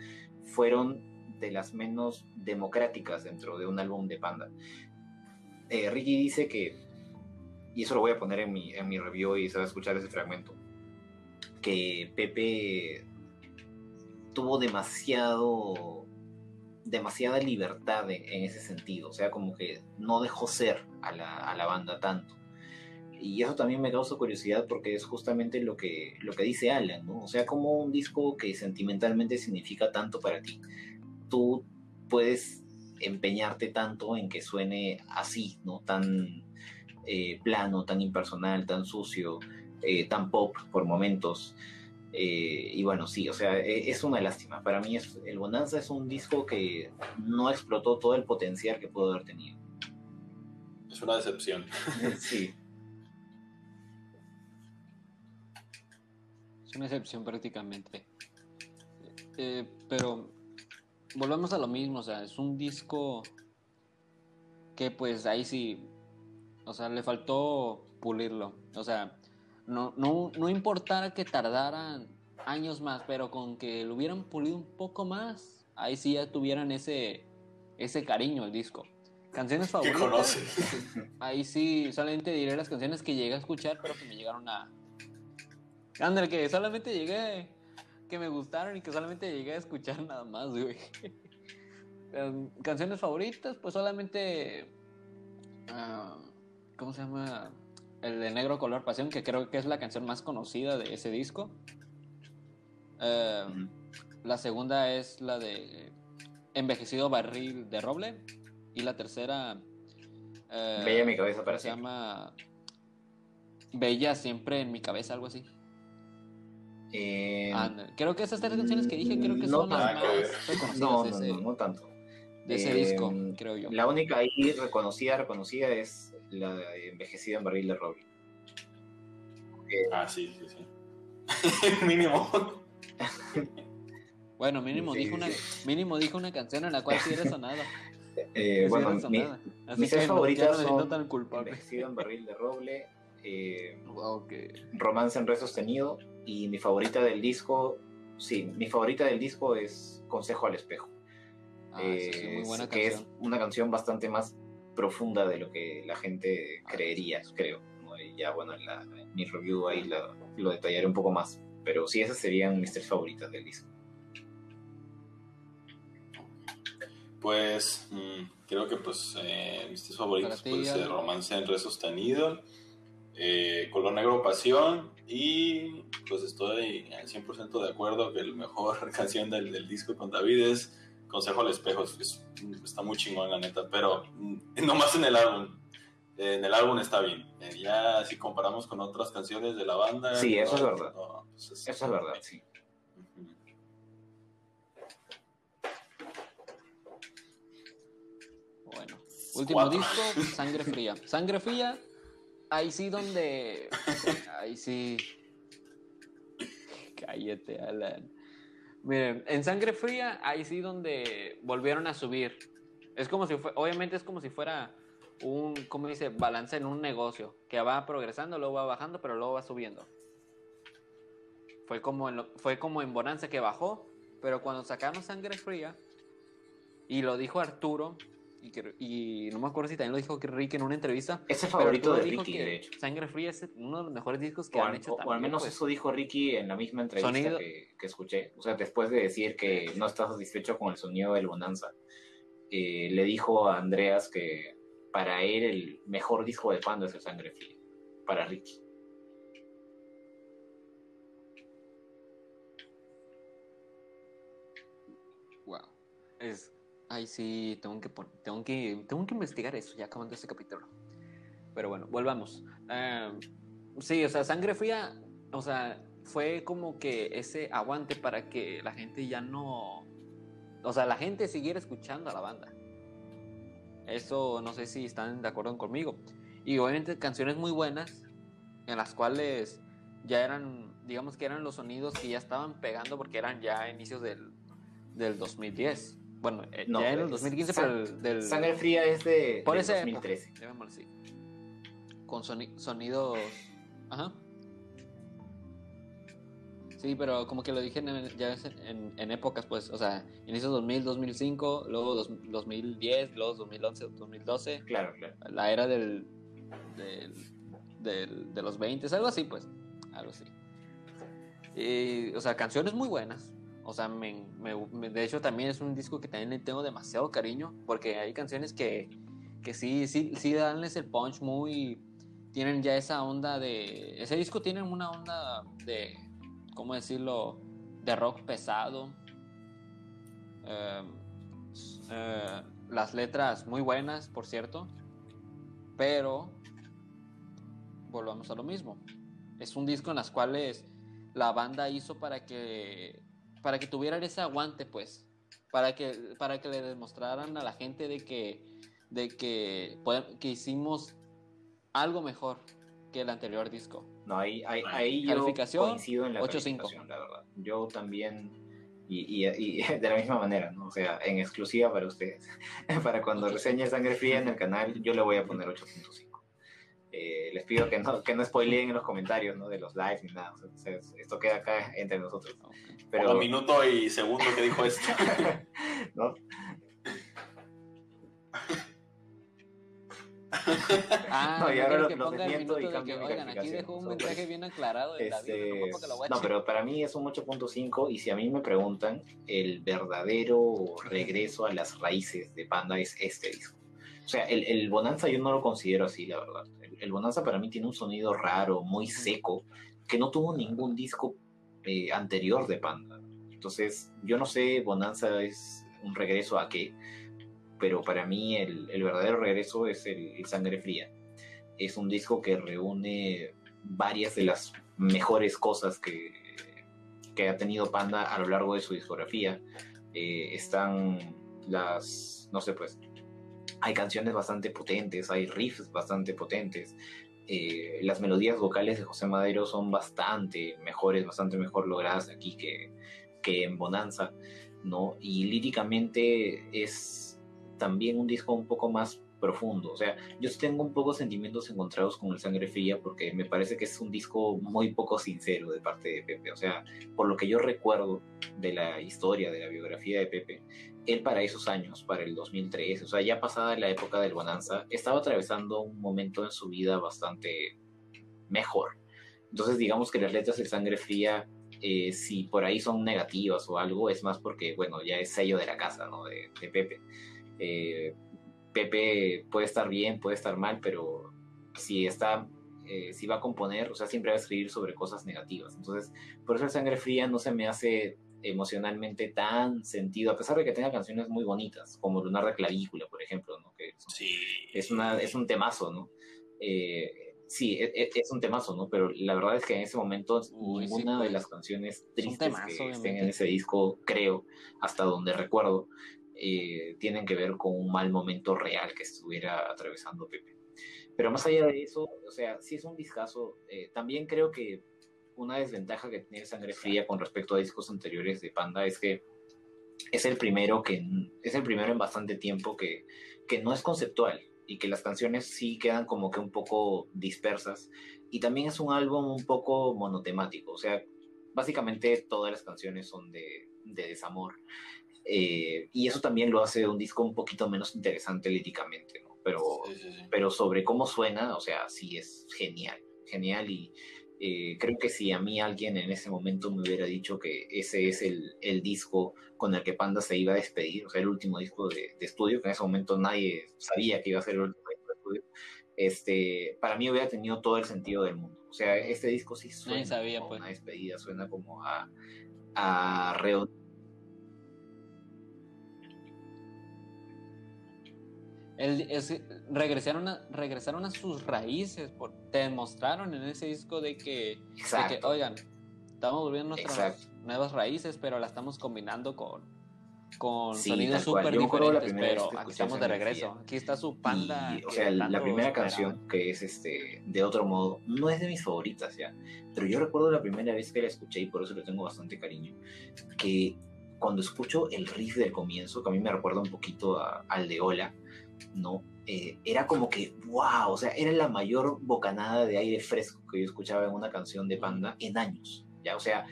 fueron de las menos democráticas dentro de un álbum de Panda. Eh, Ricky dice que, y eso lo voy a poner en mi, en mi review y se va a escuchar ese fragmento, que Pepe tuvo demasiado demasiada libertad en ese sentido, o sea, como que no dejó ser a la, a la, banda tanto. Y eso también me causa curiosidad porque es justamente lo que, lo que dice Alan, ¿no? O sea, como un disco que sentimentalmente significa tanto para ti, tú puedes empeñarte tanto en que suene así, ¿no? Tan eh, plano, tan impersonal, tan sucio, eh, tan pop por momentos. Eh, y bueno, sí, o sea, e, es una lástima. Para mí es, el Bonanza es un disco que no explotó todo el potencial que pudo haber tenido. Es una decepción. sí. Es una decepción prácticamente. Eh, pero volvemos a lo mismo, o sea, es un disco que pues ahí sí, o sea, le faltó pulirlo. O sea, no, no, no importara que tardaran años más, pero con que lo hubieran pulido un poco más, ahí sí ya tuvieran ese, ese cariño al disco. Canciones favoritas. Ahí sí, solamente diré las canciones que llegué a escuchar, pero que me llegaron a. André, que solamente llegué. Que me gustaron y que solamente llegué a escuchar nada más, güey. Em, canciones favoritas, pues solamente. Uh, ¿Cómo se llama? El de Negro Color Pasión, que creo que es la canción más conocida de ese disco. Eh, la segunda es la de Envejecido Barril de Roble. Y la tercera. Eh, Bella en mi cabeza para Se llama Bella siempre en mi cabeza, algo así. Eh, creo que esas tres canciones que dije, creo que son las más reconocidas no, no, no, no, tanto. De ese disco, creo yo. La única ahí reconocida, reconocida es la envejecida en barril de roble. Ah, sí, sí, sí. mínimo. bueno, mínimo, dijo Una, mínimo dijo una canción en la cual sí era sonada. Eh, bueno, mi, mis tres favoritas son tan Envejecida en barril de roble, eh, Romance en re sostenido y mi favorita del disco, sí, mi favorita del disco es Consejo al espejo. Ah, es muy buena que es una canción bastante más profunda de lo que la gente creería, creo. ya, bueno, en, mi review ahí lo, detallaré un poco más. Pero sí, esas serían mis tres favoritas del disco. Pues mm, creo que pues eh, mis tres favoritos pueden ser Romance en Re Sostenido, eh, Color Negro Pasión y pues estoy al 100% de acuerdo que la mejor canción del, del disco con David es Consejo al espejo está muy chingón, la neta, pero mm, nomás en el álbum. En el álbum está bien. Eh, ya si comparamos con otras canciones de la banda. Sí, eso es verdad. Pues, eso es verdad, sí. Bueno, último disco, Sangre Fría. Sangre Fría, ahí sí donde. Ahí sí. Cállate, Alan. Miren, en Sangre Fría, ahí sí donde volvieron a subir. Es como si fue, obviamente es como si fuera un, ¿cómo dice? Balance en un negocio, que va progresando, luego va bajando, pero luego va subiendo. Fue como en, fue como en Bonanza que bajó, pero cuando sacaron Sangre Fría, y lo dijo Arturo, y, no me acuerdo si también lo dijo Ricky en una entrevista. Es el favorito de Ricky, de hecho. Sangre Fría es uno de los mejores discos que han hecho. O, al menos pues. eso dijo Ricky en la misma entrevista que, escuché. O sea, después de decir que no está satisfecho con el sonido del Bonanza, eh, le dijo a Andreas que para él el mejor disco de Panda es el Sangre Fría. Para Ricky. Wow. Es Ay, sí, tengo que, tengo que, tengo que investigar eso ya acabando este capítulo. Pero bueno, volvamos. Em, sí, o sea, sangre fría, o sea, fue como que ese aguante para que la gente ya no. O sea, la gente siguiera escuchando a la banda. Eso no sé si están de acuerdo conmigo. Y obviamente canciones muy buenas, en las cuales ya eran, digamos que eran los sonidos que ya estaban pegando porque eran ya inicios del, del 2010. Bueno, eh, no, ya en el 2015, pero el, del. Sangre Fría es de. Por 2013. así. Con sonidos. Ajá. Sí, pero como que lo dije ya en, en, épocas, pues, o sea, inicio 2000, 2005, luego 2010, luego 2011, 2012. Claro, claro. La era del, del, del, de los 20, algo así, pues, algo así. Y, o sea, canciones muy buenas, o sea, me, de hecho también es un disco que también le tengo demasiado cariño, porque hay canciones que, que sí, sí, sí danles el punch muy... Tienen ya esa onda de... Ese disco tiene una onda de, ¿cómo decirlo? De rock pesado. Em, eh, las letras muy buenas, por cierto. Pero volvamos a lo mismo. Es un disco en las cuales la banda hizo para que para que tuvieran ese aguante, pues, para que, para que le demostraran a la gente de que, de que, que hicimos algo mejor que el anterior disco. No, ahí, ahí, ahí yo coincido en la calificación, la verdad. Yo también, y, y, de la misma manera, ¿no? O sea, en exclusiva para ustedes. para cuando reseñe Sangre Fría en el canal, yo le voy a poner 8.5. Eh, les pido que no, que no spoileen en los comentarios ¿no? de los lives ni nada. esto queda acá entre nosotros. Pero... Un minuto y segundo que dijo esto. ¿No? Ah, no, y ahora lo, lo desmiento y cambio que, oigan, aquí dejó un mensaje bien aclarado de este, No, pero para mí es un 8.5 y si a mí me preguntan, el verdadero regreso a las raíces de Panda es este disco. O sea, el, el Bonanza yo no lo considero así, la verdad. El, Bonanza para mí tiene un sonido raro, muy seco, que no tuvo ningún disco eh, anterior de Panda. Entonces, yo no sé, Bonanza es un regreso a qué, pero para mí el, verdadero regreso es el, Sangre Fría. Es un disco que reúne varias de las mejores cosas que, que ha tenido Panda a lo largo de su discografía. Eh, están las, no sé, pues, hay canciones bastante potentes, hay riffs bastante potentes, eh, las melodías vocales de José Madero son bastante mejores, bastante mejor logradas aquí que, que en Bonanza, ¿no? Y líricamente es también un disco un poco más profundo. O sea, yo tengo un poco sentimientos encontrados con el Sangre Fría porque me parece que es un disco muy poco sincero de parte de Pepe. O sea, por lo que yo recuerdo de la historia, de la biografía de Pepe, él para esos años, para el 2003, o sea, ya pasada la época del Bonanza, estaba atravesando un momento en su vida bastante mejor. Entonces, digamos que las letras de Sangre Fría, eh, si por ahí son negativas o algo, es más porque, bueno, ya es sello de la casa, ¿no? De, Pepe. Eh, Pepe puede estar bien, puede estar mal, pero si está, eh, si va a componer, o sea, siempre va a escribir sobre cosas negativas. Entonces, por eso el Sangre Fría no se me hace emocionalmente tan sentido, a pesar de que tenga canciones muy bonitas, como Lunar de Clavícula, por ejemplo, ¿no? que es, una, es un temazo, ¿no? Eh, sí, es, e, es, un temazo, ¿no? Pero la verdad es que en ese momento ninguna de pues, las canciones tristes que estén en ese disco, creo, hasta donde recuerdo, eh, tienen que ver con un mal momento real que estuviera atravesando Pepe. Pero más allá de eso, o sea, sí es un discazo. Eh, también creo que una desventaja que tiene Sangre Fría con respecto a discos anteriores de Panda es que es el primero que es el primero en bastante tiempo que, que no es conceptual y que las canciones sí quedan como que un poco dispersas y también es un álbum un poco monotemático, o sea, básicamente todas las canciones son de, de desamor Eh, y eso también lo hace un disco un poquito menos interesante líricamente, ¿no? Pero, pero sobre cómo suena, o sea, sí es genial, genial y eh, creo que si a mí alguien en ese momento me hubiera dicho que ese es el, el, disco con el que Panda se iba a despedir, o sea, el último disco de, de, estudio, que en ese momento nadie sabía que iba a ser el último disco de estudio, este, para mí hubiera tenido todo el sentido del mundo. O sea, este disco sí suena sabía, como pues. una despedida, suena como a, a El, es, regresaron, a, regresaron a sus raíces, por, te demostraron en ese disco de que, de que oigan, estamos volviendo a nuestras Exacto. nuevas raíces, pero la estamos combinando con, con Sí, sonidos súper diferentes, pero aquí estamos de regreso. energía. Aquí está su panda. Y, o sea, la primera esperaba. canción, que es este, de otro modo, no es de mis favoritas ya, pero yo recuerdo la primera vez que la escuché y por eso le tengo bastante cariño, que cuando escucho el riff del comienzo, que a mí me recuerda un poquito a- al de Ola, ¿no? Eh, era como que, wow, o sea, era la mayor bocanada de aire fresco que yo escuchaba en una canción de Panda en años, ¿ya? O sea,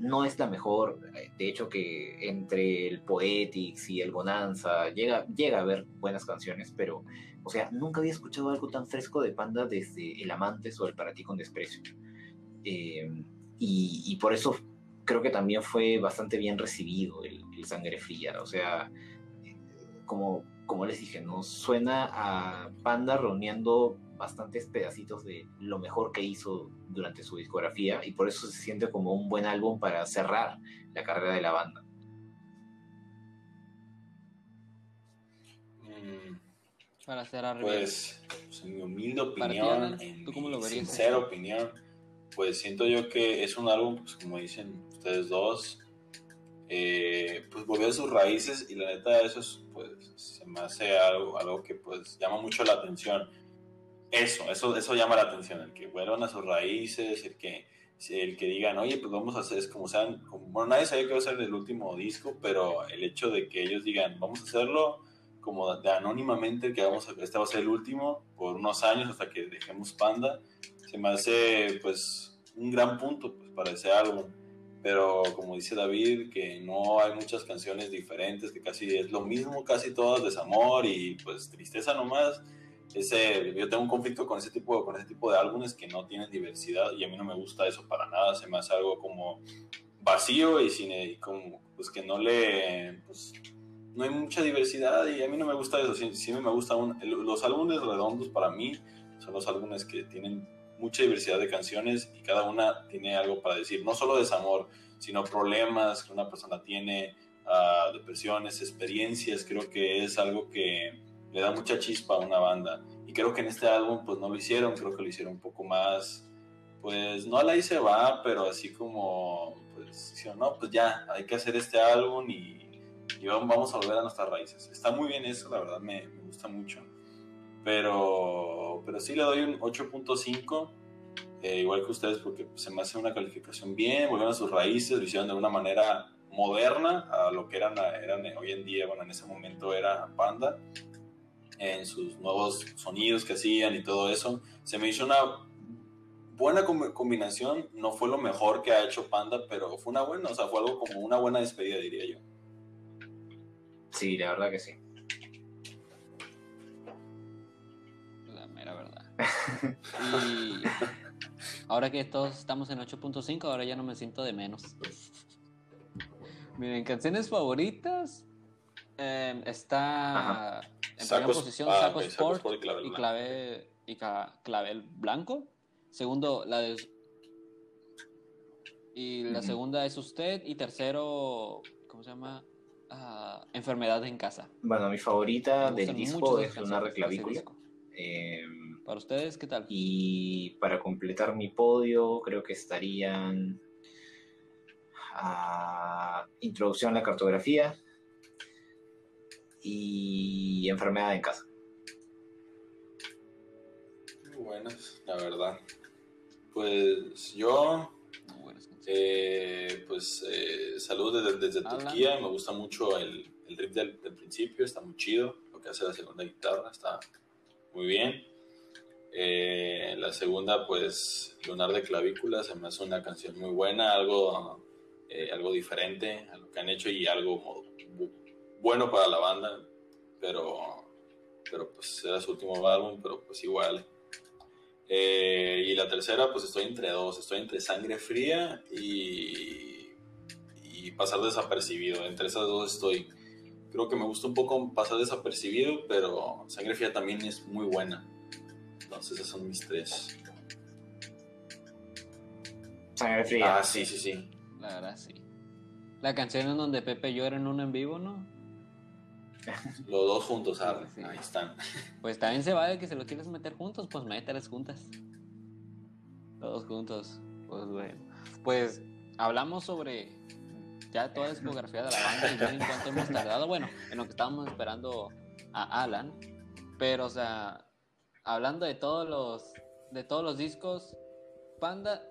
no es la mejor, eh, de hecho que entre el Poetics y el Bonanza llega, llega a haber buenas canciones, pero, o sea, nunca había escuchado algo tan fresco de Panda desde El Amantes o El Para Ti con Desprecio. Eh, y, por eso creo que también fue bastante bien recibido el, el Sangre Fría, o sea, eh, como, como les dije, ¿no? Suena a Panda reuniendo bastantes pedacitos de lo mejor que hizo durante su discografía y por eso se siente como un buen álbum para cerrar la carrera de la banda. Mm, Para cerrar Pues, pues, en mi humilde ti, opinión, en ¿tú cómo lo verías? sincera opinión, pues siento yo que es un álbum, pues como dicen ustedes dos, eh, pues volvió a sus raíces y la neta eso es, pues se me hace algo, algo que pues llama mucho la atención. Eso, eso, eso llama la atención, el que vuelvan a sus raíces, el que, el que digan, oye, pues vamos a hacer, es como sean, como, bueno, nadie sabía que iba a ser el último disco, pero el hecho de que ellos digan, vamos a hacerlo como de anónimamente, que vamos a, este va a ser el último por unos años hasta que dejemos Panda, se me hace pues un gran punto pues, para ese álbum. Pero como dice David, que no hay muchas canciones diferentes, que casi es lo mismo, casi todas desamor y pues tristeza nomás. Ese, yo tengo un conflicto con ese, tipo, con ese tipo de álbumes que no tienen diversidad y a mí no me gusta eso para nada, se me hace algo como vacío y, sin, y como pues que no le... Pues, no hay mucha diversidad y a mí no me gusta eso. Sí, sí me gustan los álbumes redondos para mí son los álbumes que tienen mucha diversidad de canciones y cada una tiene algo para decir. No solo desamor, sino problemas que una persona tiene, uh, depresiones, experiencias. Creo que es algo que le da mucha chispa a una banda. Y creo que en este álbum pues no lo hicieron, creo que lo hicieron un poco más, pues no a la ahí se va, pero así como, pues no, pues ya, hay que hacer este álbum y y vamos a volver a nuestras raíces. Está muy bien eso, la verdad me gusta mucho. Pero, pero sí le doy un 8.5, eh, igual que ustedes, porque se me hace una calificación bien, volvieron a sus raíces, lo hicieron de una manera moderna a lo que eran, eran hoy en día, bueno, en ese momento era Panda, en sus nuevos sonidos que hacían y todo eso. Se me hizo una buena combinación, no fue lo mejor que ha hecho Panda, pero fue una buena, o sea, fue algo como una buena despedida, diría yo. Sí, la verdad que sí. Y ahora que todos estamos en 8.5, ahora ya no me siento de menos. Miren, canciones favoritas. Eh, está Ajá. en Sacos- primera posición ah, Saco Saco Sport Sport y Clavel y Blanco. clave, y ca- clavel blanco. Segundo, la de. Y la segunda es usted. Y tercero, ¿cómo se llama? Ah, enfermedad en casa. Bueno, mi favorita del disco es esas Lunar canciones de de ese Clavícula. disco. Eh, Para ustedes, ¿qué tal? y para completar mi podio, creo que estarían ah, Introducción a la cartografía y Enfermedad en casa. Muy buenas, la verdad. Pues yo, Muy buenas canciones. eh, pues eh, saludos desde. Turquía. Me gusta mucho el, el riff del, del principio, está muy chido. Lo que hace la segunda guitarra está muy bien. Eh, la segunda, pues Lunar de Clavícula, se me hace una canción muy buena, algo, eh, algo diferente a lo que han hecho y algo bueno para la banda, pero, pero pues era su último álbum, pero pues igual. Eh, y la tercera, pues estoy entre dos, estoy entre Sangre Fría y, y Pasar Desapercibido. Entre esas dos estoy. Creo que me gusta un poco Pasar Desapercibido, pero Sangre Fría también es muy buena. Entonces, esos son mis tres. Sangre Fría. Ah, sí, sí, sí. La verdad, sí. La canción en donde Pepe llora en un en vivo, ¿no? Los dos juntos, ah, Sí. ahí están. Pues también se vale que se lo quieres meter juntos, pues mételas juntas. Todos juntos. Pues bueno. Pues hablamos sobre ya toda la discografía de la banda y en cuánto hemos tardado. Bueno, en lo que estábamos esperando a Alan. Pero, o sea, hablando de todos los de todos los discos, Panda,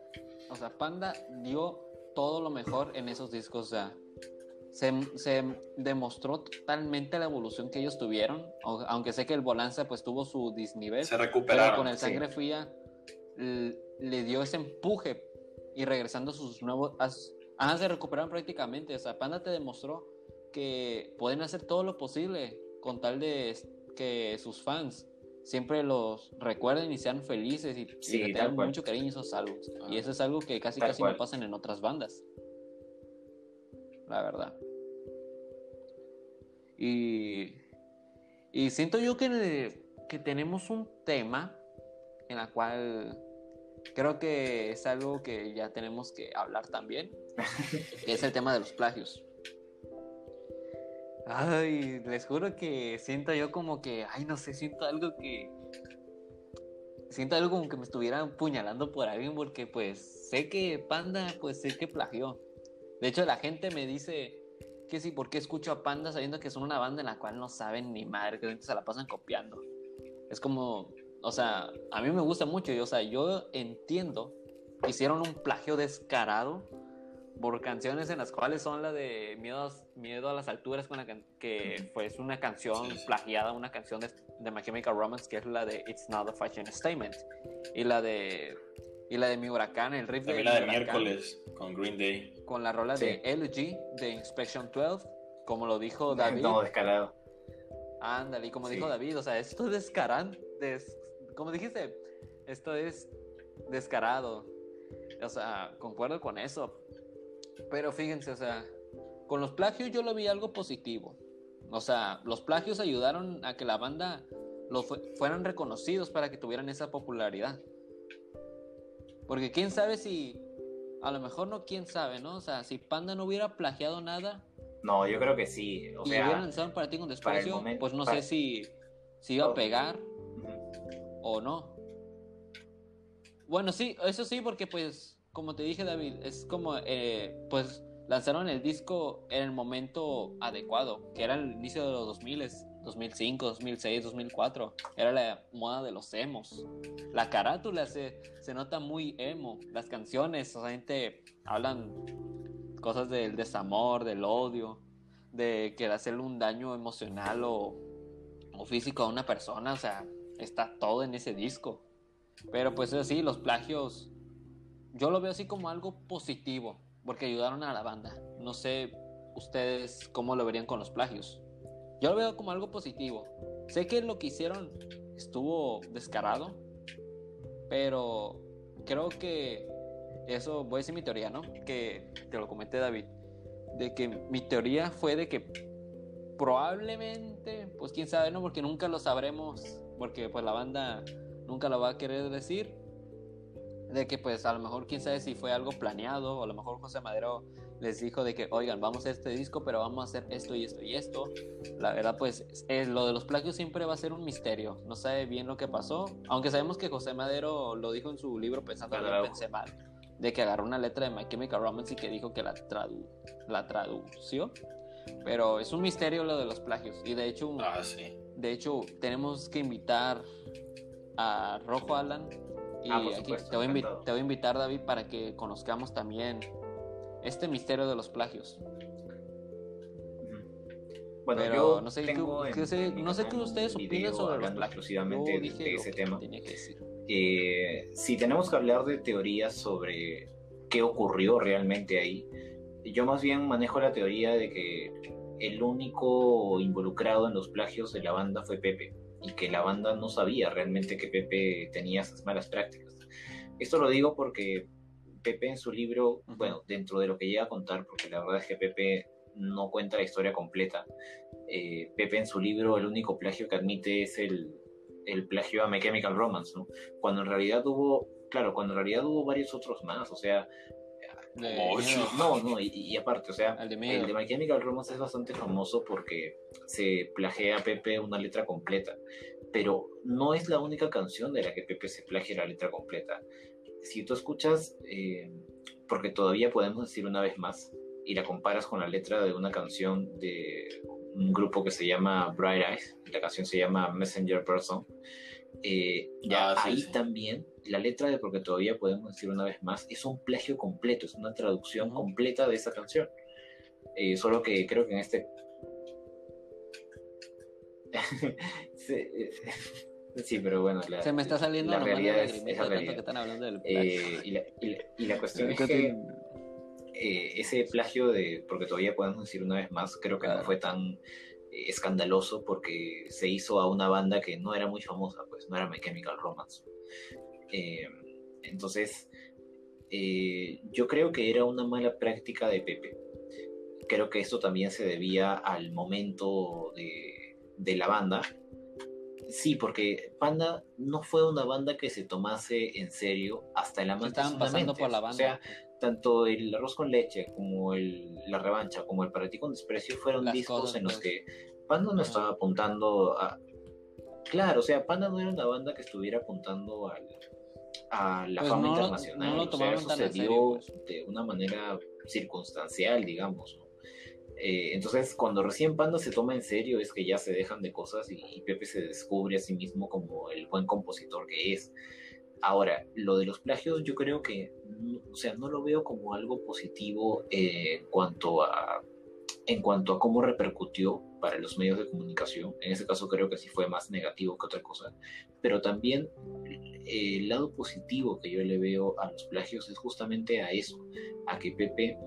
o sea, Panda dio todo lo mejor en esos discos. O sea, se, se demostró totalmente la evolución que ellos tuvieron, au- aunque sé que el Bonanza pues tuvo su disnivel, Se pero recuperaron. con el sí. Sangre Fría l- le dio ese empuje y regresando sus nuevos... a sus- Ajá, se recuperaron prácticamente, o sea, Panda te demostró que pueden hacer todo lo posible con tal de que sus fans siempre los recuerden y sean felices y, y Sí, le tengan mucho cariño esos álbumes. Ah. Y eso es algo que casi casi cual. no pasan en otras bandas. La verdad. Y, y siento yo que, que tenemos un tema en la cual creo que es algo que ya tenemos que hablar también, que es el tema de los plagios. Ay, les juro que siento yo como que, ay, no sé, siento algo que... Siento algo como que me estuvieran puñalando por alguien porque pues sé que Panda, pues sé que plagió. De hecho, la gente me dice que sí, ¿por qué escucho a Panda sabiendo que son una banda en la cual no saben ni madre, que se la pasan copiando? Es como, o sea, a mí me gusta mucho, y, o sea, yo entiendo hicieron un plagio descarado por canciones en las cuales son la de Miedo, Miedo a las Alturas, con la que fue es una canción plagiada, una canción de, de My Chemical Romance, que es la de It's Not a Fashion Statement, y la de, y la de Mi Huracán, el riff También de la de Huracán miércoles con Green Day. con la rola Sí. de LG de Inspection 12, como lo dijo David. No, descarado. Ándale, y como Sí. dijo David, o sea, esto es descarado, des- como dijiste, esto es descarado. O sea, concuerdo con eso. Pero fíjense, o sea, con los plagios yo lo vi algo positivo. O sea, los plagios ayudaron a que la banda lo fue- fueran reconocidos para que tuvieran esa popularidad. Porque quién sabe si, a lo mejor no quién sabe, ¿no? O sea, si Panda no hubiera plagiado nada, No, yo creo que sí. O y hubiera sea, lanzado un para ti con desprecio, momento- pues no para- sé si, si iba a pegar o no. Bueno, sí, eso sí, porque pues, como te dije David, es como, eh, pues lanzaron el disco en el momento adecuado, que era el inicio de los 2000, 2005, 2006, 2004. Era la moda de los emos. La carátula se, se nota muy emo. Las canciones, o sea, gente hablan cosas del desamor, del odio, de que hacerle un daño emocional o, o físico a una persona. O sea, está todo en ese disco. Pero pues eso sí, los plagios, yo lo veo así como algo positivo, porque ayudaron a la banda. No sé ustedes cómo lo verían con los plagios. Yo lo veo como algo positivo. Sé que lo que hicieron estuvo descarado, pero creo que eso, voy a decir mi teoría, ¿no? Que te lo comenté David, de que mi teoría fue de que probablemente, pues quién sabe, ¿no? Porque nunca lo sabremos, porque pues la banda nunca lo va a querer decir, de que pues a lo mejor quién sabe si fue algo planeado, o a lo mejor José Madero les dijo de que, oigan, vamos a este disco, pero vamos a hacer esto y esto y esto. La verdad, pues es, lo de los plagios siempre va a ser un misterio. No sabe bien lo que pasó, aunque sabemos que José Madero lo dijo en su libro pensando que pensé mal, de que agarró una letra de My Chemical Romance y que dijo que la, tradu la tradució. Pero es un misterio lo de los plagios. Y de hecho, Ah, sí. de hecho, tenemos que invitar a Rojo Alan. Y Ah, por aquí supuesto, te, voy a invi- encantado. te voy a invitar, David, para que conozcamos también este misterio de los plagios. Bueno, Pero yo no sé, tengo en- no sé qué ustedes opinan sobre los plagios. exclusivamente Yo dije de ese tema. tenía que decir. Eh, si tenemos que hablar de teorías sobre qué ocurrió realmente ahí, yo más bien manejo la teoría de que el único involucrado en los plagios de la banda fue Pepe y que la banda no sabía realmente que Pepe tenía esas malas prácticas. Esto lo digo porque Pepe en su libro, bueno, dentro de lo que llega a contar, porque la verdad es que Pepe no cuenta la historia completa, eh, Pepe en su libro el único plagio que admite es el, el plagio a My Chemical Romance, ¿no? Cuando en realidad hubo, claro, cuando en realidad hubo varios otros más, o sea, no, no, y, aparte, o sea, el de, My Chemical Romance es bastante famoso porque se plagia a Pepe una letra completa, pero no es la única canción de la que Pepe se plagia la letra completa. Si tú escuchas, eh, porque todavía podemos decir una vez más, y la comparas con la letra de una canción de un grupo que se llama Bright Eyes, la canción se llama Messenger Person, eh, ya ah, ahí también la letra de Porque todavía podemos decir una vez más es un plagio completo, es una traducción completa de esa canción. Eh, solo que creo que en este... sí, pero bueno, se me está saliendo la realidad es, que están hablando del eh, y, la, y, la, cuestión es que ese plagio de Porque todavía podemos decir una vez más, creo que no fue tan escandaloso porque se hizo a una banda que no era muy famosa, pues no era My Chemical Romance. Eh, entonces, eh, yo creo que era una mala práctica de Pepe. Creo que esto también se debía al momento de, de la banda. Sí, porque Panda no fue una banda que se tomase en serio hasta el amante. Estaban pasando por la banda. O sea, tanto el arroz con leche como el, la revancha como el para ti con desprecio fueron discos en los pues. que Panda no estaba apuntando a claro o sea Panda no era una banda que estuviera apuntando al, a la pues fama internacional no, o sea, eso se dio pues. de una manera circunstancial digamos eh, entonces cuando recién Panda se toma en serio es que ya se dejan de cosas y Pepe se descubre a sí mismo como el buen compositor que es Ahora, lo de los plagios yo creo que, o sea, no lo veo como algo positivo en cuanto a en cuanto a cómo repercutió para los medios de comunicación. En ese caso creo que sí fue más negativo que otra cosa. Pero también el lado positivo que yo le veo a los plagios es justamente a eso, a que Pepe,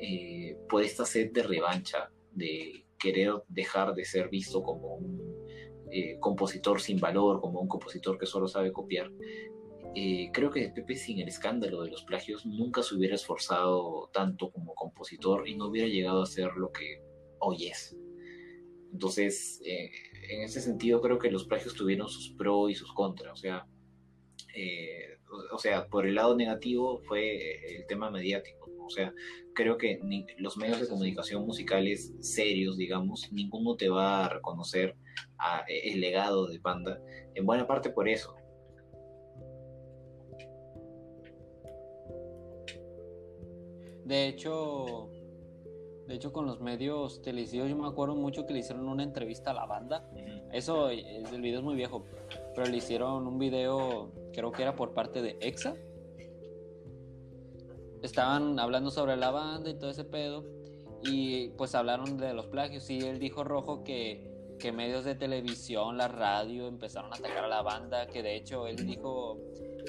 eh, por esta sed de revancha, de querer dejar de ser visto como un eh, compositor sin valor, como un compositor que solo sabe copiar, eh, creo que Pepe sin el escándalo de los plagios nunca se hubiera esforzado tanto como compositor y no hubiera llegado a ser lo que hoy es. Entonces, eh, en ese sentido creo que los plagios tuvieron sus pros y sus contras. O sea, eh, o, sea, por el lado negativo fue el tema mediático. O sea, creo que los medios de comunicación musicales serios, digamos, ninguno te va a reconocer el legado de Panda, en buena parte por eso, De hecho, de hecho con los medios televisivos yo me acuerdo mucho que le hicieron una entrevista a la banda. Eso, el video es muy viejo, pero le hicieron un video, creo que era por parte de EXA. Estaban hablando sobre la banda y todo ese pedo. Y pues hablaron de los plagios. Y él dijo rojo que, que medios de televisión, la radio empezaron a atacar a la banda. Que de hecho él dijo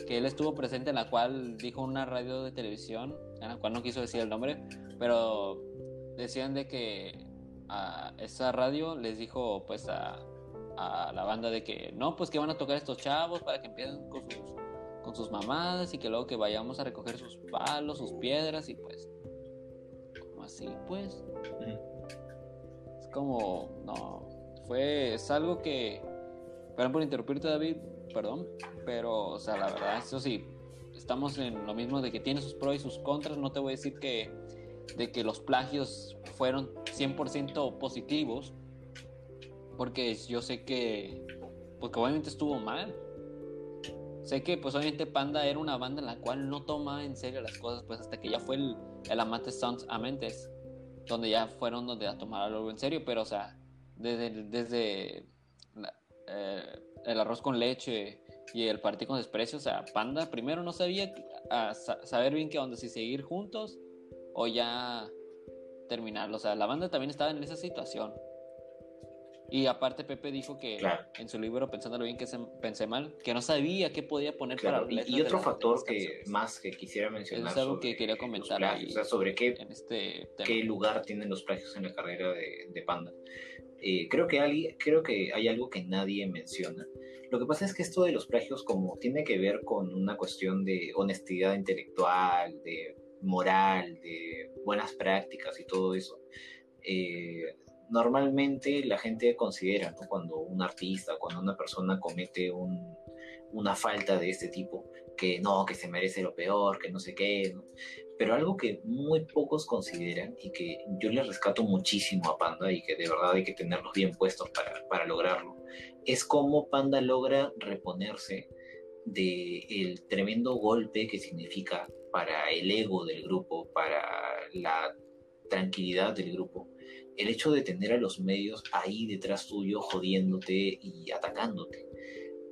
que él estuvo presente en la cual dijo una radio de televisión, en la cual no quiso decir el nombre, pero decían de que a esa radio les dijo pues a, la banda de que no, pues que van a tocar estos chavos para que empiecen con sus, con sus mamadas y que luego que vayamos a recoger sus palos, sus piedras y pues, como así pues. Es como, no, fue, algo que, perdón por interrumpirte David, perdón, pero, o sea, la verdad, eso sí, estamos en lo mismo de que tiene sus pros y sus contras. No te voy a decir que, de que los plagios fueron 100% positivos, porque yo sé que, porque obviamente estuvo mal. Sé que, pues, obviamente Panda era una banda en la cual no toma en serio las cosas, pues, hasta que ya fue el, el Amante Sounds Amentes, donde ya fueron donde a tomar algo en serio, pero, o sea, desde, desde eh, el arroz con leche y el partido con desprecio, o sea, Panda primero no sabía saber bien qué onda, si seguir juntos o ya terminarlo, o sea, la banda también estaba en esa situación. Y aparte Pepe dijo que en su libro, pensándolo bien que se, pensé mal, que no sabía qué podía poner para y, y otro factor que más que quisiera mencionar. Es algo que quería comentar o sea, sobre qué, este qué lugar tienen los plagios en la carrera de, de Panda. Eh, creo, que hay, creo que hay algo que nadie menciona. Lo que pasa es que esto de los plagios como tiene que ver con una cuestión de honestidad intelectual, de moral, de buenas prácticas y todo eso. Eh, normalmente la gente considera cuando un artista, cuando una persona comete una falta de este tipo, que no, que se merece lo peor, que no sé qué, pero algo que muy pocos consideran y que yo le rescato muchísimo a Panda y que de verdad hay que tenerlos bien puestos para, para lograrlo, es cómo Panda logra reponerse del el tremendo golpe que significa para el ego del grupo, para la tranquilidad del grupo, el hecho de tener a los medios ahí detrás tuyo jodiéndote y atacándote,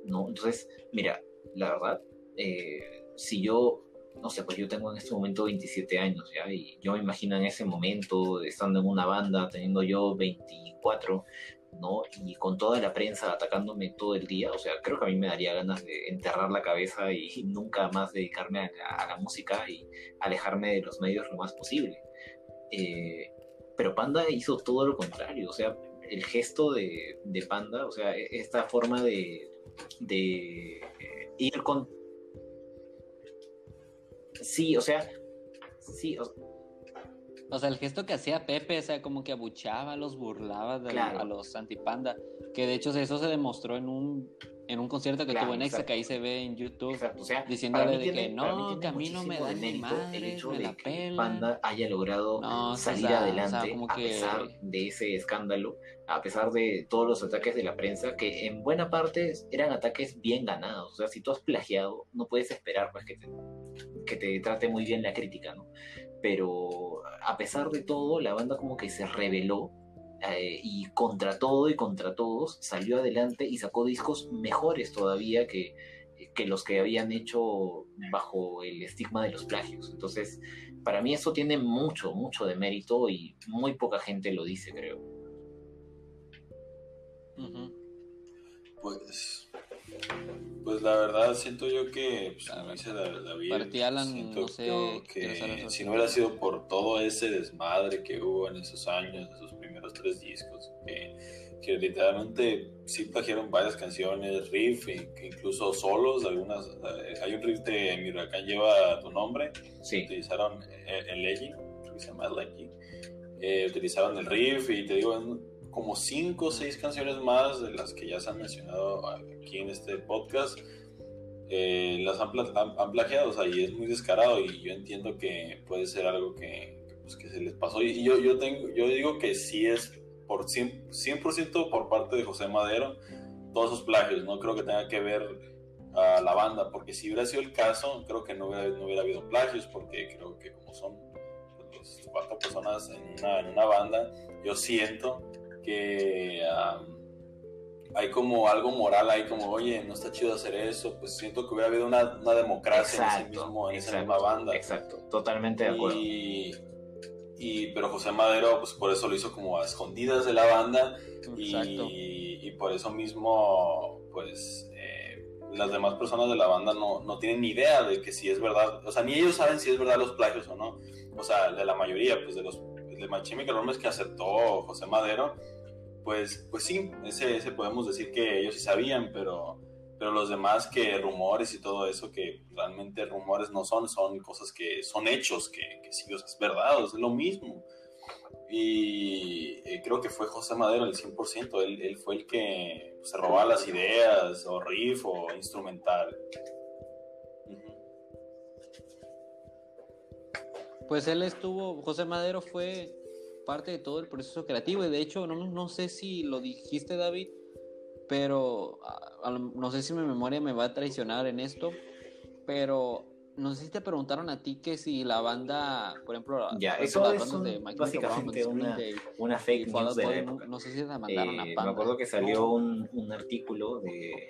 ¿no? Entonces, mira, la verdad, eh, si yo no sé, pues yo tengo en este momento 27 años, ¿ya? Y yo me imagino en ese momento, estando en una banda, teniendo yo 24, ¿no? Y con toda la prensa atacándome todo el día, o sea, creo que a mí me daría ganas de enterrar la cabeza y nunca más dedicarme a la, música y alejarme de los medios lo más posible. Eh, pero Panda hizo todo lo contrario, o sea, el gesto de, de Panda, o sea, e, esta forma de, de ir con Sí, o sea, sí. O... sea, el gesto que hacía Pepe, o sea, como que abuchaba, los burlaba a los antipanda. Que de hecho eso se demostró en un en un concierto que tuvo en Exa, que ahí se ve en YouTube, o sea, diciéndole de que no, que a mí no me da ni madre, el hecho de que Panda haya logrado salir adelante a pesar de ese escándalo, a pesar de todos los ataques de la prensa, que en buena parte eran ataques bien ganados. O sea, si tú has plagiado, no puedes esperar pues, que, te, que te trate muy bien la crítica, ¿no? Pero a pesar de todo, la banda como que se reveló eh, y contra todo y contra todos salió adelante y sacó discos mejores todavía que, que los que habían hecho bajo el estigma de los plagios. Entonces, para mí eso tiene mucho, mucho de mérito y muy poca gente lo dice, creo. Pues pues la verdad siento yo que, pues, como dice David, siento que, si no hubiera sido por todo ese desmadre que hubo en esos años, esos primeros tres discos, que, que literalmente sí plagiaron varias canciones, riff, incluso solos, algunas, eh, hay un riff de Mi Huracán lleva tu nombre, sí. utilizaron el, el Legend, creo que se llama Legend, eh, utilizaron el riff y te digo, como cinco o seis canciones más de las que ya se han mencionado aquí en este podcast. Eh, las han, plagiado, o sea, y es muy descarado y yo entiendo que puede ser algo que, pues, que se les pasó. Y yo, yo, tengo, yo digo que sí es por 100%, 100 por parte de José Madero todos esos plagios, no creo que tenga que ver a la banda, porque si hubiera sido el caso, creo que no hubiera, no hubiera habido plagios, porque creo que como son pues, cuatro personas en una, en una banda, yo siento que hay como algo moral ahí, como, oye, no está chido hacer eso, pues siento que hubiera habido una, una democracia en, mismo, en esa misma banda. Exacto, totalmente de acuerdo. Y, y, pero José Madero, pues por eso lo hizo como a escondidas de la banda y, y, por eso mismo, pues eh, las demás personas de la banda no, no tienen ni idea de que si es verdad, o sea, ni ellos saben si es verdad los plagios o no, o sea, de la mayoría, pues de los de Machimical Romance que aceptó José Madero, pues, pues sí, ese, ese podemos decir que ellos sí sabían, pero, pero los demás que rumores y todo eso, que realmente rumores no son, son cosas que son hechos, que, sí es verdad, es lo mismo. Y eh, creo que fue José Madero el 100%, él, él fue el que se robaba las ideas, o riff, o instrumental. Pues él estuvo, José Madero fue parte de todo el proceso creativo y de hecho no, no sé si lo dijiste David, pero no sé si mi memoria me va a traicionar en esto, pero no sé si te preguntaron a ti que si la banda, por ejemplo, ya, eso es básicamente una, una, fake news de la época. No, sé si la mandaron a Panda. Eh, me acuerdo que salió un, un artículo de...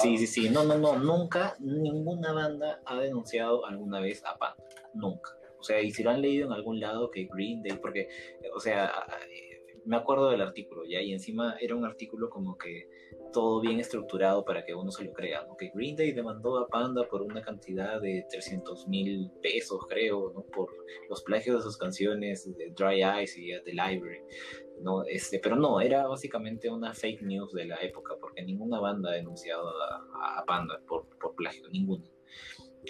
Sí, sí, sí. No, no, no. Nunca, ninguna banda ha denunciado alguna vez a Panda. Nunca. O sea, y si lo han leído en algún lado que Green Day, porque, o sea, me acuerdo del artículo, ¿ya? Y encima era un artículo como que todo bien estructurado para que uno se lo crea, ¿no? Que Green Day demandó a Panda por una cantidad de 300 mil pesos, creo, ¿no? Por los plagios de sus canciones de Dry Eyes y The Library, ¿no? Este, pero no, era básicamente una fake news de la época, porque ninguna banda ha denunciado a, Panda por, por plagio, ninguna.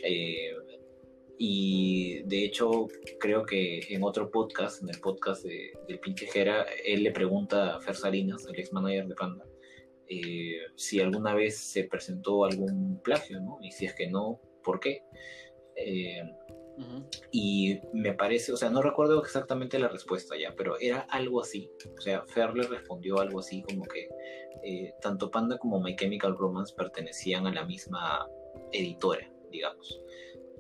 Eh, y de hecho, creo que en otro podcast, en el podcast de, del pinche Jera, él le pregunta a Fer Salinas, el ex manager de Panda, eh, si alguna vez se presentó algún plagio, ¿no? Y si es que no, ¿por qué? Eh, y me parece, o sea, no recuerdo exactamente la respuesta ya, pero era algo así. O sea, Fer le respondió algo así como que eh, tanto Panda como My Chemical Romance pertenecían a la misma editora, digamos.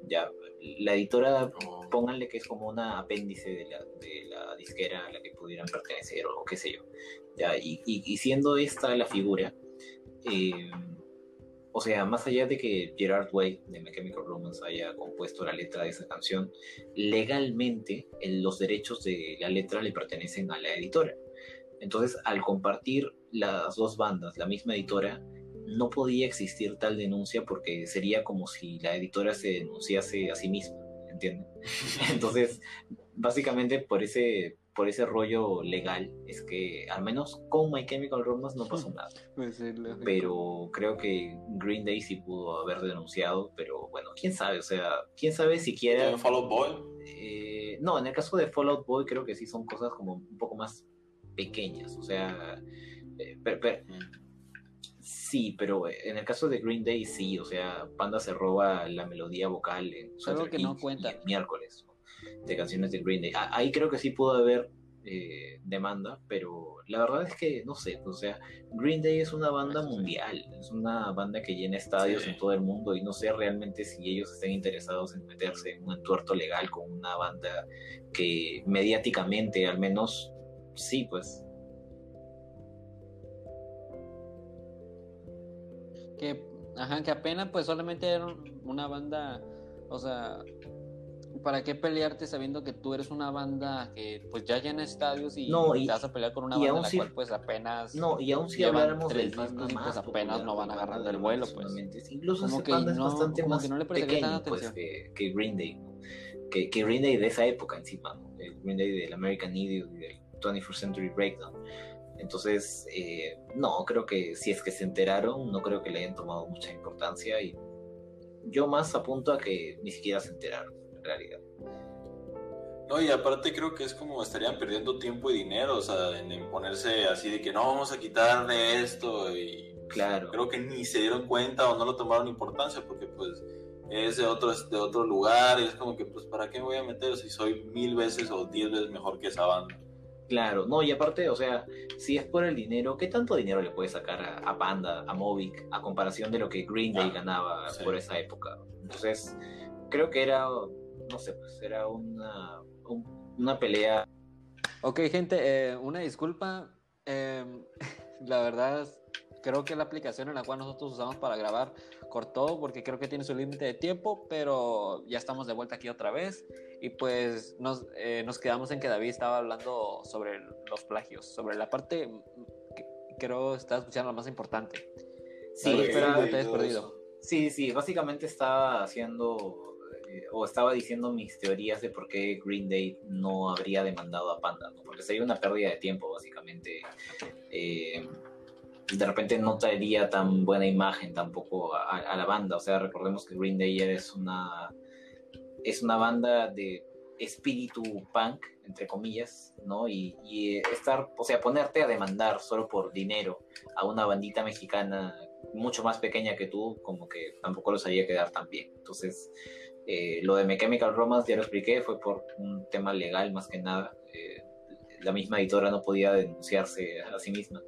Ya, la editora, pónganle que es como una apéndice de la, de la disquera a la que pudieran pertenecer o, qué sé yo. ¿ya? Y, y, siendo esta la figura, eh, o sea, más allá de que Gerard Way de Mechanical Romance haya compuesto la letra de esa canción, legalmente los derechos de la letra le pertenecen a la editora. Entonces, al compartir las dos bandas, la misma editora, no podía existir tal denuncia porque sería como si la editora se denunciase a sí misma, ¿entienden? Entonces, básicamente por ese, por ese rollo legal es que al menos con My Chemical Romance no pasó nada. pero creo que Green Day sí pudo haber denunciado, pero bueno, quién sabe, o sea, quién sabe siquiera... Fallout Boy? Eh, no, en el caso de Fallout Boy creo que sí son cosas como un poco más pequeñas, o sea... Eh, mm. Sí, pero en el caso de Green Day sí, o sea, Panda se roba la melodía vocal en Algo que no cuenta. miércoles de canciones de Green Day. Ahí creo que sí pudo haber eh, demanda, pero la verdad es que no sé, o sea, Green Day es una banda mundial, es una banda que llena estadios en todo el mundo y no sé realmente si ellos estén interesados en meterse en un entuerto legal con una banda que mediáticamente al menos sí, pues que, ajá, que apenas pues solamente era una banda, o sea, ¿para qué pelearte sabiendo que tú eres una banda que pues ya llena estadios y, no, te vas a pelear con una banda la cual pues apenas no y aún si habláramos del discos y pues apenas no van agarrando el vuelo pues. incluso como que no, es bastante más que no le pequeño pues, que, que, Green Day que, que, Green Day de esa época encima ¿no? el Green Day del American Idiot y del 21st Century Breakdown entonces, eh, no, creo que si es que se enteraron, no creo que le hayan tomado mucha importancia y yo más apunto a que ni siquiera se enteraron, en realidad. No, y aparte creo que es como estarían perdiendo tiempo y dinero, o sea, en, ponerse así de que no vamos a quitarle esto y claro. creo que ni se dieron cuenta o no lo tomaron importancia porque pues es de otro, de otro lugar y es como que pues para qué me voy a meter si soy mil veces o diez veces mejor que esa banda. Claro, no, y aparte, o sea, si es por el dinero, ¿qué tanto dinero le puede sacar a, Panda, a Movic, a comparación de lo que Green Day ah, ganaba por esa época? Entonces, creo que era, no sé, pues era una, una pelea. Ok, gente, eh, una disculpa. Em, la verdad, creo que la aplicación en la cual nosotros usamos para grabar cortó porque creo que tiene su límite de tiempo, pero ya estamos de vuelta aquí otra vez y pues nos, eh, nos quedamos en que David estaba hablando sobre los plagios, sobre la parte que creo estaba escuchando la más importante. Sí, espera, te perdido. Sí, sí, básicamente estaba haciendo eh, o estaba diciendo mis teorías de por qué Green Day no habría demandado a Panda, ¿no? porque sería una pérdida de tiempo, básicamente. Eh, de repente no traería tan buena imagen tampoco a, la banda. O sea, recordemos que Green Day es una, es una banda de espíritu punk, entre comillas, ¿no? Y, estar, o sea, ponerte a demandar solo por dinero a una bandita mexicana mucho más pequeña que tú, como que tampoco los haría quedar tan bien. Entonces, eh, lo de Mechanical Romance, ya lo expliqué, fue por un tema legal más que nada. Eh, la misma editora no podía denunciarse a sí misma.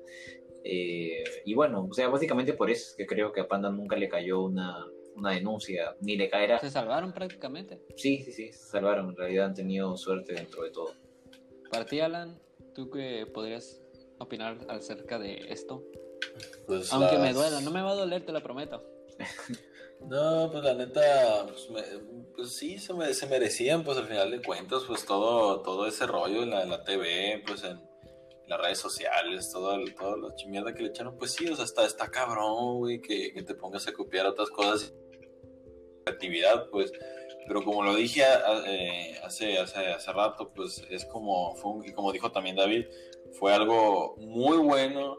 Eh, y bueno, o sea, básicamente por eso es que creo que a Panda nunca le cayó una, una denuncia, ni le caerá. Se salvaron prácticamente. Sí, sí, sí, se salvaron. En realidad han tenido suerte dentro de todo. Para ti, Alan, ¿tú qué podrías opinar acerca de esto? Pues Aunque me duela, no me va a doler, te lo prometo. No, pues la neta, pues, pues sí, se, me, se, merecían, pues al final de cuentas, pues todo, todo ese rollo en la, en la TV, pues en, las redes sociales, todo, el, todo la mierda que le echaron, pues sí, o sea, está, está cabrón, güey, que, que te pongas a copiar otras cosas. Creatividad, pues pero como lo dije eh, hace, hace, hace rato, pues es como, fue y como dijo también David, fue algo muy bueno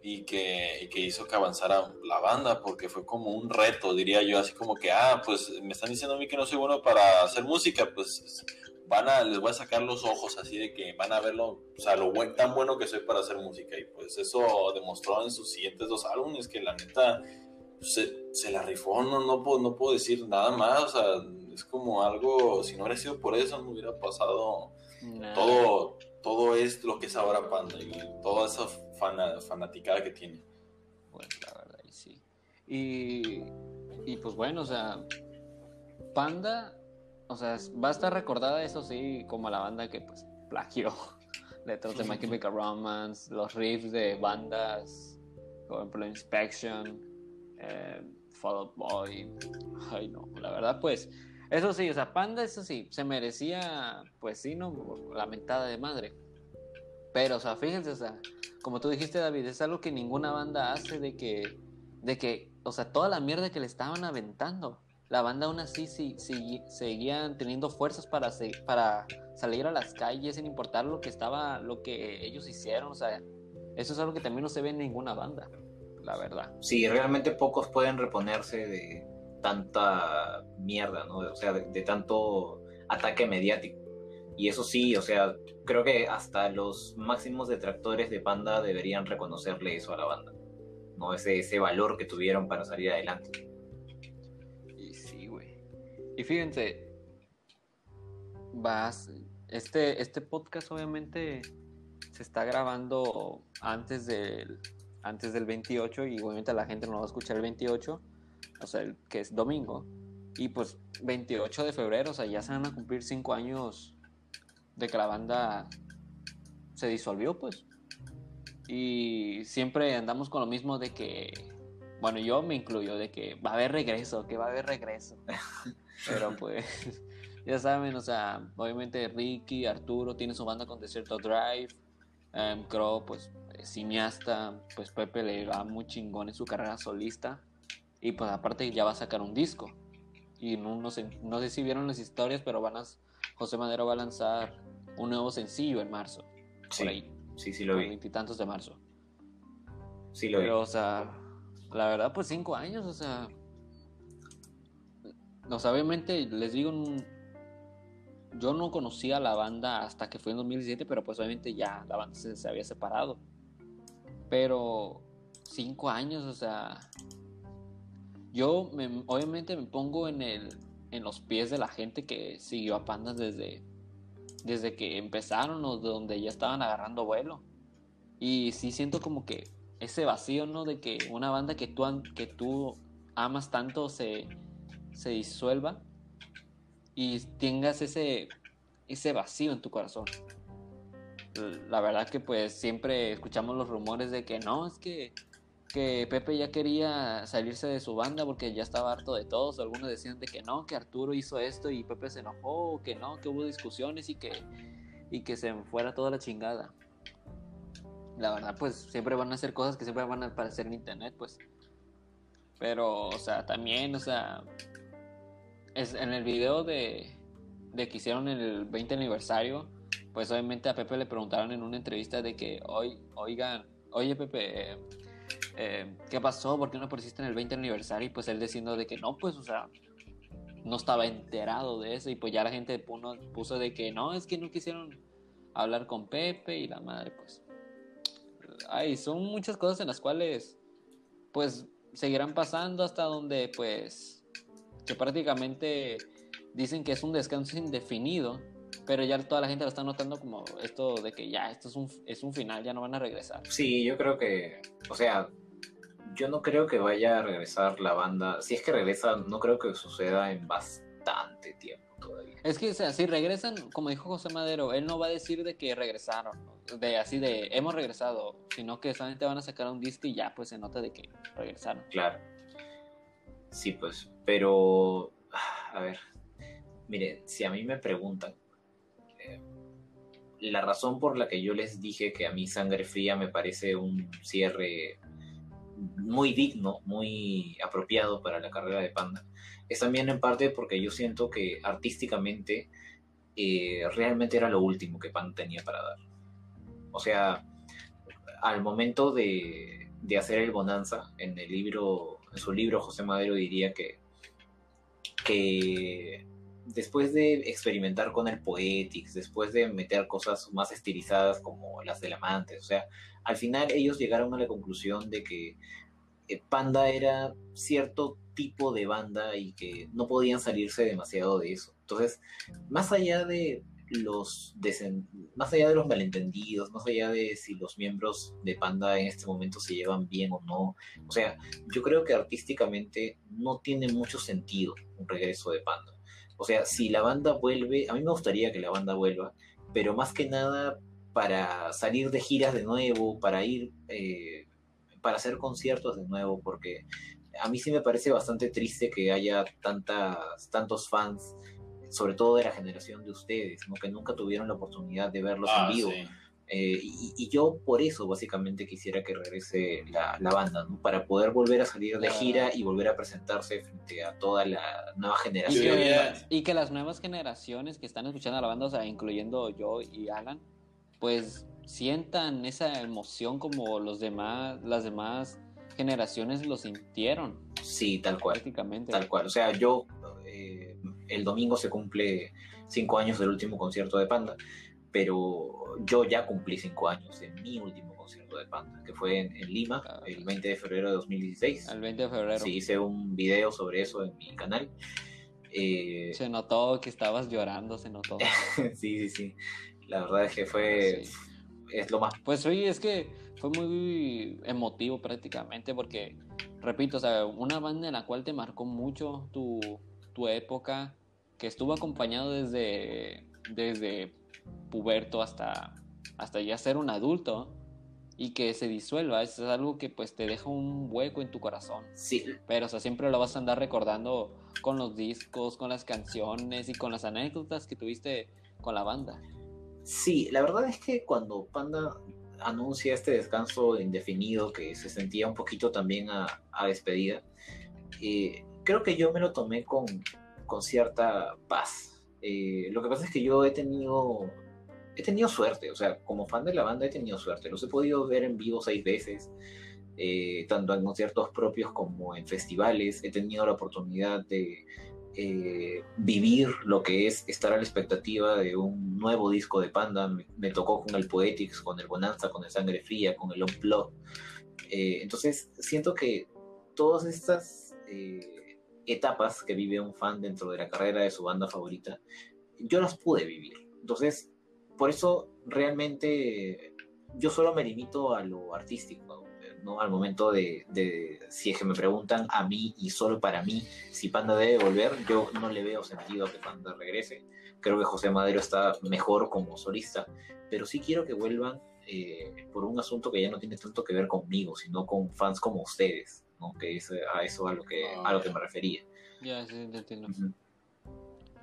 y que, que, hizo que avanzara la banda, porque fue como un reto, diría yo, así como que, ah, pues me están diciendo a mí que no soy bueno para hacer música, pues van a, les voy a sacar los ojos así de que van a verlo, o sea, lo buen, tan bueno que soy para hacer música, y pues eso demostró en sus siguientes dos álbumes, que la neta se, se la rifó, no, no, puedo, no puedo decir nada más, o sea, es como algo, si no hubiera sido por eso, no hubiera pasado todo, todo es lo que es ahora Panda y toda esa fanaticada que tiene. Pues la verdad, y sí. Y, y pues bueno, o sea, Panda, o sea, va a estar recordada, eso sí, como la banda que pues plagió letras de My Chemical Romance, los riffs de bandas, por ejemplo, Inspection, eh, Fall Out Boy. Ay, no, la verdad, pues eso sí, o sea, Panda, eso sí, se merecía, pues sí, ¿no? Lamentada de madre. Pero, o sea, fíjense, o sea, como tú dijiste, David, es algo que ninguna banda hace de que, de que, o sea, toda la mierda que le estaban aventando, la banda aún así sí, sí, seguían teniendo fuerzas para, salir a las calles sin importar lo que estaba, lo que ellos hicieron, o sea, eso es algo que también no se ve en ninguna banda, la verdad. Sí, realmente pocos pueden reponerse de, tanta mierda, ¿no? O sea, de, tanto ataque mediático. Y eso sí, o sea, creo que hasta los máximos detractores de Panda deberían reconocerle eso a la banda, ¿no? Ese, ese valor que tuvieron para salir adelante. Sí, güey. Y fíjense, vas, este, este podcast obviamente se está grabando antes del, antes del 28 y obviamente la gente no va a escuchar el 28 o sea, que es domingo. Y pues 28 de febrero, o sea, ya se van a cumplir cinco años de que la banda se disolvió, pues. Y siempre andamos con lo mismo de que, bueno, yo me incluyo, de que va a haber regreso, que va a haber regreso. Pero pues, ya saben, o sea, obviamente Ricky, Arturo tiene su banda con Desierto Drive. Um, Crow, pues, cineasta. Pues Pepe le va muy chingón en su carrera solista. Y pues aparte ya va a sacar un disco. Y no, sé, no sé si vieron las historias, pero van a, José Madero va a lanzar un nuevo sencillo en marzo. Sí, por ahí. Sí, sí lo vi. Veintitantos de marzo. Sí lo pero, o sea, la verdad, pues cinco años, o sea. No, obviamente, les digo, yo no conocía la banda hasta que fue en 2017, pero pues obviamente ya la banda se, había separado. Pero cinco años, o sea, yo obviamente me pongo en, el, en los pies de la gente que siguió a Pandas desde, desde que empezaron o de donde ya estaban agarrando vuelo. Y sí siento como que ese vacío, ¿no? De que una banda que tú, que tú amas tanto se, se disuelva y tengas ese, ese vacío en tu corazón. La verdad que pues siempre escuchamos los rumores de que no, es que que Pepe ya quería salirse de su banda porque ya estaba harto de todos. Algunos decían de que no, que Arturo hizo esto y Pepe se enojó, que no, que hubo discusiones y que, y que se fuera toda la chingada. La verdad, pues siempre van a hacer cosas que siempre van a aparecer en internet, pues. Pero, o sea, también, o sea, es en el video de, de que hicieron el 20 aniversario, pues obviamente a Pepe le preguntaron en una entrevista de que, hoy, oigan, oye Pepe, eh, eh, ¿qué pasó? ¿Por qué no apareciste en el 20 aniversario? Y pues él diciendo de que no, pues, o sea, no estaba enterado de eso. Y pues ya la gente puso, de que no, es que no quisieron hablar con Pepe y la madre, pues. Ay, son muchas cosas en las cuales, pues, seguirán pasando hasta donde, pues, que prácticamente dicen que es un descanso indefinido pero ya toda la gente lo está notando como esto de que ya esto es un, es un final, ya no van a regresar. Sí, yo creo que, o sea, yo no creo que vaya a regresar la banda. Si es que regresa, no creo que suceda en bastante tiempo todavía. Es que, o sea, si regresan, como dijo José Madero, él no va a decir de que regresaron, de así de hemos regresado, sino que solamente van a sacar un disco y ya pues se nota de que regresaron. Claro. Sí, pues, pero, a ver, mire, si a mí me preguntan, la razón por la que yo les dije que a mí Sangre Fría me parece un cierre muy digno, muy apropiado para la carrera de Panda, es también en parte porque yo siento que artísticamente eh, realmente era lo último que Panda tenía para dar. O sea, al momento de, de hacer el Bonanza, en el libro, en su libro José Madero diría que, que después de experimentar con el Poetics, después de meter cosas más estilizadas como las del amante, o sea, al final ellos llegaron a la conclusión de que eh, Panda era cierto tipo de banda y que no podían salirse demasiado de eso. Entonces, más allá de los más allá de los malentendidos, más allá de si los miembros de Panda en este momento se llevan bien o no, o sea, yo creo que artísticamente no tiene mucho sentido un regreso de Panda. O sea, si la banda vuelve, a mí me gustaría que la banda vuelva, pero más que nada para salir de giras de nuevo, para ir, eh, para hacer conciertos de nuevo, porque a mí sí me parece bastante triste que haya tantas, tantos fans, sobre todo de la generación de ustedes, ¿no? que nunca tuvieron la oportunidad de verlos en ah, vivo. Eh, y, yo por eso básicamente quisiera que regrese la, banda, ¿no? para poder volver a salir de gira y volver a presentarse frente a toda la nueva generación. Y que, las nuevas generaciones que están escuchando a la banda, o sea, incluyendo yo y Alan, pues sientan esa emoción como los demás, las demás generaciones lo sintieron. Sí, tal cual. Prácticamente. Tal cual. O sea, yo eh, el domingo se cumple cinco años del último concierto de Panda pero yo ya cumplí cinco años en mi último concierto de Panda, que fue en, Lima, ah, el 20 de febrero de 2016. El 20 de febrero. Sí, hice un video sobre eso en mi canal. Eh, se notó que estabas llorando, se notó. sí, sí, sí. La verdad es que fue... Es lo más... Pues sí, es que fue muy emotivo prácticamente porque, repito, o sea, una banda en la cual te marcó mucho tu, tu época, que estuvo acompañado desde, desde puberto hasta, hasta ya ser un adulto y que se disuelva, es algo que pues te deja un hueco en tu corazón. Sí. Pero o sea, siempre lo vas a andar recordando con los discos, con las canciones y con las anécdotas que tuviste con la banda. Sí, la verdad es que cuando Panda anuncia este descanso indefinido que se sentía un poquito también a, despedida, eh, creo que yo me lo tomé con, con cierta paz. Eh, lo que pasa es que yo he tenido he tenido suerte, o sea, como fan de la banda he tenido suerte. Los he podido ver en vivo seis veces, eh, tanto en conciertos propios como en festivales. He tenido la oportunidad de eh, vivir lo que es estar a la expectativa de un nuevo disco de Panda. Me, tocó con el Poetics, con el Bonanza, con el Sangre Fría, con el Unplugged. Eh, entonces, siento que todas estas etapas que vive un fan dentro de la carrera de su banda favorita, yo las pude vivir. Entonces, por eso realmente yo solo me limito a lo artístico, ¿no? Al momento de, si es que me preguntan a mí y solo para mí si Panda debe volver, yo no le veo sentido a que Panda regrese. Creo que José Madero está mejor como solista, pero sí quiero que vuelvan eh, por un asunto que ya no tiene tanto que ver conmigo, sino con fans como ustedes, ¿no? Que es a eso a lo que, a lo que me refería. Ya, sí, entiendo.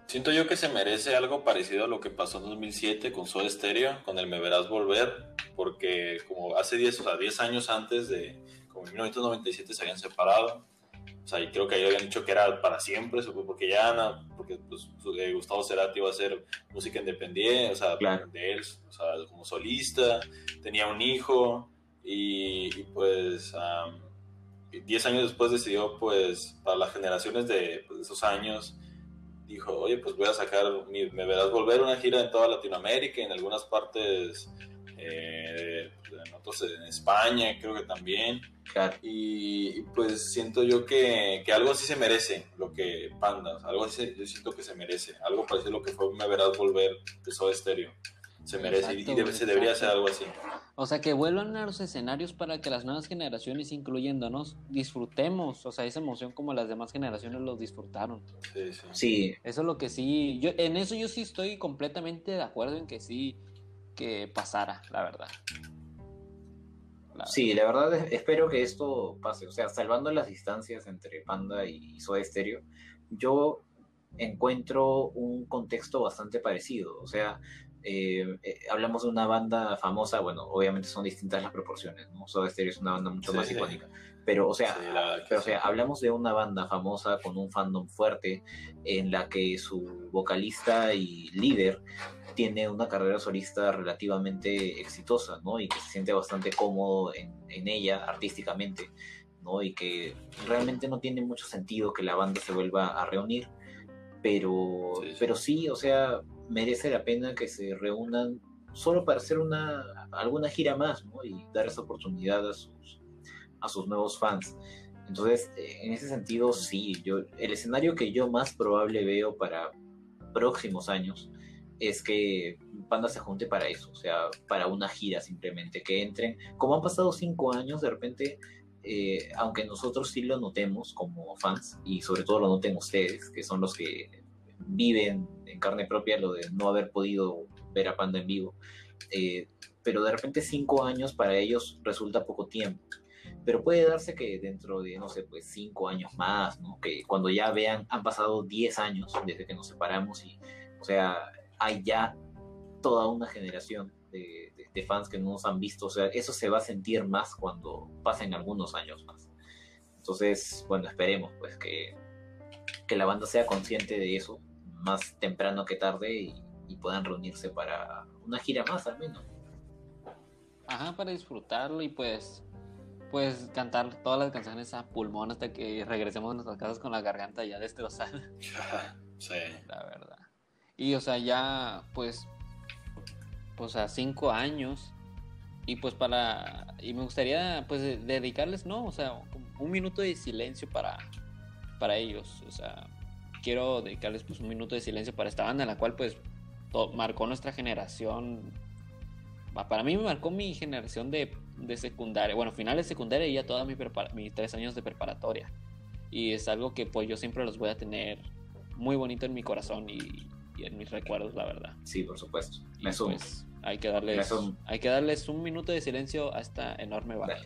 Siento yo que se merece algo parecido a lo que pasó en 2007 con Soda Stereo, con el Me Verás Volver, porque como hace 10, o sea, 10 años antes de, como en 1997 se habían separado, o sea, y creo que ahí habían dicho que era para siempre, porque ya, porque pues, eh, Gustavo Cerati iba a hacer música independiente, o sea, de él, o sea, como solista, tenía un hijo, y, pues... 10 años después decidió, pues, para las generaciones de, pues, de esos años, dijo, oye, pues voy a sacar, me verás volver una gira en toda Latinoamérica, en algunas partes, eh, en España, creo que también. Y, pues siento yo que, que, algo así se merece, lo que Pandas, algo así yo siento que se merece, algo parecido a lo que fue Me verás volver de Soda Estéreo se merece y se debería hacer algo así. O sea, que vuelvan a los escenarios para que las nuevas generaciones, incluyéndonos, disfrutemos, o sea, esa emoción como las demás generaciones los disfrutaron. Sí, sí. Eso es lo que sí, yo en eso yo sí estoy completamente de acuerdo en que sí, que pasara, la verdad. sí, la verdad espero que esto pase, o sea, salvando las distancias entre Panda y Soda yo encuentro un contexto bastante parecido, o sea, eh, eh, hablamos de una banda famosa, bueno, obviamente son distintas las proporciones, ¿no? Soda Stereo es una banda mucho más icónica, pero o sea, pero o sea, hablamos de una banda famosa con un fandom fuerte en la que su vocalista y líder tiene una carrera solista relativamente exitosa, ¿no? Y que se siente bastante cómodo en, en ella artísticamente, ¿no? Y que realmente no tiene mucho sentido que la banda se vuelva a reunir, pero pero sí o sea, merece la pena que se reúnan solo para hacer una alguna gira más ¿no? y dar esa oportunidad a sus, a sus nuevos fans. Entonces, en ese sentido, sí, yo, el escenario que yo más probable veo para próximos años es que Panda se junte para eso, o sea, para una gira simplemente, que entren. Como han pasado cinco años, de repente, eh, aunque nosotros sí lo notemos como fans, y sobre todo lo noten ustedes, que son los que viven en carne propia lo de no haber podido ver a Panda en vivo. Eh, pero de repente cinco años para ellos resulta poco tiempo. Pero puede darse que dentro de, no sé, pues cinco años más, ¿no? Que cuando ya vean, han pasado diez años desde que nos separamos y, o sea, hay ya toda una generación de, de fans que no nos han visto. O sea, eso se va a sentir más cuando pasen algunos años más. Entonces, bueno, esperemos pues que, que la banda sea consciente de eso más temprano que tarde y, puedan reunirse para una gira más al menos. Ajá, para disfrutarlo y pues pues cantar todas las canciones a pulmón hasta que regresemos a nuestras casas con la garganta ya destrozada. sí. La verdad. Y o sea, ya pues pues a cinco años y pues para y me gustaría pues dedicarles no o sea un minuto de silencio para para ellos o sea quiero dedicarles pues un minuto de silencio para esta banda, en la cual pues marcó nuestra generación. Para mí me marcó mi generación de, de secundaria, bueno, finales de secundaria y ya toda mi mis tres años de preparatoria. Y es algo que pues yo siempre los voy a tener muy bonito en mi corazón y, en mis recuerdos, la verdad. Sí, por supuesto. Me pues, hay que darles, hay que darles un minuto de silencio a esta enorme banda.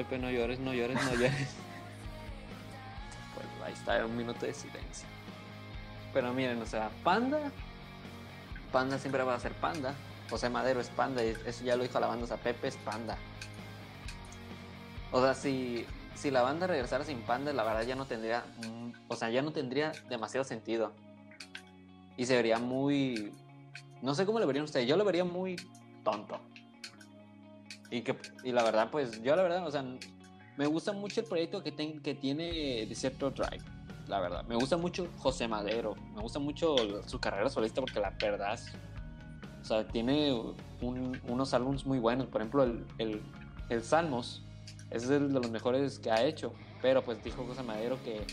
Pepe, no llores, no llores, no llores. pues ahí está, un minuto de silencio. Pero miren, o sea, Panda. Panda siempre va a ser Panda. José Madero es Panda, y eso ya lo dijo la banda, o sea, Pepe es Panda. O sea, si, si la banda regresara sin Panda, la verdad ya no tendría. O sea, ya no tendría demasiado sentido. Y se vería muy. No sé cómo lo verían ustedes, yo lo vería muy tonto. Y, que, y la verdad, pues yo la verdad, o sea, me gusta mucho el proyecto que, que tiene Drive, la verdad. Me gusta mucho José Madero, me gusta mucho su carrera solista porque la verdad, o sea, tiene unos álbumes muy buenos. Por ejemplo, el, el, el Salmos es de los mejores que ha hecho, pero pues dijo José Madero que,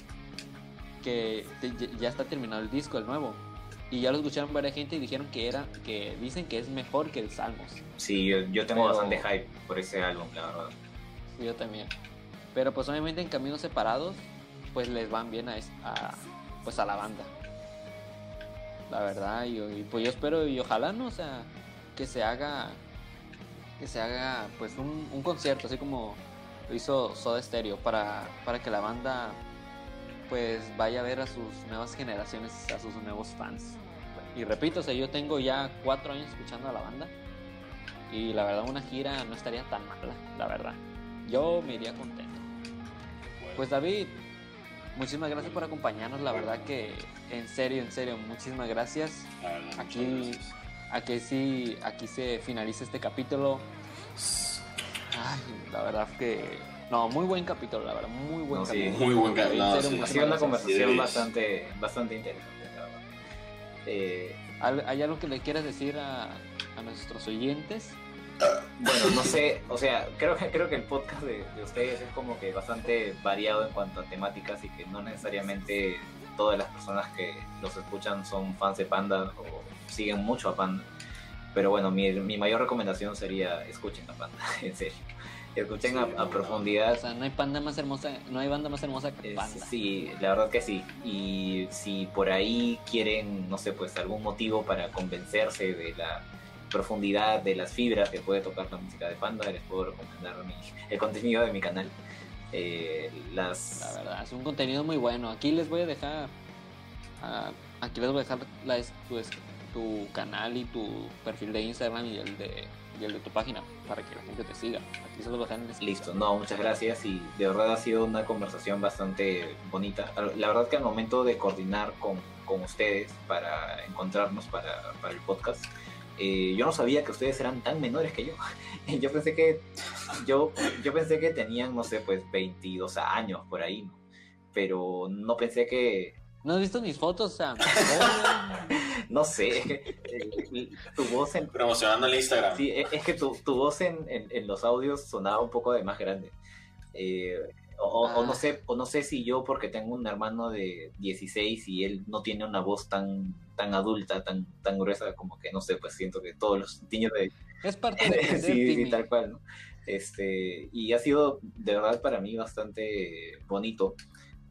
que ya está terminado el disco, el nuevo y ya lo escucharon varias gente y dijeron que era que dicen que es mejor que el Salmos. Sí, yo, tengo bastante hype por ese álbum, la verdad. Yo también. Pero pues obviamente en caminos separados pues les van bien a, a pues a la banda. La verdad, y, pues yo espero y ojalá no, o sea, que se haga que se haga pues un, un concierto así como lo hizo Soda Stereo para, para que la banda pues vaya a ver a sus nuevas generaciones, a sus nuevos fans. Y repito, o sea, yo tengo ya cuatro años escuchando a la banda y la verdad una gira no estaría tan mala, la verdad. Yo me iría contento. Pues David, muchísimas gracias por acompañarnos. La verdad que, en serio, en serio, muchísimas gracias. aquí, aquí sí, aquí se finaliza este capítulo. Ay, la verdad que no, muy buen capítulo, la verdad, muy buen capítulo. muy buen capítulo. ha sido una conversación bastante, bastante interesante, la verdad. Eh, ¿Hay algo que le quieras decir a, a nuestros oyentes? Bueno, no sé, o sea, creo que creo que el podcast de, ustedes es como que bastante variado en cuanto a temáticas y que no necesariamente todas las personas que los escuchan son fans de Panda o siguen mucho a Panda. Pero bueno, mi, mi mayor recomendación sería escuchen a Panda, en serio. Escuchen a, profundidad. O sea, no hay panda más hermosa, no hay banda más hermosa que Panda. sí, la verdad que sí. Y si por ahí quieren, no sé, pues algún motivo para convencerse de la profundidad de las fibras que puede tocar la música de Panda, les puedo recomendar el contenido de mi canal. Eh, las... La verdad, es un contenido muy bueno. Aquí les voy a dejar, aquí les voy a dejar la, tu, tu, canal y tu perfil de Instagram y el de, el de tu página para que la gente te siga. Aquí Listo, no, muchas gracias y de verdad ha sido una conversación bastante bonita. La verdad que al momento de coordinar con, con ustedes para encontrarnos para, para el podcast, eh, yo no sabía que ustedes eran tan menores que yo. yo pensé que yo, yo pensé que tenían, no sé, pues 22 años por ahí, ¿no? Pero no pensé que... ¿No has visto mis fotos, Sam? no sé, es que tu voz en... Promocionando el Instagram. Sí, es que tu, tu voz en, en, los audios sonaba un poco de más grande. Eh, o, no ah. sé, o no sé si yo porque tengo un hermano de 16 y él no tiene una voz tan tan adulta, tan tan gruesa como que no sé, pues siento que todos los niños de es parte de sí, sí, tal cual, ¿no? Este, y ha sido de verdad para mí bastante bonito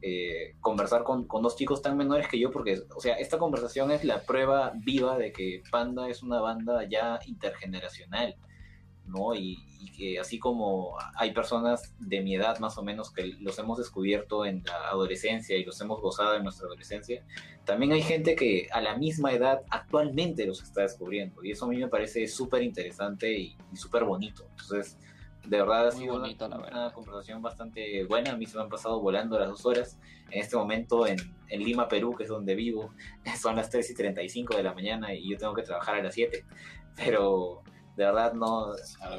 eh, conversar con, con, dos chicos tan menores que yo, porque, o sea, esta conversación es la prueba viva de que Panda es una banda ya intergeneracional, ¿no? Y, que así como hay personas de mi edad más o menos que los hemos descubierto en la adolescencia y los hemos gozado en nuestra adolescencia, también hay gente que a la misma edad actualmente los está descubriendo y eso a mí me parece súper interesante y, súper bonito. Entonces, de verdad ha sido una, conversación bastante buena, a mí se me han pasado volando las dos horas. En este momento en, en Lima, Perú, que es donde vivo, son las 3 y 35 de la mañana y yo tengo que trabajar a las 7, pero de verdad no.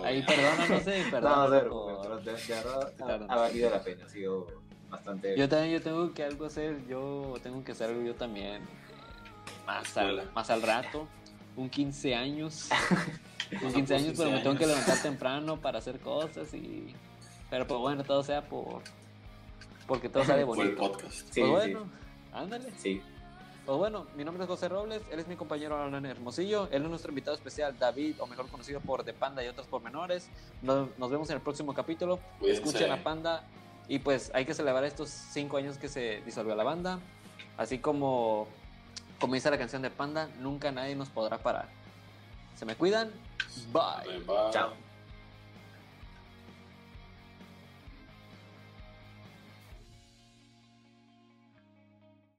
Ahí perdona, no sé, perdón. No, de, verdad ha, valido la pena, ha sido bastante. Yo también yo tengo que algo hacer, yo tengo que hacer algo yo también. más, al, más al rato, un 15 años. un 15 años, pero me tengo que levantar temprano para hacer cosas y. Pero pues bueno, todo sea por. Porque todo sale bonito. Por el podcast. Sí, pues bueno, ándale. Sí. Pues bueno, mi nombre es José Robles, él es mi compañero Alan Hermosillo, él es nuestro invitado especial, David, o mejor conocido por The Panda y otros pormenores. Nos, nos vemos en el próximo capítulo. Escuchen a Panda y pues hay que celebrar estos cinco años que se disolvió la banda. Así como, como dice la canción de Panda, nunca nadie nos podrá parar. Se me cuidan. Bye. Bye. Chao.